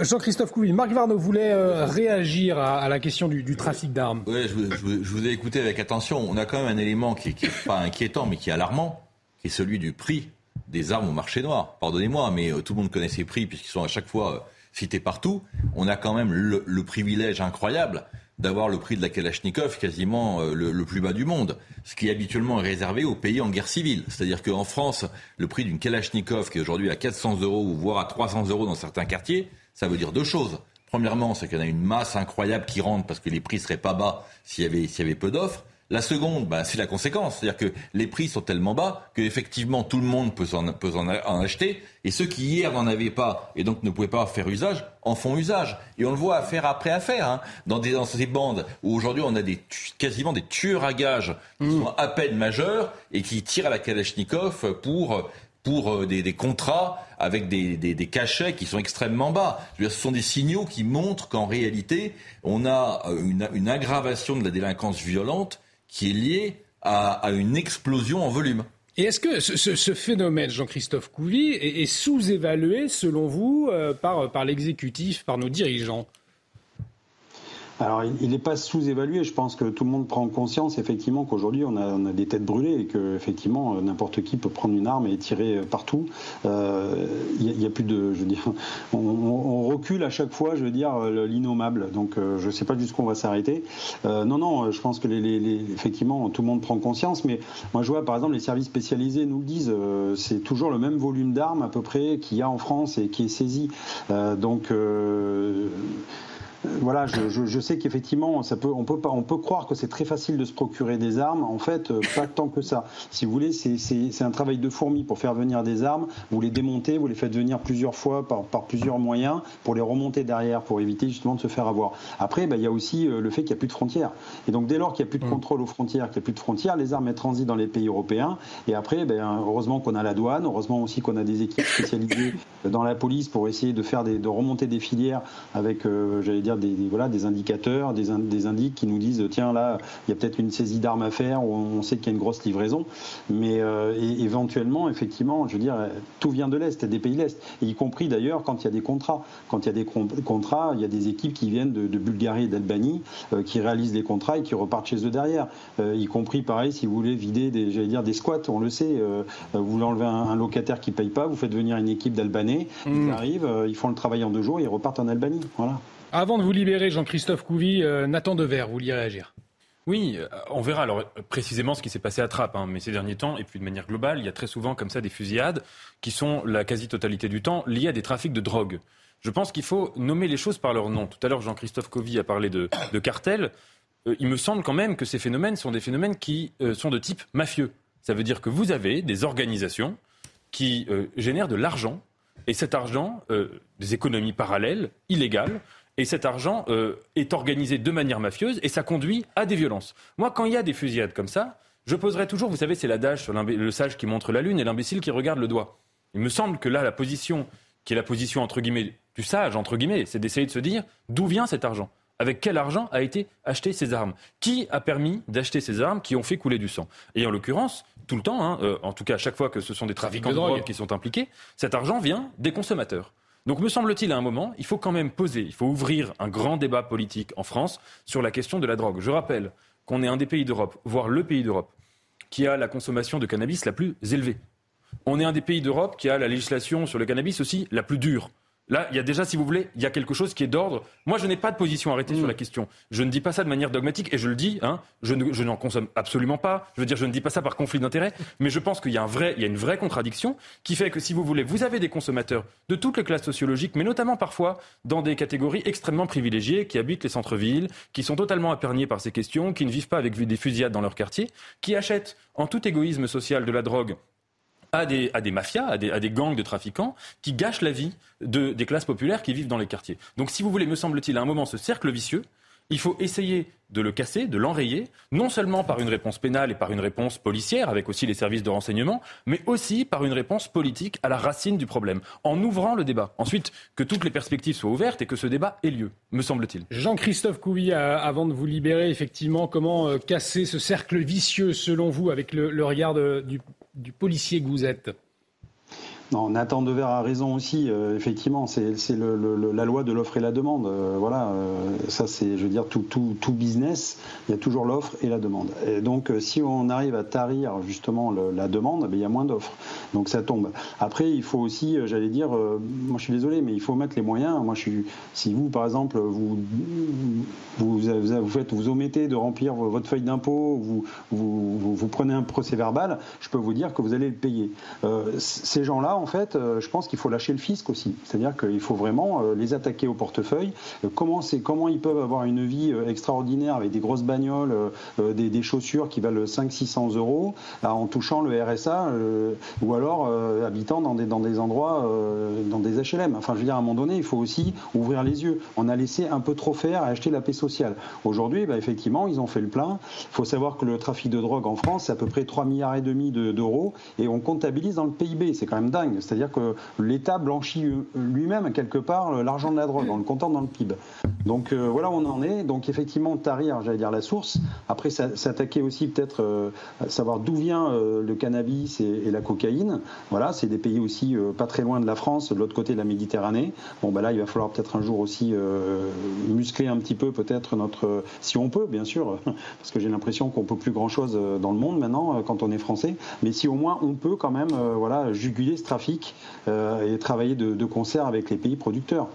Jean-Christophe Couvi, Marc Varno voulait réagir à, la question du, trafic d'armes? Oui, je, vous ai écouté avec attention. On a quand même un élément qui n'est pas inquiétant, mais qui est alarmant, qui est celui du prix des armes au marché noir. Pardonnez-moi, mais tout le monde connaît ces prix puisqu'ils sont à chaque fois cités partout. On a quand même le privilège incroyable d'avoir le prix de la Kalachnikov quasiment euh, le, plus bas du monde, ce qui est habituellement réservé aux pays en guerre civile. C'est-à-dire qu'en France, le prix d'une Kalachnikov qui est aujourd'hui à 400 euros voire à 300 euros dans certains quartiers, ça veut dire deux choses. Premièrement, c'est qu'il y en a une masse incroyable qui rentre parce que les prix seraient pas bas s'il y avait peu d'offres. La seconde, bah, c'est la conséquence. C'est-à-dire que les prix sont tellement bas qu'effectivement tout le monde peut, en, peut en, acheter. Et ceux qui hier n'en avaient pas et donc ne pouvaient pas faire usage, en font usage. Et on le voit affaire après affaire. Hein, dans, des, dans ces bandes où aujourd'hui on a des, quasiment des tueurs à gages qui mmh. sont à peine majeurs et qui tirent à la Kalachnikov pour pour euh, des, des, contrats avec des, des, des, cachets qui sont extrêmement bas. Je veux dire, ce sont des signaux qui montrent qu'en réalité, on a euh, une, une, aggravation de la délinquance violente qui est lié à, une explosion en volume. Et est-ce que ce, phénomène, Jean-Christophe Couvi, est, sous-évalué, selon vous, euh, par, par l'exécutif, par nos dirigeants? Alors, il n'est pas sous-évalué. Je pense que tout le monde prend conscience, effectivement, qu'aujourd'hui, on a, des têtes brûlées et que, effectivement, euh, n'importe qui peut prendre une arme et tirer euh, partout. Euh, il n'y a, plus de. Je veux dire, on, recule à chaque fois, je veux dire, l'innommable. Donc, je ne sais pas jusqu'où on va s'arrêter. non, non, je pense que, les, effectivement, tout le monde prend conscience. Mais moi, je vois, par exemple, les services spécialisés nous le disent. c'est toujours le même volume d'armes, à peu près, qu'il y a en France et qui est saisi. donc, voilà, je, je, sais qu'effectivement, ça peut, on peut pas, on peut croire que c'est très facile de se procurer des armes. En fait, euh, pas tant que ça. Si vous voulez, c'est un travail de fourmi pour faire venir des armes. Vous les démontez, vous les faites venir plusieurs fois par, par plusieurs moyens pour les remonter derrière, pour éviter justement de se faire avoir. Après, bah, il y a aussi euh, le fait qu'il n'y a plus de frontières. Et donc, dès lors qu'il n'y a plus de mmh. contrôle aux frontières, qu'il n'y a plus de frontières, les armes elles transitent dans les pays européens. Et après, ben, heureusement qu'on a la douane, heureusement aussi qu'on a des équipes spécialisées dans la police pour essayer de faire des, de remonter des filières avec, euh, j'allais dire des, voilà, des indicateurs, des, des indices qui nous disent tiens là il y a peut-être une saisie d'armes à faire ou on sait qu'il y a une grosse livraison, mais euh, éventuellement effectivement je veux dire tout vient de l'est, des pays de l'est, y compris d'ailleurs quand il y a des contrats, quand il y a des contrats, il y a des équipes qui viennent de, Bulgarie et d'Albanie euh, qui réalisent les contrats et qui repartent chez eux derrière, euh, y compris pareil si vous voulez vider des j'allais dire des squats, on le sait, vous voulez enlever un, locataire qui paye pas, vous faites venir une équipe d'Albanais, ils mmh. arrivent, ils font le travail en deux jours, ils repartent en Albanie, voilà. Avant de vous libérer, Jean-Christophe Couvi, euh, Nathan Dever, vous vouliez réagir oui, euh, on verra alors précisément ce qui s'est passé à Trappes, hein, mais ces derniers temps, et puis de manière globale, il y a très souvent comme ça des fusillades qui sont la quasi-totalité du temps liées à des trafics de drogue. Je pense qu'il faut nommer les choses par leur nom. Tout à l'heure, Jean-Christophe Couvi a parlé de, cartels. Euh, il me semble quand même que ces phénomènes sont des phénomènes qui sont de type mafieux. Ça veut dire que vous avez des organisations qui génèrent de l'argent, et cet argent, des économies parallèles, illégales, et cet argent euh, est organisé de manière mafieuse et ça conduit à des violences. Moi, quand il y a des fusillades comme ça, je poserai toujours, vous savez, c'est l'adage sur le sage qui montre la lune et l'imbécile qui regarde le doigt. Il me semble que là, la position, qui est la position entre guillemets du sage, entre guillemets, c'est d'essayer de se dire d'où vient cet argent avec quel argent a été acheté ces armes? Qui a permis d'acheter ces armes qui ont fait couler du sang? Et en l'occurrence, tout le temps, hein, euh, en tout cas à chaque fois que ce sont des trafiquants de drogue qui sont impliqués, cet argent vient des consommateurs. Donc me semble-t-il à un moment, il faut quand même poser, il faut ouvrir un grand débat politique en France sur la question de la drogue. Je rappelle qu'on est un des pays d'Europe, voire le pays d'Europe, qui a la consommation de cannabis la plus élevée. On est un des pays d'Europe qui a la législation sur le cannabis aussi la plus dure. Là, il y a déjà, si vous voulez, il y a quelque chose qui est d'ordre. Moi, je n'ai pas de position arrêtée sur la question. Je ne dis pas ça de manière dogmatique et je le dis, hein, je, n'en consomme absolument pas. Je veux dire, je ne dis pas ça par conflit d'intérêts, mais je pense qu'il y a, un vrai, il y a une vraie contradiction qui fait que, si vous voulez, vous avez des consommateurs de toutes les classes sociologiques, mais notamment parfois dans des catégories extrêmement privilégiées, qui habitent les centres-villes, qui sont totalement épargnés par ces questions, qui ne vivent pas avec des fusillades dans leur quartier, qui achètent en tout égoïsme social de la drogue à des, mafias, à des, à des, gangs de trafiquants qui gâchent la vie de, des classes populaires qui vivent dans les quartiers. Donc si vous voulez, me semble-t-il, à un moment, ce cercle vicieux, il faut essayer de le casser, de l'enrayer, non seulement par une réponse pénale et par une réponse policière, avec aussi les services de renseignement, mais aussi par une réponse politique à la racine du problème, en ouvrant le débat. Ensuite, que toutes les perspectives soient ouvertes et que ce débat ait lieu, me semble-t-il. Jean-Christophe Couvi, avant de vous libérer, effectivement, comment euh, casser ce cercle vicieux, selon vous, avec le, regard du, du policier que vous êtes Non, Nathan Dever a raison aussi. Euh, effectivement, c'est la loi de l'offre et la demande. Euh, voilà, euh, ça c'est, je veux dire, tout, tout, business, il y a toujours l'offre et la demande. Et donc, si on arrive à tarir justement la demande, ben, il y a moins d'offres. Donc ça tombe. Après, il faut aussi, j'allais dire, moi je suis désolé, mais il faut mettre les moyens. Moi, je suis, si vous, par exemple, vous vous, vous, faites, vous omettez de remplir votre feuille d'impôt, vous, vous, vous, prenez un procès verbal, je peux vous dire que vous allez le payer. ces gens-là en fait, euh, je pense qu'il faut lâcher le fisc aussi. C'est-à-dire qu'il faut vraiment euh, les attaquer au portefeuille. Euh, comment, comment ils peuvent avoir une vie extraordinaire avec des grosses bagnoles, des, chaussures qui valent 500-600 euros en touchant le RSA ou alors habitant dans des, dans des endroits, dans des HLM. Enfin, je veux dire, à un moment donné, il faut aussi ouvrir les yeux. On a laissé un peu trop faire à acheter la paix sociale. Aujourd'hui, bah, effectivement, ils ont fait le plein. Il faut savoir que le trafic de drogue en France, c'est à peu près 3 milliards et demi d'euros et on comptabilise dans le PIB. C'est quand même dingue. C'est-à-dire que l'État blanchit lui-même quelque part l'argent de la drogue en le comptant dans le PIB. Donc euh, voilà où on en est. Donc effectivement, tarir, j'allais dire la source. Après, s'attaquer aussi peut-être euh, à savoir d'où vient euh, le cannabis et, la cocaïne. Voilà, c'est des pays aussi pas très loin de la France, de l'autre côté de la Méditerranée. Bon, ben là, il va falloir peut-être un jour aussi muscler un petit peu peut-être notre, si on peut, bien sûr, parce que j'ai l'impression qu'on peut plus grand-chose dans le monde maintenant quand on est français. Mais si au moins on peut quand même, voilà, juguler ce trafic et travailler de, de concert avec les pays producteurs.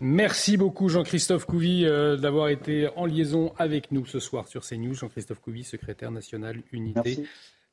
Merci beaucoup Jean-Christophe Couvi euh, d'avoir été en liaison avec nous ce soir sur CNews. Jean-Christophe Couvi, secrétaire national unité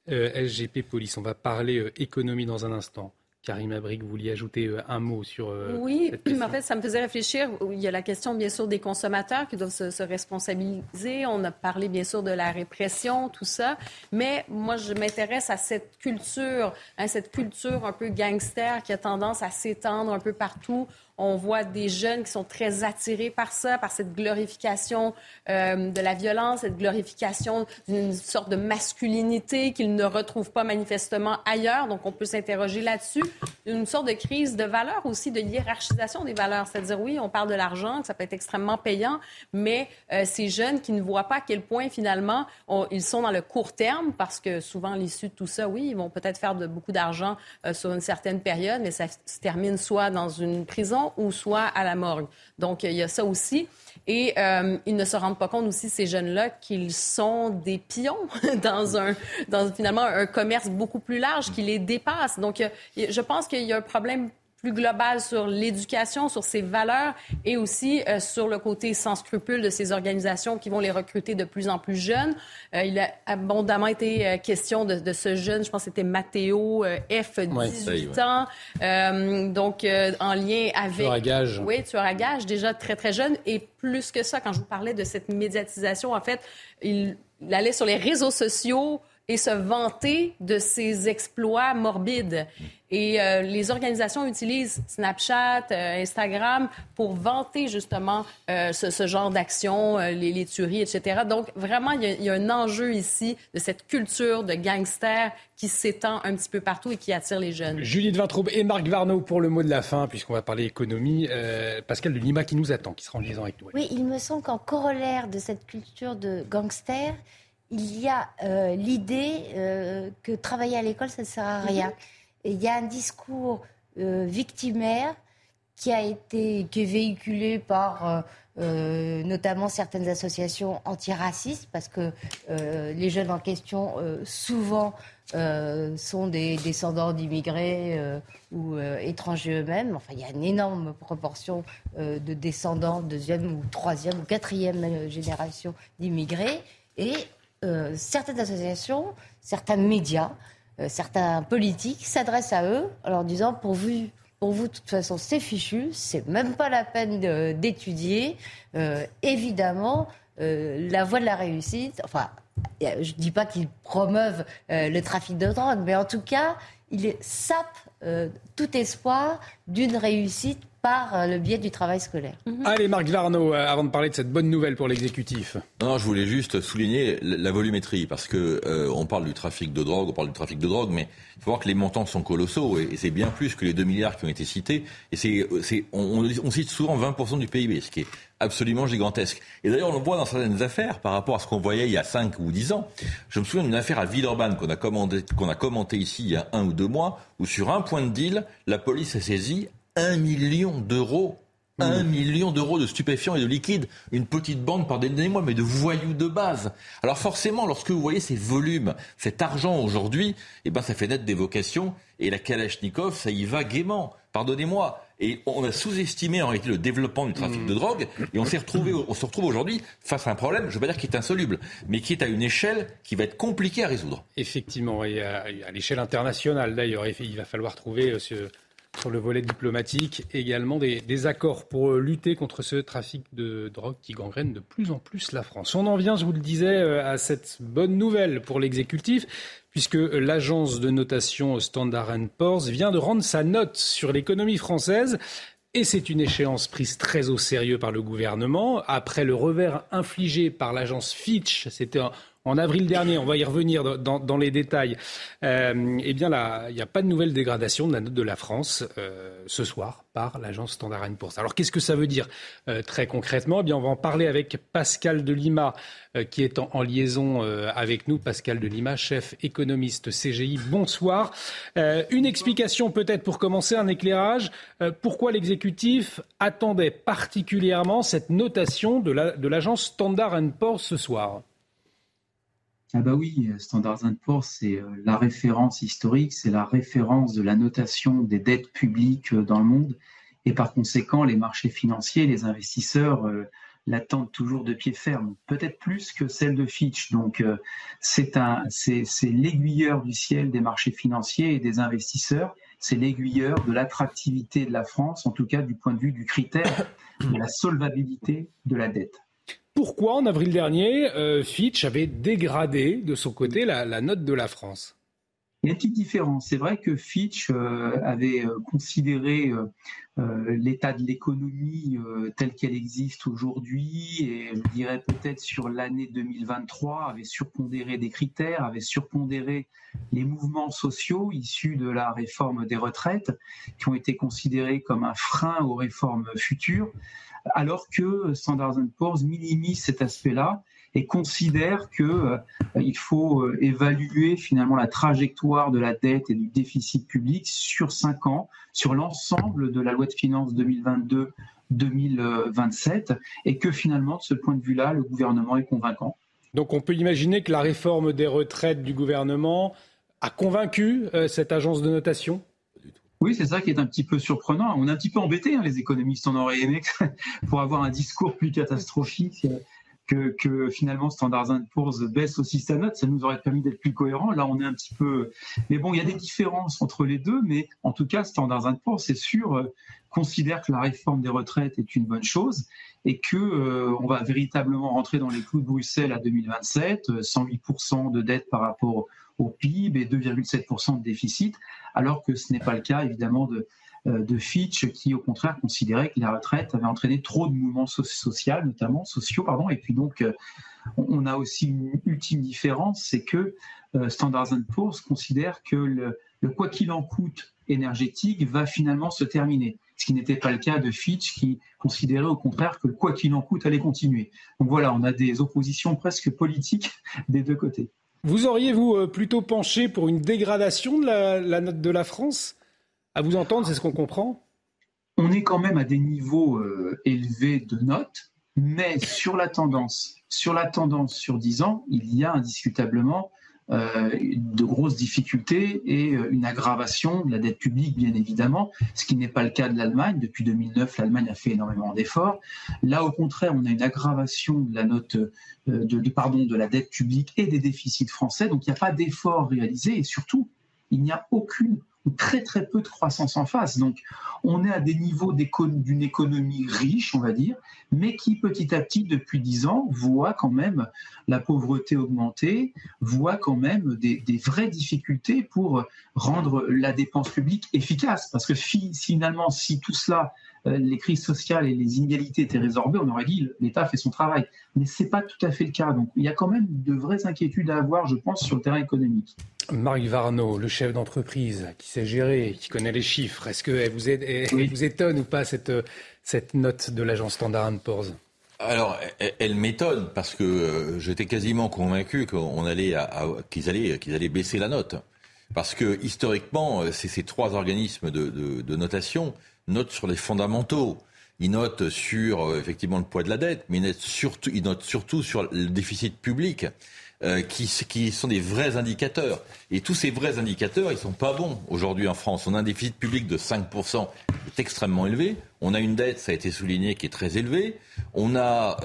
euh, SGP Police. On va parler euh, économie dans un instant. Karim Abrik, vous vouliez ajouter un mot sur. oui, en fait, ça me faisait réfléchir. Il y a la question, bien sûr, des consommateurs qui doivent se, se, responsabiliser. On a parlé, bien sûr, de la répression, tout ça. Mais moi, je m'intéresse à cette culture, hein, cette culture un peu gangster qui a tendance à s'étendre un peu partout. On voit des jeunes qui sont très attirés par ça, par cette glorification euh, de la violence, cette glorification d'une sorte de masculinité qu'ils ne retrouvent pas manifestement ailleurs. Donc, on peut s'interroger là-dessus. Une sorte de crise de valeurs aussi, de hiérarchisation des valeurs. C'est-à-dire, oui, on parle de l'argent, ça peut être extrêmement payant, mais euh, ces jeunes qui ne voient pas à quel point, finalement, ils sont dans le court terme, parce que souvent, l'issue de tout ça, oui, ils vont peut-être faire de, beaucoup d'argent euh, sur une certaine période, mais ça se termine soit dans une prison, ou soit à la morgue. Donc, il y a ça aussi. Et euh, ils ne se rendent pas compte aussi, ces jeunes-là, qu'ils sont des pions dans un, dans finalement un commerce beaucoup plus large qui les dépasse. Donc, je pense qu'il y a un problème plus global sur l'éducation, sur ses valeurs et aussi euh, sur le côté sans scrupule de ces organisations qui vont les recruter de plus en plus jeunes. Euh, il a abondamment été euh, question de, ce jeune, je pense que c'était Matteo F, 18 ans, donc en lien avec... Tueur à gage. Oui, tueur à gage, déjà très, très jeune. Et plus que ça, quand je vous parlais de cette médiatisation, en fait, il, il allait sur les réseaux sociaux et se vanter de ses exploits morbides. Et euh, les organisations utilisent Snapchat, euh, Instagram pour vanter justement euh, ce, genre d'action, les, tueries, etc. Donc vraiment, il y, a, un enjeu ici de cette culture de gangster qui s'étend un petit peu partout et qui attire les jeunes. Judith Vintraube et Marc Varnaud pour le mot de la fin, puisqu'on va parler économie. Pascal de Lima qui nous attend, qui sera en liaison avec nous. Oui, il me semble qu'en corollaire de cette culture de gangster, il y a l'idée que travailler à l'école, ça ne sert à rien. Mhm il y a un discours euh, victimaire qui a été qui est véhiculé par euh, euh, notamment certaines associations antiracistes, parce que les jeunes en question souvent sont des descendants d'immigrés ou étrangers eux-mêmes. Enfin, il y a une énorme proportion de descendants deuxième ou troisième ou quatrième génération d'immigrés. Et certaines associations, certains médias euh, certains politiques s'adressent à eux en leur disant pour vous, pour vous, de toute façon, c'est fichu, c'est même pas la peine d'étudier. Euh, évidemment, euh, la voie de la réussite, enfin, je ne dis pas qu'ils promeuvent le trafic de drogue, mais en tout cas, ils sapent tout espoir d'une réussite par euh, le biais du travail scolaire. Mhm. Allez, Marc Varno, euh, avant de parler de cette bonne nouvelle pour l'exécutif. Non, je voulais juste souligner la volumétrie, parce que euh, on parle du trafic de drogue, on parle du trafic de drogue, mais il faut voir que les montants sont colossaux, et, c'est bien plus que les 2 milliards qui ont été cités. Et c'est, on, on, cite souvent 20% du PIB, ce qui est absolument gigantesque. Et d'ailleurs, on le voit dans certaines affaires par rapport à ce qu'on voyait il y a 5 ou 10 ans. Je me souviens d'une affaire à Villeurbanne qu'on a, qu'on a commenté ici il y a un ou deux mois, où sur un point de deal, la police a saisi un million d'euros. Un mmh. million d'euros de stupéfiants et de liquides. Une petite bande, pardonnez-moi, mais de voyous de base. Alors forcément, lorsque vous voyez ces volumes, cet argent aujourd'hui, eh ben, ça fait naître des vocations. Et la Kalachnikov, ça y va gaiement. Pardonnez-moi. Et on a sous-estimé en réalité le développement du trafic mmh. de drogue. Et on s'est retrouvé, on se retrouve aujourd'hui face à un problème, je ne veux pas dire qui est insoluble, mais qui est à une échelle qui va être compliquée à résoudre. Effectivement, et à, l'échelle internationale d'ailleurs, il va falloir trouver euh, ce sur le volet diplomatique, également des, accords pour euh, lutter contre ce trafic de drogue qui gangrène de plus en plus la France. On en vient, je vous le disais, euh, à cette bonne nouvelle pour l'exécutif, puisque l'agence de notation Standard Poor's vient de rendre sa note sur l'économie française. Et c'est une échéance prise très au sérieux par le gouvernement. Après le revers infligé par l'agence Fitch, c'était en avril dernier, on va y revenir dans, les détails, euh, eh bien là, il n'y a pas de nouvelle dégradation de la note de la France euh, ce soir par l'agence Standard Poor's. Alors qu'est-ce que ça veut dire euh, très concrètement? Eh bien, on va en parler avec Pascal de Lima, qui est en, liaison avec nous. Pascal de Lima, chef économiste CGI. Bonsoir. une explication peut-être pour commencer, un éclairage. pourquoi l'exécutif attendait particulièrement cette notation de l'agence Standard Poor's ce soir? Ah bah oui, Standard Poor's, c'est euh, la référence historique, c'est la référence de la notation des dettes publiques euh, dans le monde. Et par conséquent, les marchés financiers, les investisseurs euh, l'attendent toujours de pied ferme, peut-être plus que celle de Fitch. Donc c'est l'aiguilleur du ciel des marchés financiers et des investisseurs. C'est l'aiguilleur de l'attractivité de la France, en tout cas du point de vue du critère de la solvabilité de la dette pourquoi en avril dernier, euh, Fitch avait dégradé de son côté la, note de la France? Il y a une petite différence. C'est vrai que Fitch euh, avait euh, considéré l'état de l'économie tel qu'elle existe aujourd'hui et je dirais peut-être sur l'année 2023 avait surpondéré des critères, avait surpondéré les mouvements sociaux issus de la réforme des retraites qui ont été considérés comme un frein aux réformes futures alors que Standard Poor's minimise cet aspect-là et considère qu'il euh, faut euh, évaluer finalement la trajectoire de la dette et du déficit public sur cinq ans, sur l'ensemble de la loi de finances 2022 2027 et que finalement, de ce point de vue-là, le gouvernement est convaincant. Donc on peut imaginer que la réforme des retraites du gouvernement a convaincu euh, cette agence de notation? Oui, c'est ça qui est un petit peu surprenant. On est un petit peu embêté, hein, les économistes. On aurait aimé pour avoir un discours plus catastrophique que, finalement Standard Poor's baisse aussi sa note. Ça nous aurait permis d'être plus cohérents. Là, on est un petit peu. Mais bon, il y a des différences entre les deux. Mais en tout cas, Standard Poor's, c'est sûr, euh, considère que la réforme des retraites est une bonne chose et que euh, on va véritablement rentrer dans les clous de Bruxelles à 2027, 108% euh, de dette par rapport au PIB et 2,7% de déficit, alors que ce n'est pas le cas évidemment de, euh, de Fitch qui au contraire considérait que la retraite avait entraîné trop de mouvements sociaux, notamment sociaux, pardon. Et puis donc euh, on a aussi une ultime différence, c'est que euh, Standard Poor's considère que le, le quoi qu'il en coûte énergétique va finalement se terminer. Ce qui n'était pas le cas de Fitch, qui considérait au contraire que le quoi qu'il en coûte allait continuer. Donc voilà, on a des oppositions presque politiques des deux côtés. Vous auriez, vous, euh, plutôt penché pour une dégradation de la, note de la France? À vous entendre, c'est ce qu'on comprend. On est quand même à des niveaux euh, élevés de notes, mais sur la tendance, sur la tendance sur 10 ans, il y a indiscutablement de grosses difficultés et euh, une aggravation de la dette publique, bien évidemment, ce qui n'est pas le cas de l'Allemagne. Depuis 2009, l'Allemagne a fait énormément d'efforts. Là, au contraire, on a une aggravation de la note, euh, de, pardon, de la dette publique et des déficits français. Donc, il n'y a pas d'efforts réalisés et surtout, il n'y a aucune très très peu de croissance en face. Donc on est à des niveaux d'une économie riche, on va dire, mais qui petit à petit, depuis dix ans, voit quand même la pauvreté augmenter, voit quand même des, vraies difficultés pour rendre la dépense publique efficace. Parce que finalement, si tout cela les crises sociales et les inégalités étaient résorbées, on aurait dit l'État fait son travail. Mais ce n'est pas tout à fait le cas. Donc il y a quand même de vraies inquiétudes à avoir, je pense, sur le terrain économique. Marc Varno, le chef d'entreprise qui sait gérer, qui connaît les chiffres, est-ce qu'elle vous, vous étonne ou pas cette, cette note de l'agence Standard Poor's? Alors, elle, m'étonne parce que euh, j'étais quasiment convaincu qu'on allait qu'ils allaient, qu'ils allaient baisser la note. Parce que historiquement, euh, c'est ces trois organismes de, notation notent sur les fondamentaux. Ils notent sur euh, effectivement le poids de la dette, mais ils notent surtout, ils notent surtout sur le déficit public. Euh, qui, qui, sont des vrais indicateurs. Et tous ces vrais indicateurs, ils sont pas bons aujourd'hui en France. On a un déficit public de 5%, qui est extrêmement élevé. On a une dette, ça a été souligné, qui est très élevée. On a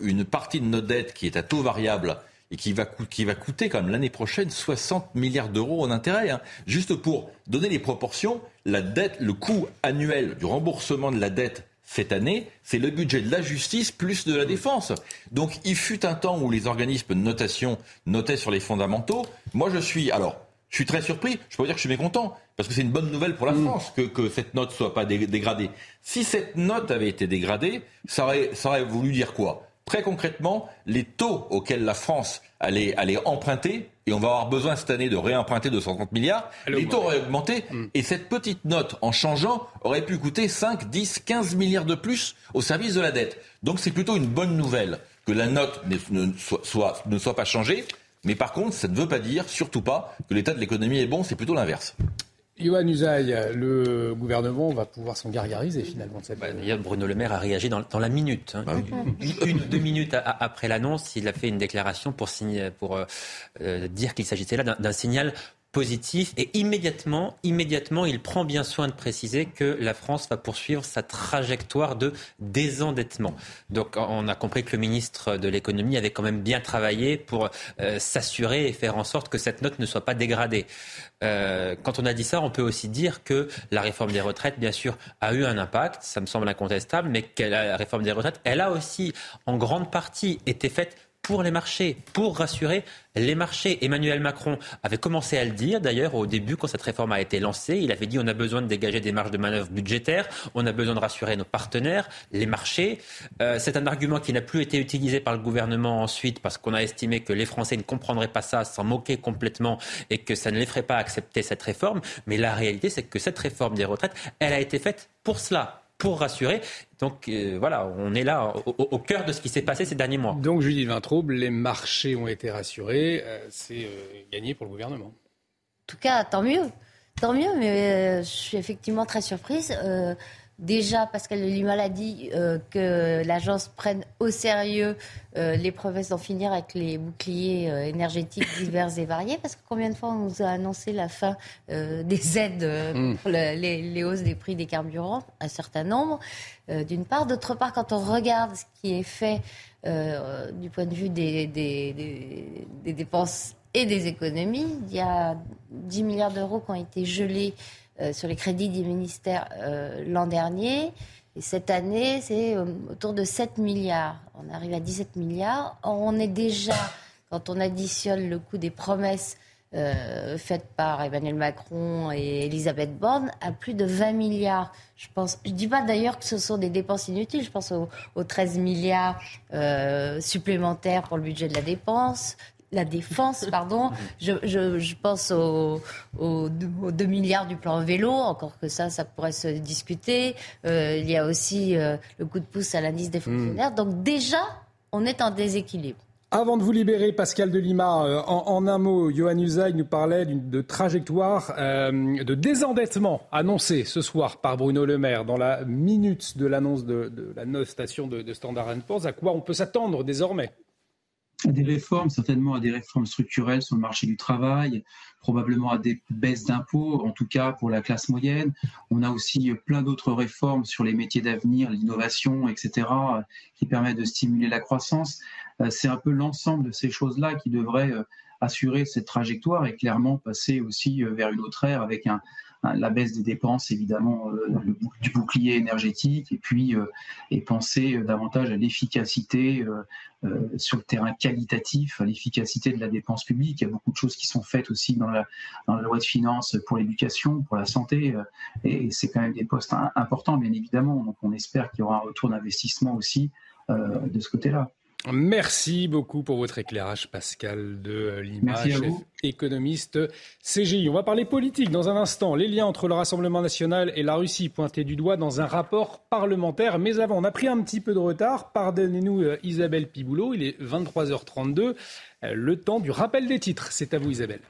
une partie de notre dette qui est à taux variable et qui va, qui va coûter quand même l'année prochaine 60 milliards d'euros en intérêt. Hein. Juste pour donner les proportions, la dette, le coût annuel du remboursement de la dette cette année, c'est le budget de la justice plus de la défense. Donc il fut un temps où les organismes de notation notaient sur les fondamentaux. Moi je suis, alors, je suis très surpris, je peux dire que je suis mécontent, parce que c'est une bonne nouvelle pour la mm. France que, que cette note soit pas dégradée. Si cette note avait été dégradée, ça aurait, ça aurait voulu dire quoi? Très concrètement, les taux auxquels la France allait, emprunter, et on va avoir besoin cette année de réemprunter 230 milliards, les taux auraient augmenté, hmm. et cette petite note, en changeant, aurait pu coûter 5, 10, 15 milliards de plus au service de la dette. Donc c'est plutôt une bonne nouvelle que la note ne soit, ne soit pas changée, mais par contre, ça ne veut pas dire, surtout pas, que l'état de l'économie est bon, c'est plutôt l'inverse. Yohann Usaï, le gouvernement va pouvoir s'en gargariser finalement. Cette... Bah, Bruno Le Maire a réagi dans, la minute. Hein. Bah une ou deux minutes après l'annonce, il a fait une déclaration pour, signer, pour euh, euh, dire qu'il s'agissait là d'un signal positif et immédiatement, immédiatement, il prend bien soin de préciser que la France va poursuivre sa trajectoire de désendettement. Donc on a compris que le ministre de l'économie avait quand même bien travaillé pour euh, s'assurer et faire en sorte que cette note ne soit pas dégradée. Euh, quand on a dit ça, on peut aussi dire que la réforme des retraites, bien sûr, a eu un impact, ça me semble incontestable, mais que la réforme des retraites, elle a aussi en grande partie été faite pour les marchés, pour rassurer les marchés. Emmanuel Macron avait commencé à le dire d'ailleurs au début quand cette réforme a été lancée. Il avait dit on a besoin de dégager des marges de manœuvre budgétaires, on a besoin de rassurer nos partenaires, les marchés. Euh, c'est un argument qui n'a plus été utilisé par le gouvernement ensuite parce qu'on a estimé que les Français ne comprendraient pas ça, s'en moquer complètement et que ça ne les ferait pas accepter cette réforme. Mais la réalité, c'est que cette réforme des retraites, elle a été faite pour cela, pour rassurer. Donc euh, voilà, on est là au, cœur de ce qui s'est passé ces derniers mois. Donc Judith Vintraube, les marchés ont été rassurés, euh, c'est euh, gagné pour le gouvernement. En tout cas, tant mieux. Tant mieux, mais je suis effectivement très surprise. Déjà, Pascal Lima l'a dit, euh, que l'agence prenne au sérieux euh, les promesses d'en finir avec les boucliers euh, énergétiques divers et variés. Parce que combien de fois on nous a annoncé la fin des aides mm. pour les, hausses des prix des carburants? Un certain nombre, d'une part. D'autre part, quand on regarde ce qui est fait du point de vue des, des dépenses et des économies, il y a 10 milliards d'euros qui ont été gelés sur les crédits du ministère euh, l'an dernier. Et cette année, c'est euh, autour de 7 milliards. On arrive à 17 milliards. on est déjà, quand on additionne le coût des promesses faites par Emmanuel Macron et Elisabeth Borne, à plus de 20 milliards. Je pense. Je dis pas d'ailleurs que ce sont des dépenses inutiles. Je pense aux, 13 milliards supplémentaires pour le budget de la dépense, la défense, pardon. Je, je, pense aux, aux, 2 milliards du plan vélo, encore que ça, ça pourrait se discuter. Euh, il y a aussi euh, le coup de pouce à l'indice des fonctionnaires. Hmm. Donc déjà, on est en déséquilibre. Avant de vous libérer, Pascal de Lima, euh, en, un mot, Johan Usaï nous parlait de trajectoire de désendettement annoncée ce soir par Bruno Le Maire dans la minute de l'annonce de, la notation de, de Standard Poor's. À quoi on peut s'attendre désormais? À des réformes, certainement à des réformes structurelles sur le marché du travail, probablement à des baisses d'impôts, en tout cas pour la classe moyenne. On a aussi plein d'autres réformes sur les métiers d'avenir, l'innovation, etc., qui permettent de stimuler la croissance. Euh, c'est un peu l'ensemble de ces choses-là qui devraient euh, assurer cette trajectoire et clairement passer aussi euh, vers une autre ère avec un, la baisse des dépenses, évidemment, du bouclier énergétique, et puis et penser davantage à l'efficacité sur le terrain qualitatif, à l'efficacité de la dépense publique. Il y a beaucoup de choses qui sont faites aussi dans la, dans la loi de finances pour l'éducation, pour la santé, et c'est quand même des postes importants, bien évidemment. Donc on espère qu'il y aura un retour d'investissement aussi de ce côté-là. Merci beaucoup pour votre éclairage, Pascal de Lima, chef économiste CGI. On va parler politique dans un instant. Les liens entre le Rassemblement national et la Russie pointés du doigt dans un rapport parlementaire. Mais avant, on a pris un petit peu de retard. Pardonnez-nous, euh, Isabelle Piboulot. Il est 23h32. Euh, le temps du rappel des titres. C'est à vous, Isabelle.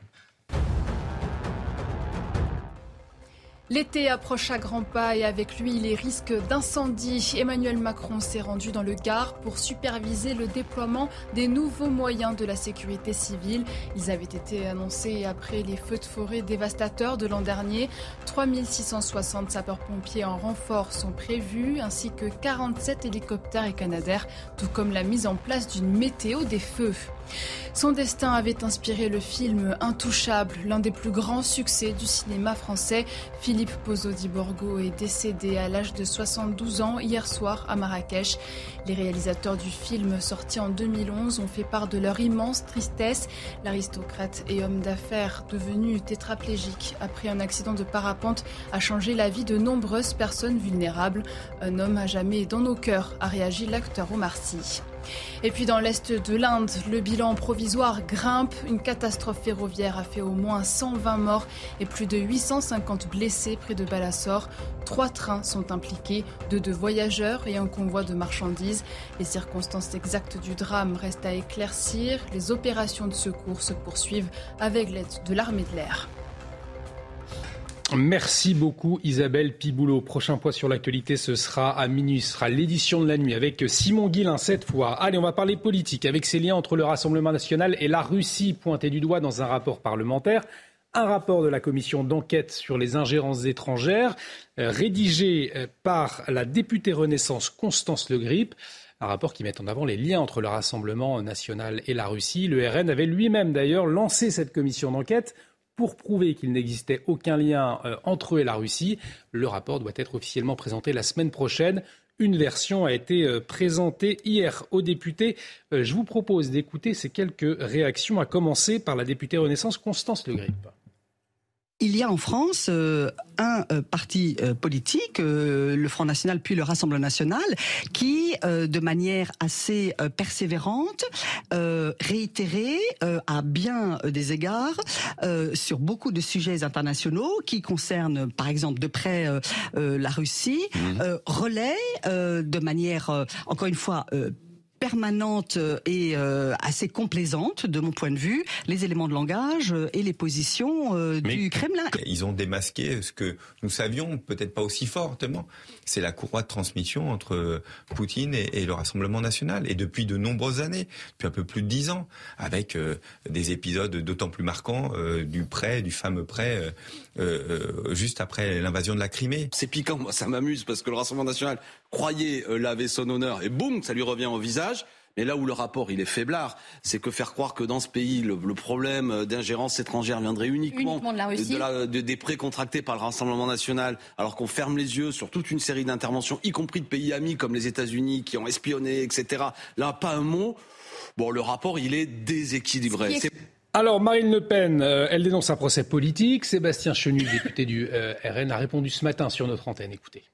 L'été approche à grands pas et avec lui les risques d'incendie. Emmanuel Macron s'est rendu dans le Gard pour superviser le déploiement des nouveaux moyens de la sécurité civile. Ils avaient été annoncés après les feux de forêt dévastateurs de l'an dernier. 3660 sapeurs-pompiers en renfort sont prévus ainsi que 47 hélicoptères et canadaires, tout comme la mise en place d'une météo des feux. Son destin avait inspiré le film Intouchable, l'un des plus grands succès du cinéma français. Philippe Pozzo Borgo est décédé à l'âge de 72 ans hier soir à Marrakech. Les réalisateurs du film, sorti en 2011, ont fait part de leur immense tristesse. L'aristocrate et homme d'affaires, devenu tétraplégique après un accident de parapente, a changé la vie de nombreuses personnes vulnérables. Un homme à jamais dans nos cœurs, a réagi l'acteur Omar Sy. Et puis dans l'est de l'Inde, le bilan provisoire grimpe. Une catastrophe ferroviaire a fait au moins 120 morts et plus de 850 blessés près de Balasore. Trois trains sont impliqués, deux de voyageurs et un convoi de marchandises. Les circonstances exactes du drame restent à éclaircir. Les opérations de secours se poursuivent avec l'aide de l'armée de l'air. Merci beaucoup Isabelle Piboulot. Prochain point sur l'actualité, ce sera à minuit, ce sera l'édition de la nuit avec Simon Guillain cette fois. Allez, on va parler politique avec ces liens entre le Rassemblement national et la Russie pointés du doigt dans un rapport parlementaire. Un rapport de la commission d'enquête sur les ingérences étrangères, euh, rédigé euh, par la députée Renaissance Constance Le Grip. Un rapport qui met en avant les liens entre le Rassemblement national et la Russie. Le RN avait lui-même d'ailleurs lancé cette commission d'enquête pour prouver qu'il n'existait aucun lien euh, entre eux et la Russie. Le rapport doit être officiellement présenté la semaine prochaine. Une version a été euh, présentée hier aux députés. Euh, je vous propose d'écouter ces quelques réactions, à commencer par la députée Renaissance Constance Le Grip il y a en France euh, un euh, parti euh, politique, le Front National puis le Rassemblement National, qui, de manière assez persévérante, réitérée à bien des égards sur beaucoup de sujets internationaux qui concernent, par exemple, de près la Russie, mmh. relaie de manière, encore une fois, permanente et euh, assez complaisante de mon point de vue les éléments de langage euh, et les positions euh, du Kremlin. Ils ont démasqué ce que nous savions, peut-être pas aussi fortement. C'est la courroie de transmission entre Poutine et, le Rassemblement national. Et depuis de nombreuses années, depuis un peu plus de dix ans, avec des épisodes d'autant plus marquants du prêt, du fameux prêt, juste après l'invasion de la Crimée. C'est piquant, moi ça m'amuse parce que le Rassemblement national croyait laver son honneur et boum, ça lui revient au visage. Mais là où le rapport il est faiblard, c'est que faire croire que dans ce pays le, problème d'ingérence étrangère viendrait uniquement, de la Russie. des prêts contractés par le Rassemblement national, alors qu'on ferme les yeux sur toute une série d'interventions, y compris de pays amis comme les États-Unis qui ont espionné, etc. Là, pas un mot. Bon, le rapport il est déséquilibré. Alors, Marine Le Pen, euh, elle dénonce un procès politique. Sébastien Chenu, député du euh, RN, a répondu ce matin sur notre antenne. Écoutez.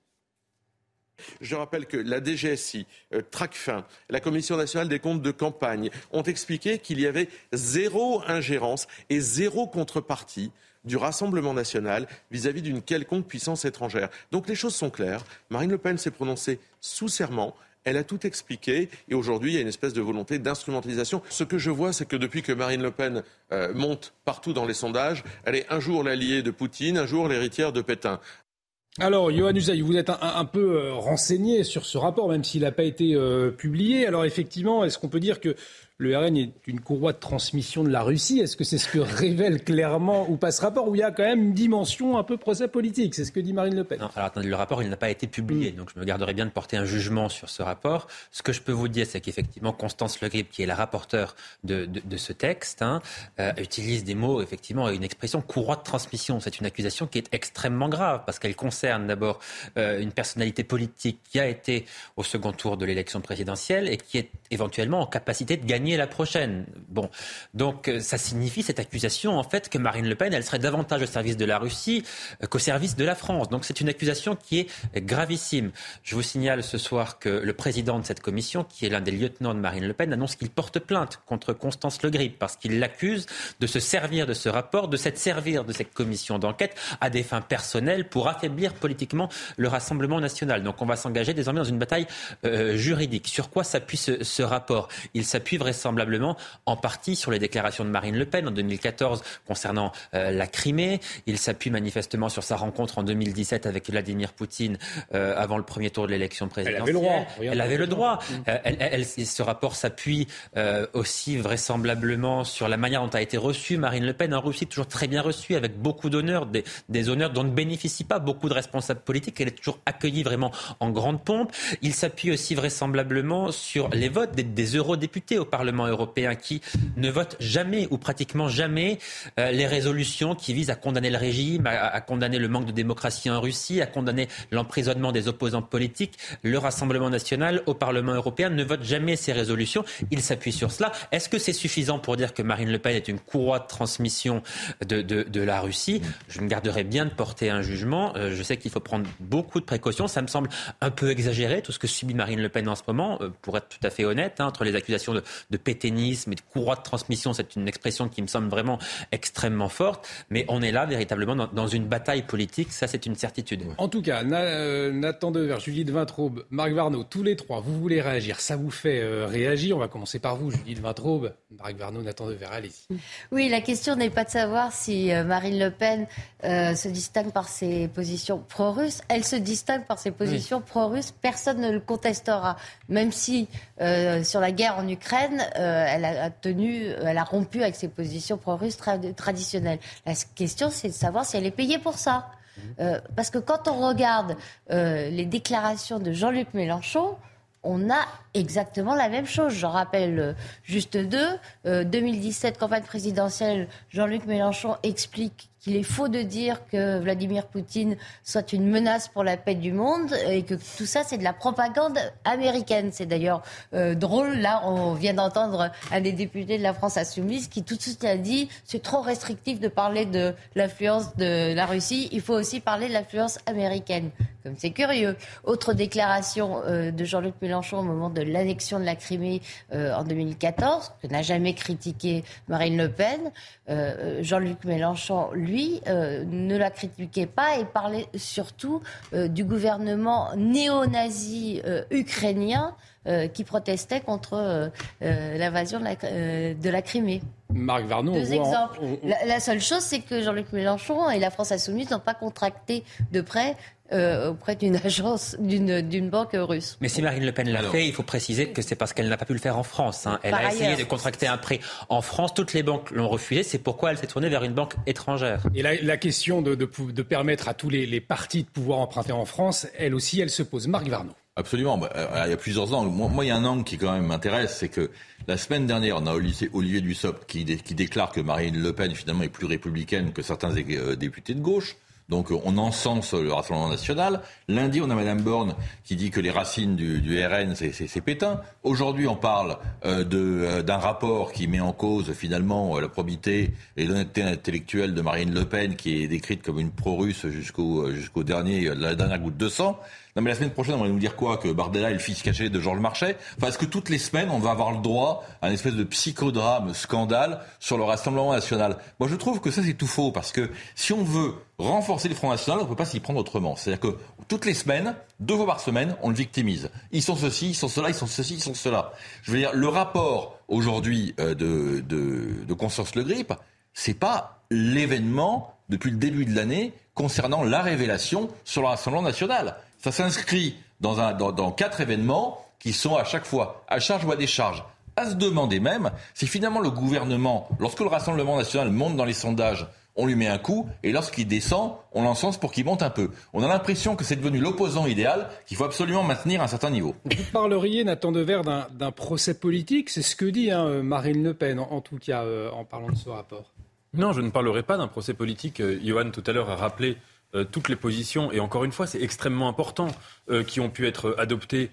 Je rappelle que la DGSI, euh, TRACFIN, la Commission nationale des comptes de campagne ont expliqué qu'il y avait zéro ingérence et zéro contrepartie du Rassemblement national vis-à-vis d'une quelconque puissance étrangère. Donc les choses sont claires. Marine Le Pen s'est prononcée sous serment. Elle a tout expliqué et aujourd'hui, il y a une espèce de volonté d'instrumentalisation. Ce que je vois, c'est que depuis que Marine Le Pen euh, monte partout dans les sondages, elle est un jour l'alliée de Poutine, un jour l'héritière de Pétain. Alors, Johan Usaï, vous êtes un, peu euh, renseigné sur ce rapport, même s'il n'a pas été euh, publié. Alors, effectivement, est-ce qu'on peut dire que le RN est une courroie de transmission de la Russie. Est-ce que c'est ce que révèle clairement ou pas ce rapport où il y a quand même une dimension un peu procès politique? C'est ce que dit Marine Le Pen. Non, alors attendez, le rapport, il n'a pas été publié, mm. donc je me garderai bien de porter un jugement sur ce rapport. Ce que je peux vous dire, c'est qu'effectivement, Constance Le Grip, qui est la rapporteure de, de, ce texte, hein, euh, utilise des mots, effectivement, une expression courroie de transmission. C'est une accusation qui est extrêmement grave parce qu'elle concerne d'abord euh, une personnalité politique qui a été au second tour de l'élection présidentielle et qui est éventuellement en capacité de gagner la prochaine. Bon, donc euh, ça signifie cette accusation en fait que Marine Le Pen, elle serait davantage au service de la Russie euh, qu'au service de la France. Donc c'est une accusation qui est gravissime. Je vous signale ce soir que le président de cette commission, qui est l'un des lieutenants de Marine Le Pen, annonce qu'il porte plainte contre Constance Le Grip parce qu'il l'accuse de se servir de ce rapport, de s'être servir de cette commission d'enquête à des fins personnelles pour affaiblir politiquement le Rassemblement national. Donc on va s'engager désormais dans une bataille euh, juridique. Sur quoi s'appuie ce, ce rapport? Il s'appuie vraisemblablement en partie sur les déclarations de Marine Le Pen en 2014 concernant euh, la Crimée. Il s'appuie manifestement sur sa rencontre en 2017 avec Vladimir Poutine euh, avant le premier tour de l'élection présidentielle. Elle avait le droit. Elle avait le droit. Elle, ce rapport s'appuie aussi vraisemblablement sur la manière dont a été reçue Marine Le Pen en Russie, toujours très bien reçue, avec beaucoup d'honneurs, des, des honneurs dont ne bénéficient pas beaucoup de responsables politiques. Elle est toujours accueillie vraiment en grande pompe. Il s'appuie aussi vraisemblablement sur les votes des, eurodéputés au Parlement européen qui ne votent jamais ou pratiquement jamais euh, les résolutions qui visent à condamner le régime, à, condamner le manque de démocratie en Russie, à condamner l'emprisonnement des opposants politiques. Le Rassemblement national au Parlement européen ne vote jamais ces résolutions. Il s'appuie sur cela. Est-ce que c'est suffisant pour dire que Marine Le Pen est une courroie de transmission de, la Russie? Je me garderai bien de porter un jugement. Euh, je sais qu'il faut prendre beaucoup de précautions. Ça me semble un peu exagéré, tout ce que subit Marine Le Pen en ce moment, euh, pour être tout à fait honnête, hein, entre les accusations de, pétainisme et de courroie de transmission, c'est une expression qui me semble vraiment extrêmement forte, mais on est là véritablement dans, une bataille politique, ça c'est une certitude. En tout cas, euh, Nathan Dever, Judith Vintraube, Marc Varnaud, tous les trois, vous voulez réagir, ça vous fait euh, réagir, on va commencer par vous, Judith Vintraube, Marc Varnaud, Nathan Dever, allez-y. Oui, la question n'est pas de savoir si Marine Le Pen se distingue par ses positions pro-russes, elle se distingue par ses positions pro-russes, personne ne le contestera, même si euh, sur la guerre en Ukraine, euh, elle a tenu, elle a rompu avec ses positions pro-russes traditionnelles. La question, c'est de savoir si elle est payée pour ça. Mhm. Euh, parce que quand on regarde les déclarations de Jean-Luc Mélenchon, on a exactement la même chose. Je rappelle juste deux. 2017, campagne présidentielle, Jean-Luc Mélenchon explique qu'il est faux de dire que Vladimir Poutine soit une menace pour la paix du monde et que tout ça, c'est de la propagande américaine. C'est d'ailleurs euh, drôle. Là, on vient d'entendre un des députés de la France insoumise qui tout de suite a dit c'est trop restrictif de parler de l'influence de la Russie. Il faut aussi parler de l'influence américaine. Comme c'est curieux. Autre déclaration euh, de Jean-Luc Mélenchon au moment de l'annexion de la Crimée euh, en 2014, que n'a jamais critiqué Marine Le Pen. Jean-Luc Mélenchon, lui, euh, ne la critiquait pas et parlait surtout euh, du gouvernement néo-nazi euh, ukrainien qui protestait contre l'invasion de, la Crimée. Marc Varnon, Deux exemples. La, seule chose, c'est que Jean-Luc Mélenchon et la France Insoumise n'ont pas contracté de prêt euh, auprès d'une agence, d'une banque russe. Mais si Marine Le Pen l'a fait, il faut préciser que c'est parce qu'elle n'a pas pu le faire en France. Hein. Elle a essayé de contracter un prêt en France. Toutes les banques l'ont refusé. C'est pourquoi elle s'est tournée vers une banque étrangère. Et la, la question de, de, de, permettre à tous les, les, partis de pouvoir emprunter en France, elle aussi, elle se pose. Marc Varno. Absolument. Bah, euh, il y a plusieurs angles. Moi, il y a un angle qui quand même m'intéresse, c'est que la semaine dernière, on a Olivier Dussopt qui, qui déclare que Marine Le Pen finalement est plus républicaine que certains euh, députés de gauche. Donc on encense le Rassemblement national. Lundi, on a Madame Borne qui dit que les racines du, du RN, c'est Pétain. Aujourd'hui, on parle euh, euh, d'un rapport qui met en cause finalement euh, la probité et l'honnêteté intellectuelle de Marine Le Pen, qui est décrite comme une pro-russe jusqu'au jusqu'au dernier, la dernière goutte de sang. Non mais la semaine prochaine, on va nous dire quoi? Que Bardella est le fils caché de Georges Marchais? Est-ce que toutes les semaines, on va avoir le droit à une espèce de psychodrame, scandale sur le Rassemblement national? Moi, je trouve que ça, c'est tout faux, parce que si on veut renforcer le Front National, on ne peut pas s'y prendre autrement. C'est-à-dire que toutes les semaines, deux fois par semaine, on le victimise. Ils sont ceci, ils sont cela, ils sont ceci, ils sont cela. Je veux dire, le rapport aujourd'hui euh, de, de, de Constance Le Grip, c'est pas l'événement depuis le début de l'année concernant la révélation sur le Rassemblement national. Ça s'inscrit dans, dans, dans quatre événements qui sont à chaque fois à charge ou à décharge à se demander même si finalement le gouvernement, lorsque le Rassemblement national monte dans les sondages, on lui met un coup, et lorsqu'il descend, on l'encense pour qu'il monte un peu. On a l'impression que c'est devenu l'opposant idéal, qu'il faut absolument maintenir à un certain niveau. Vous parleriez, Nathan Dever, d'un procès politique, c'est ce que dit hein, Marine Le Pen, en, tout cas, euh, en parlant de ce rapport. Non, je ne parlerai pas d'un procès politique. Euh, Johan, tout à l'heure, a rappelé euh, toutes les positions, et encore une fois, c'est extrêmement important, qui ont pu être adoptées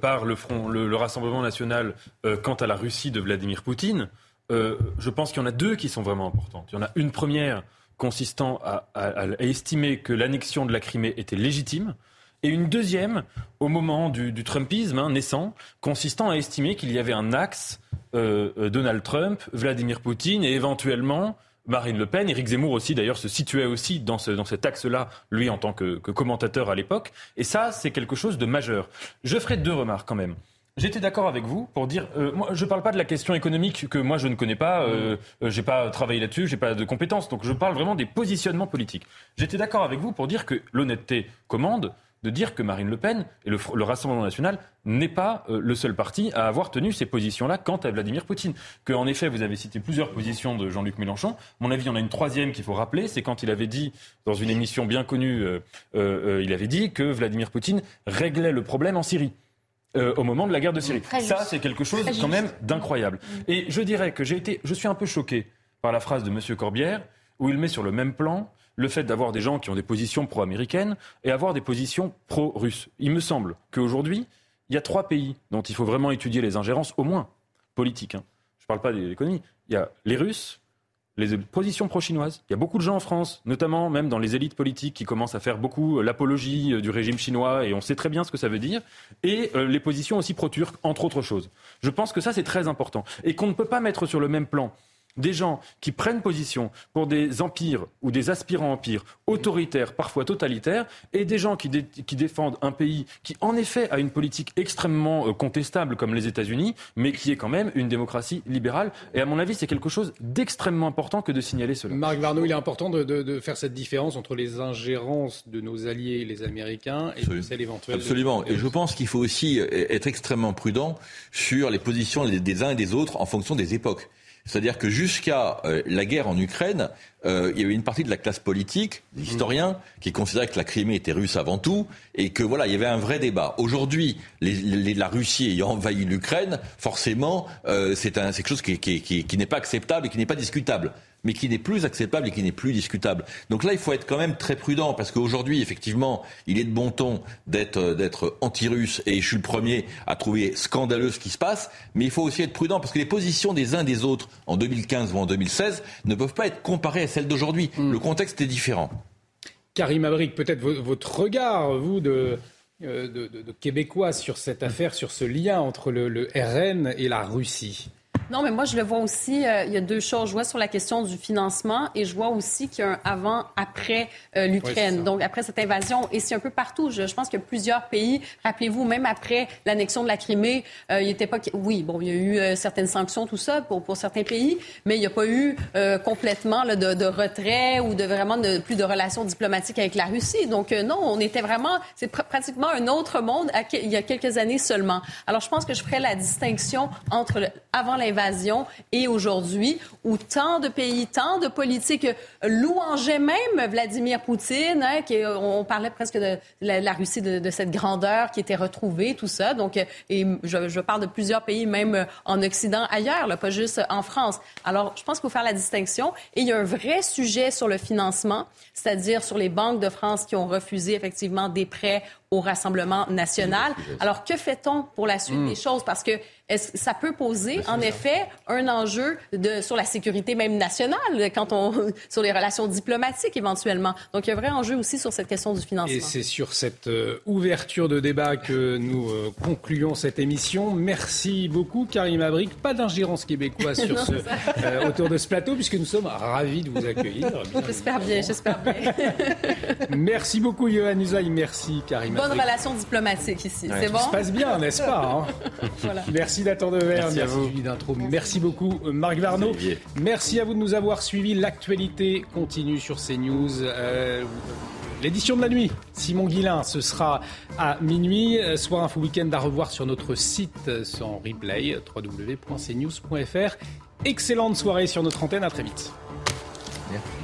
par le, Front, le, Rassemblement national quant à la Russie de Vladimir Poutine. Euh, je pense qu'il y en a deux qui sont vraiment importantes. Il y en a une première consistant à, estimer que l'annexion de la Crimée était légitime, et une deuxième au moment du, Trumpisme hein, naissant, consistant à estimer qu'il y avait un axe euh, Donald Trump, Vladimir Poutine et éventuellement Marine Le Pen. Éric Zemmour aussi, d'ailleurs, se situait aussi dans, cet axe-là, lui en tant que commentateur à l'époque. Et ça, c'est quelque chose de majeur. Je ferai deux remarques quand même. J'étais d'accord avec vous pour dire, euh, moi, je ne parle pas de la question économique que moi je ne connais pas, euh, euh j'ai pas travaillé là-dessus, j'ai pas de compétences, donc je parle vraiment des positionnements politiques. J'étais d'accord avec vous pour dire que l'honnêteté commande de dire que Marine Le Pen et le, Rassemblement national n'est pas euh, le seul parti à avoir tenu ces positions-là quant à Vladimir Poutine. Que, en effet, vous avez cité plusieurs positions de Jean-Luc Mélenchon. Mon avis, il y en a une troisième qu'il faut rappeler, c'est quand il avait dit, dans une émission bien connue, il avait dit que Vladimir Poutine réglait le problème en Syrie. Euh, au moment de la guerre de Syrie. Ça, c'est quelque chose quand même d'incroyable. Mm. Et je dirais que j'ai été, je suis un peu choqué par la phrase de M. Corbière, où il met sur le même plan le fait d'avoir des gens qui ont des positions pro-américaines et avoir des positions pro-russes. Il me semble qu'aujourd'hui, il y a trois pays dont il faut vraiment étudier les ingérences, au moins politiques. Hein. Je ne parle pas de l'économie. Il y a les Russes, les positions pro-chinoises. Il y a beaucoup de gens en France, notamment même dans les élites politiques, qui commencent à faire beaucoup euh, l'apologie euh, du régime chinois, et on sait très bien ce que ça veut dire, et euh, les positions aussi pro-turques, entre autres choses. Je pense que ça, c'est très important, et qu'on ne peut pas mettre sur le même plan des gens qui prennent position pour des empires ou des aspirants empires autoritaires, parfois totalitaires, et des gens qui, défendent un pays qui, en effet, a une politique extrêmement euh, contestable comme les États-Unis, mais qui est quand même une démocratie libérale. Et à mon avis, c'est quelque chose d'extrêmement important que de signaler cela. Marc Varnaud, il est important de, faire cette différence entre les ingérences de nos alliés, les Américains, et celles éventuelles. Absolument. Et je pense qu'il faut aussi euh, être extrêmement prudent sur les positions des uns et des autres en fonction des époques. C'est-à-dire que jusqu'à euh, la guerre en Ukraine, euh, il y avait une partie de la classe politique, des mmh. historiens, qui considéraient que la Crimée était russe avant tout, et que voilà, il y avait un vrai débat. Aujourd'hui, la Russie ayant envahi l'Ukraine, forcément, euh, c'est quelque chose qui, qui n'est pas acceptable et qui n'est pas discutable mais qui n'est plus acceptable et qui n'est plus discutable. Donc là, il faut être quand même très prudent parce qu'aujourd'hui, effectivement, il est de bon ton d'être euh, d'être anti-russe et je suis le premier à trouver scandaleux ce qui se passe, mais il faut aussi être prudent parce que les positions des uns des autres en 2015 ou en 2016 ne peuvent pas être comparées à celles d'aujourd'hui. Mm. Le contexte est différent. Karim Abrik, peut-être votre regard, vous, de, euh, de, de, Québécois sur cette affaire, sur ce lien entre le RN et la Russie? Non, mais moi, je le vois aussi. Euh, il y a deux choses. Je vois sur la question du financement et je vois aussi qu'il y a un avant-après euh, l'Ukraine. Donc, après cette invasion, et c'est un peu partout. Je, pense a plusieurs pays. Rappelez-vous, même après l'annexion de la Crimée, euh, il était pas. Oui, bon, il y a eu certaines sanctions, tout ça, pour, pour certains pays, mais il n'y a pas eu complètement de, de, retrait ou de vraiment de, plus de relations diplomatiques avec la Russie. Donc, non, on était vraiment. C'est pratiquement un autre monde il y a quelques années seulement. Alors, je pense que je ferais la distinction entre le, avant l'invasion et aujourd'hui, où tant de pays, tant de politiques louangeaient même Vladimir Poutine, hein, on parlait presque de la, Russie de, cette grandeur qui était retrouvée, tout ça. Donc, je, parle de plusieurs pays, même en Occident, ailleurs, pas juste en France. Alors, je pense qu'il faut faire la distinction. Et il y a un vrai sujet sur le financement, c'est-à-dire sur les banques de France qui ont refusé effectivement des prêts au Rassemblement national. Alors, que fait-on pour la suite hmm. des choses? Parce que ça peut poser, ben, en effet, un enjeu de, sur la sécurité même nationale, quand on, sur les relations diplomatiques éventuellement. Donc, il y a un vrai enjeu aussi sur cette question du financement. Et c'est sur cette euh, ouverture de débat que nous euh, concluons cette émission. Merci beaucoup, Karim Abrik. Pas d'ingérence québécoise sur ce, euh, autour de ce plateau, puisque nous sommes ravis de vous accueillir. J'espère bien, j'espère bien. merci beaucoup, Yohann Usaï. Merci, Karim Bonne relation diplomatique ici. c'est bon? Ça se passe bien, n'est-ce pas? Hein voilà. Merci. Merci Nathan Dever, merci, merci à vous. d'intro. Merci beaucoup euh, Marc Varnaud. Merci à vous de nous avoir suivis. L'actualité continue sur CNews. Euh, L'édition de la nuit, Simon Guillain, ce sera à minuit. Soir Info Week-end à revoir sur notre site en replay www.cnews.fr. Excellente soirée sur notre antenne, à très vite. Merci.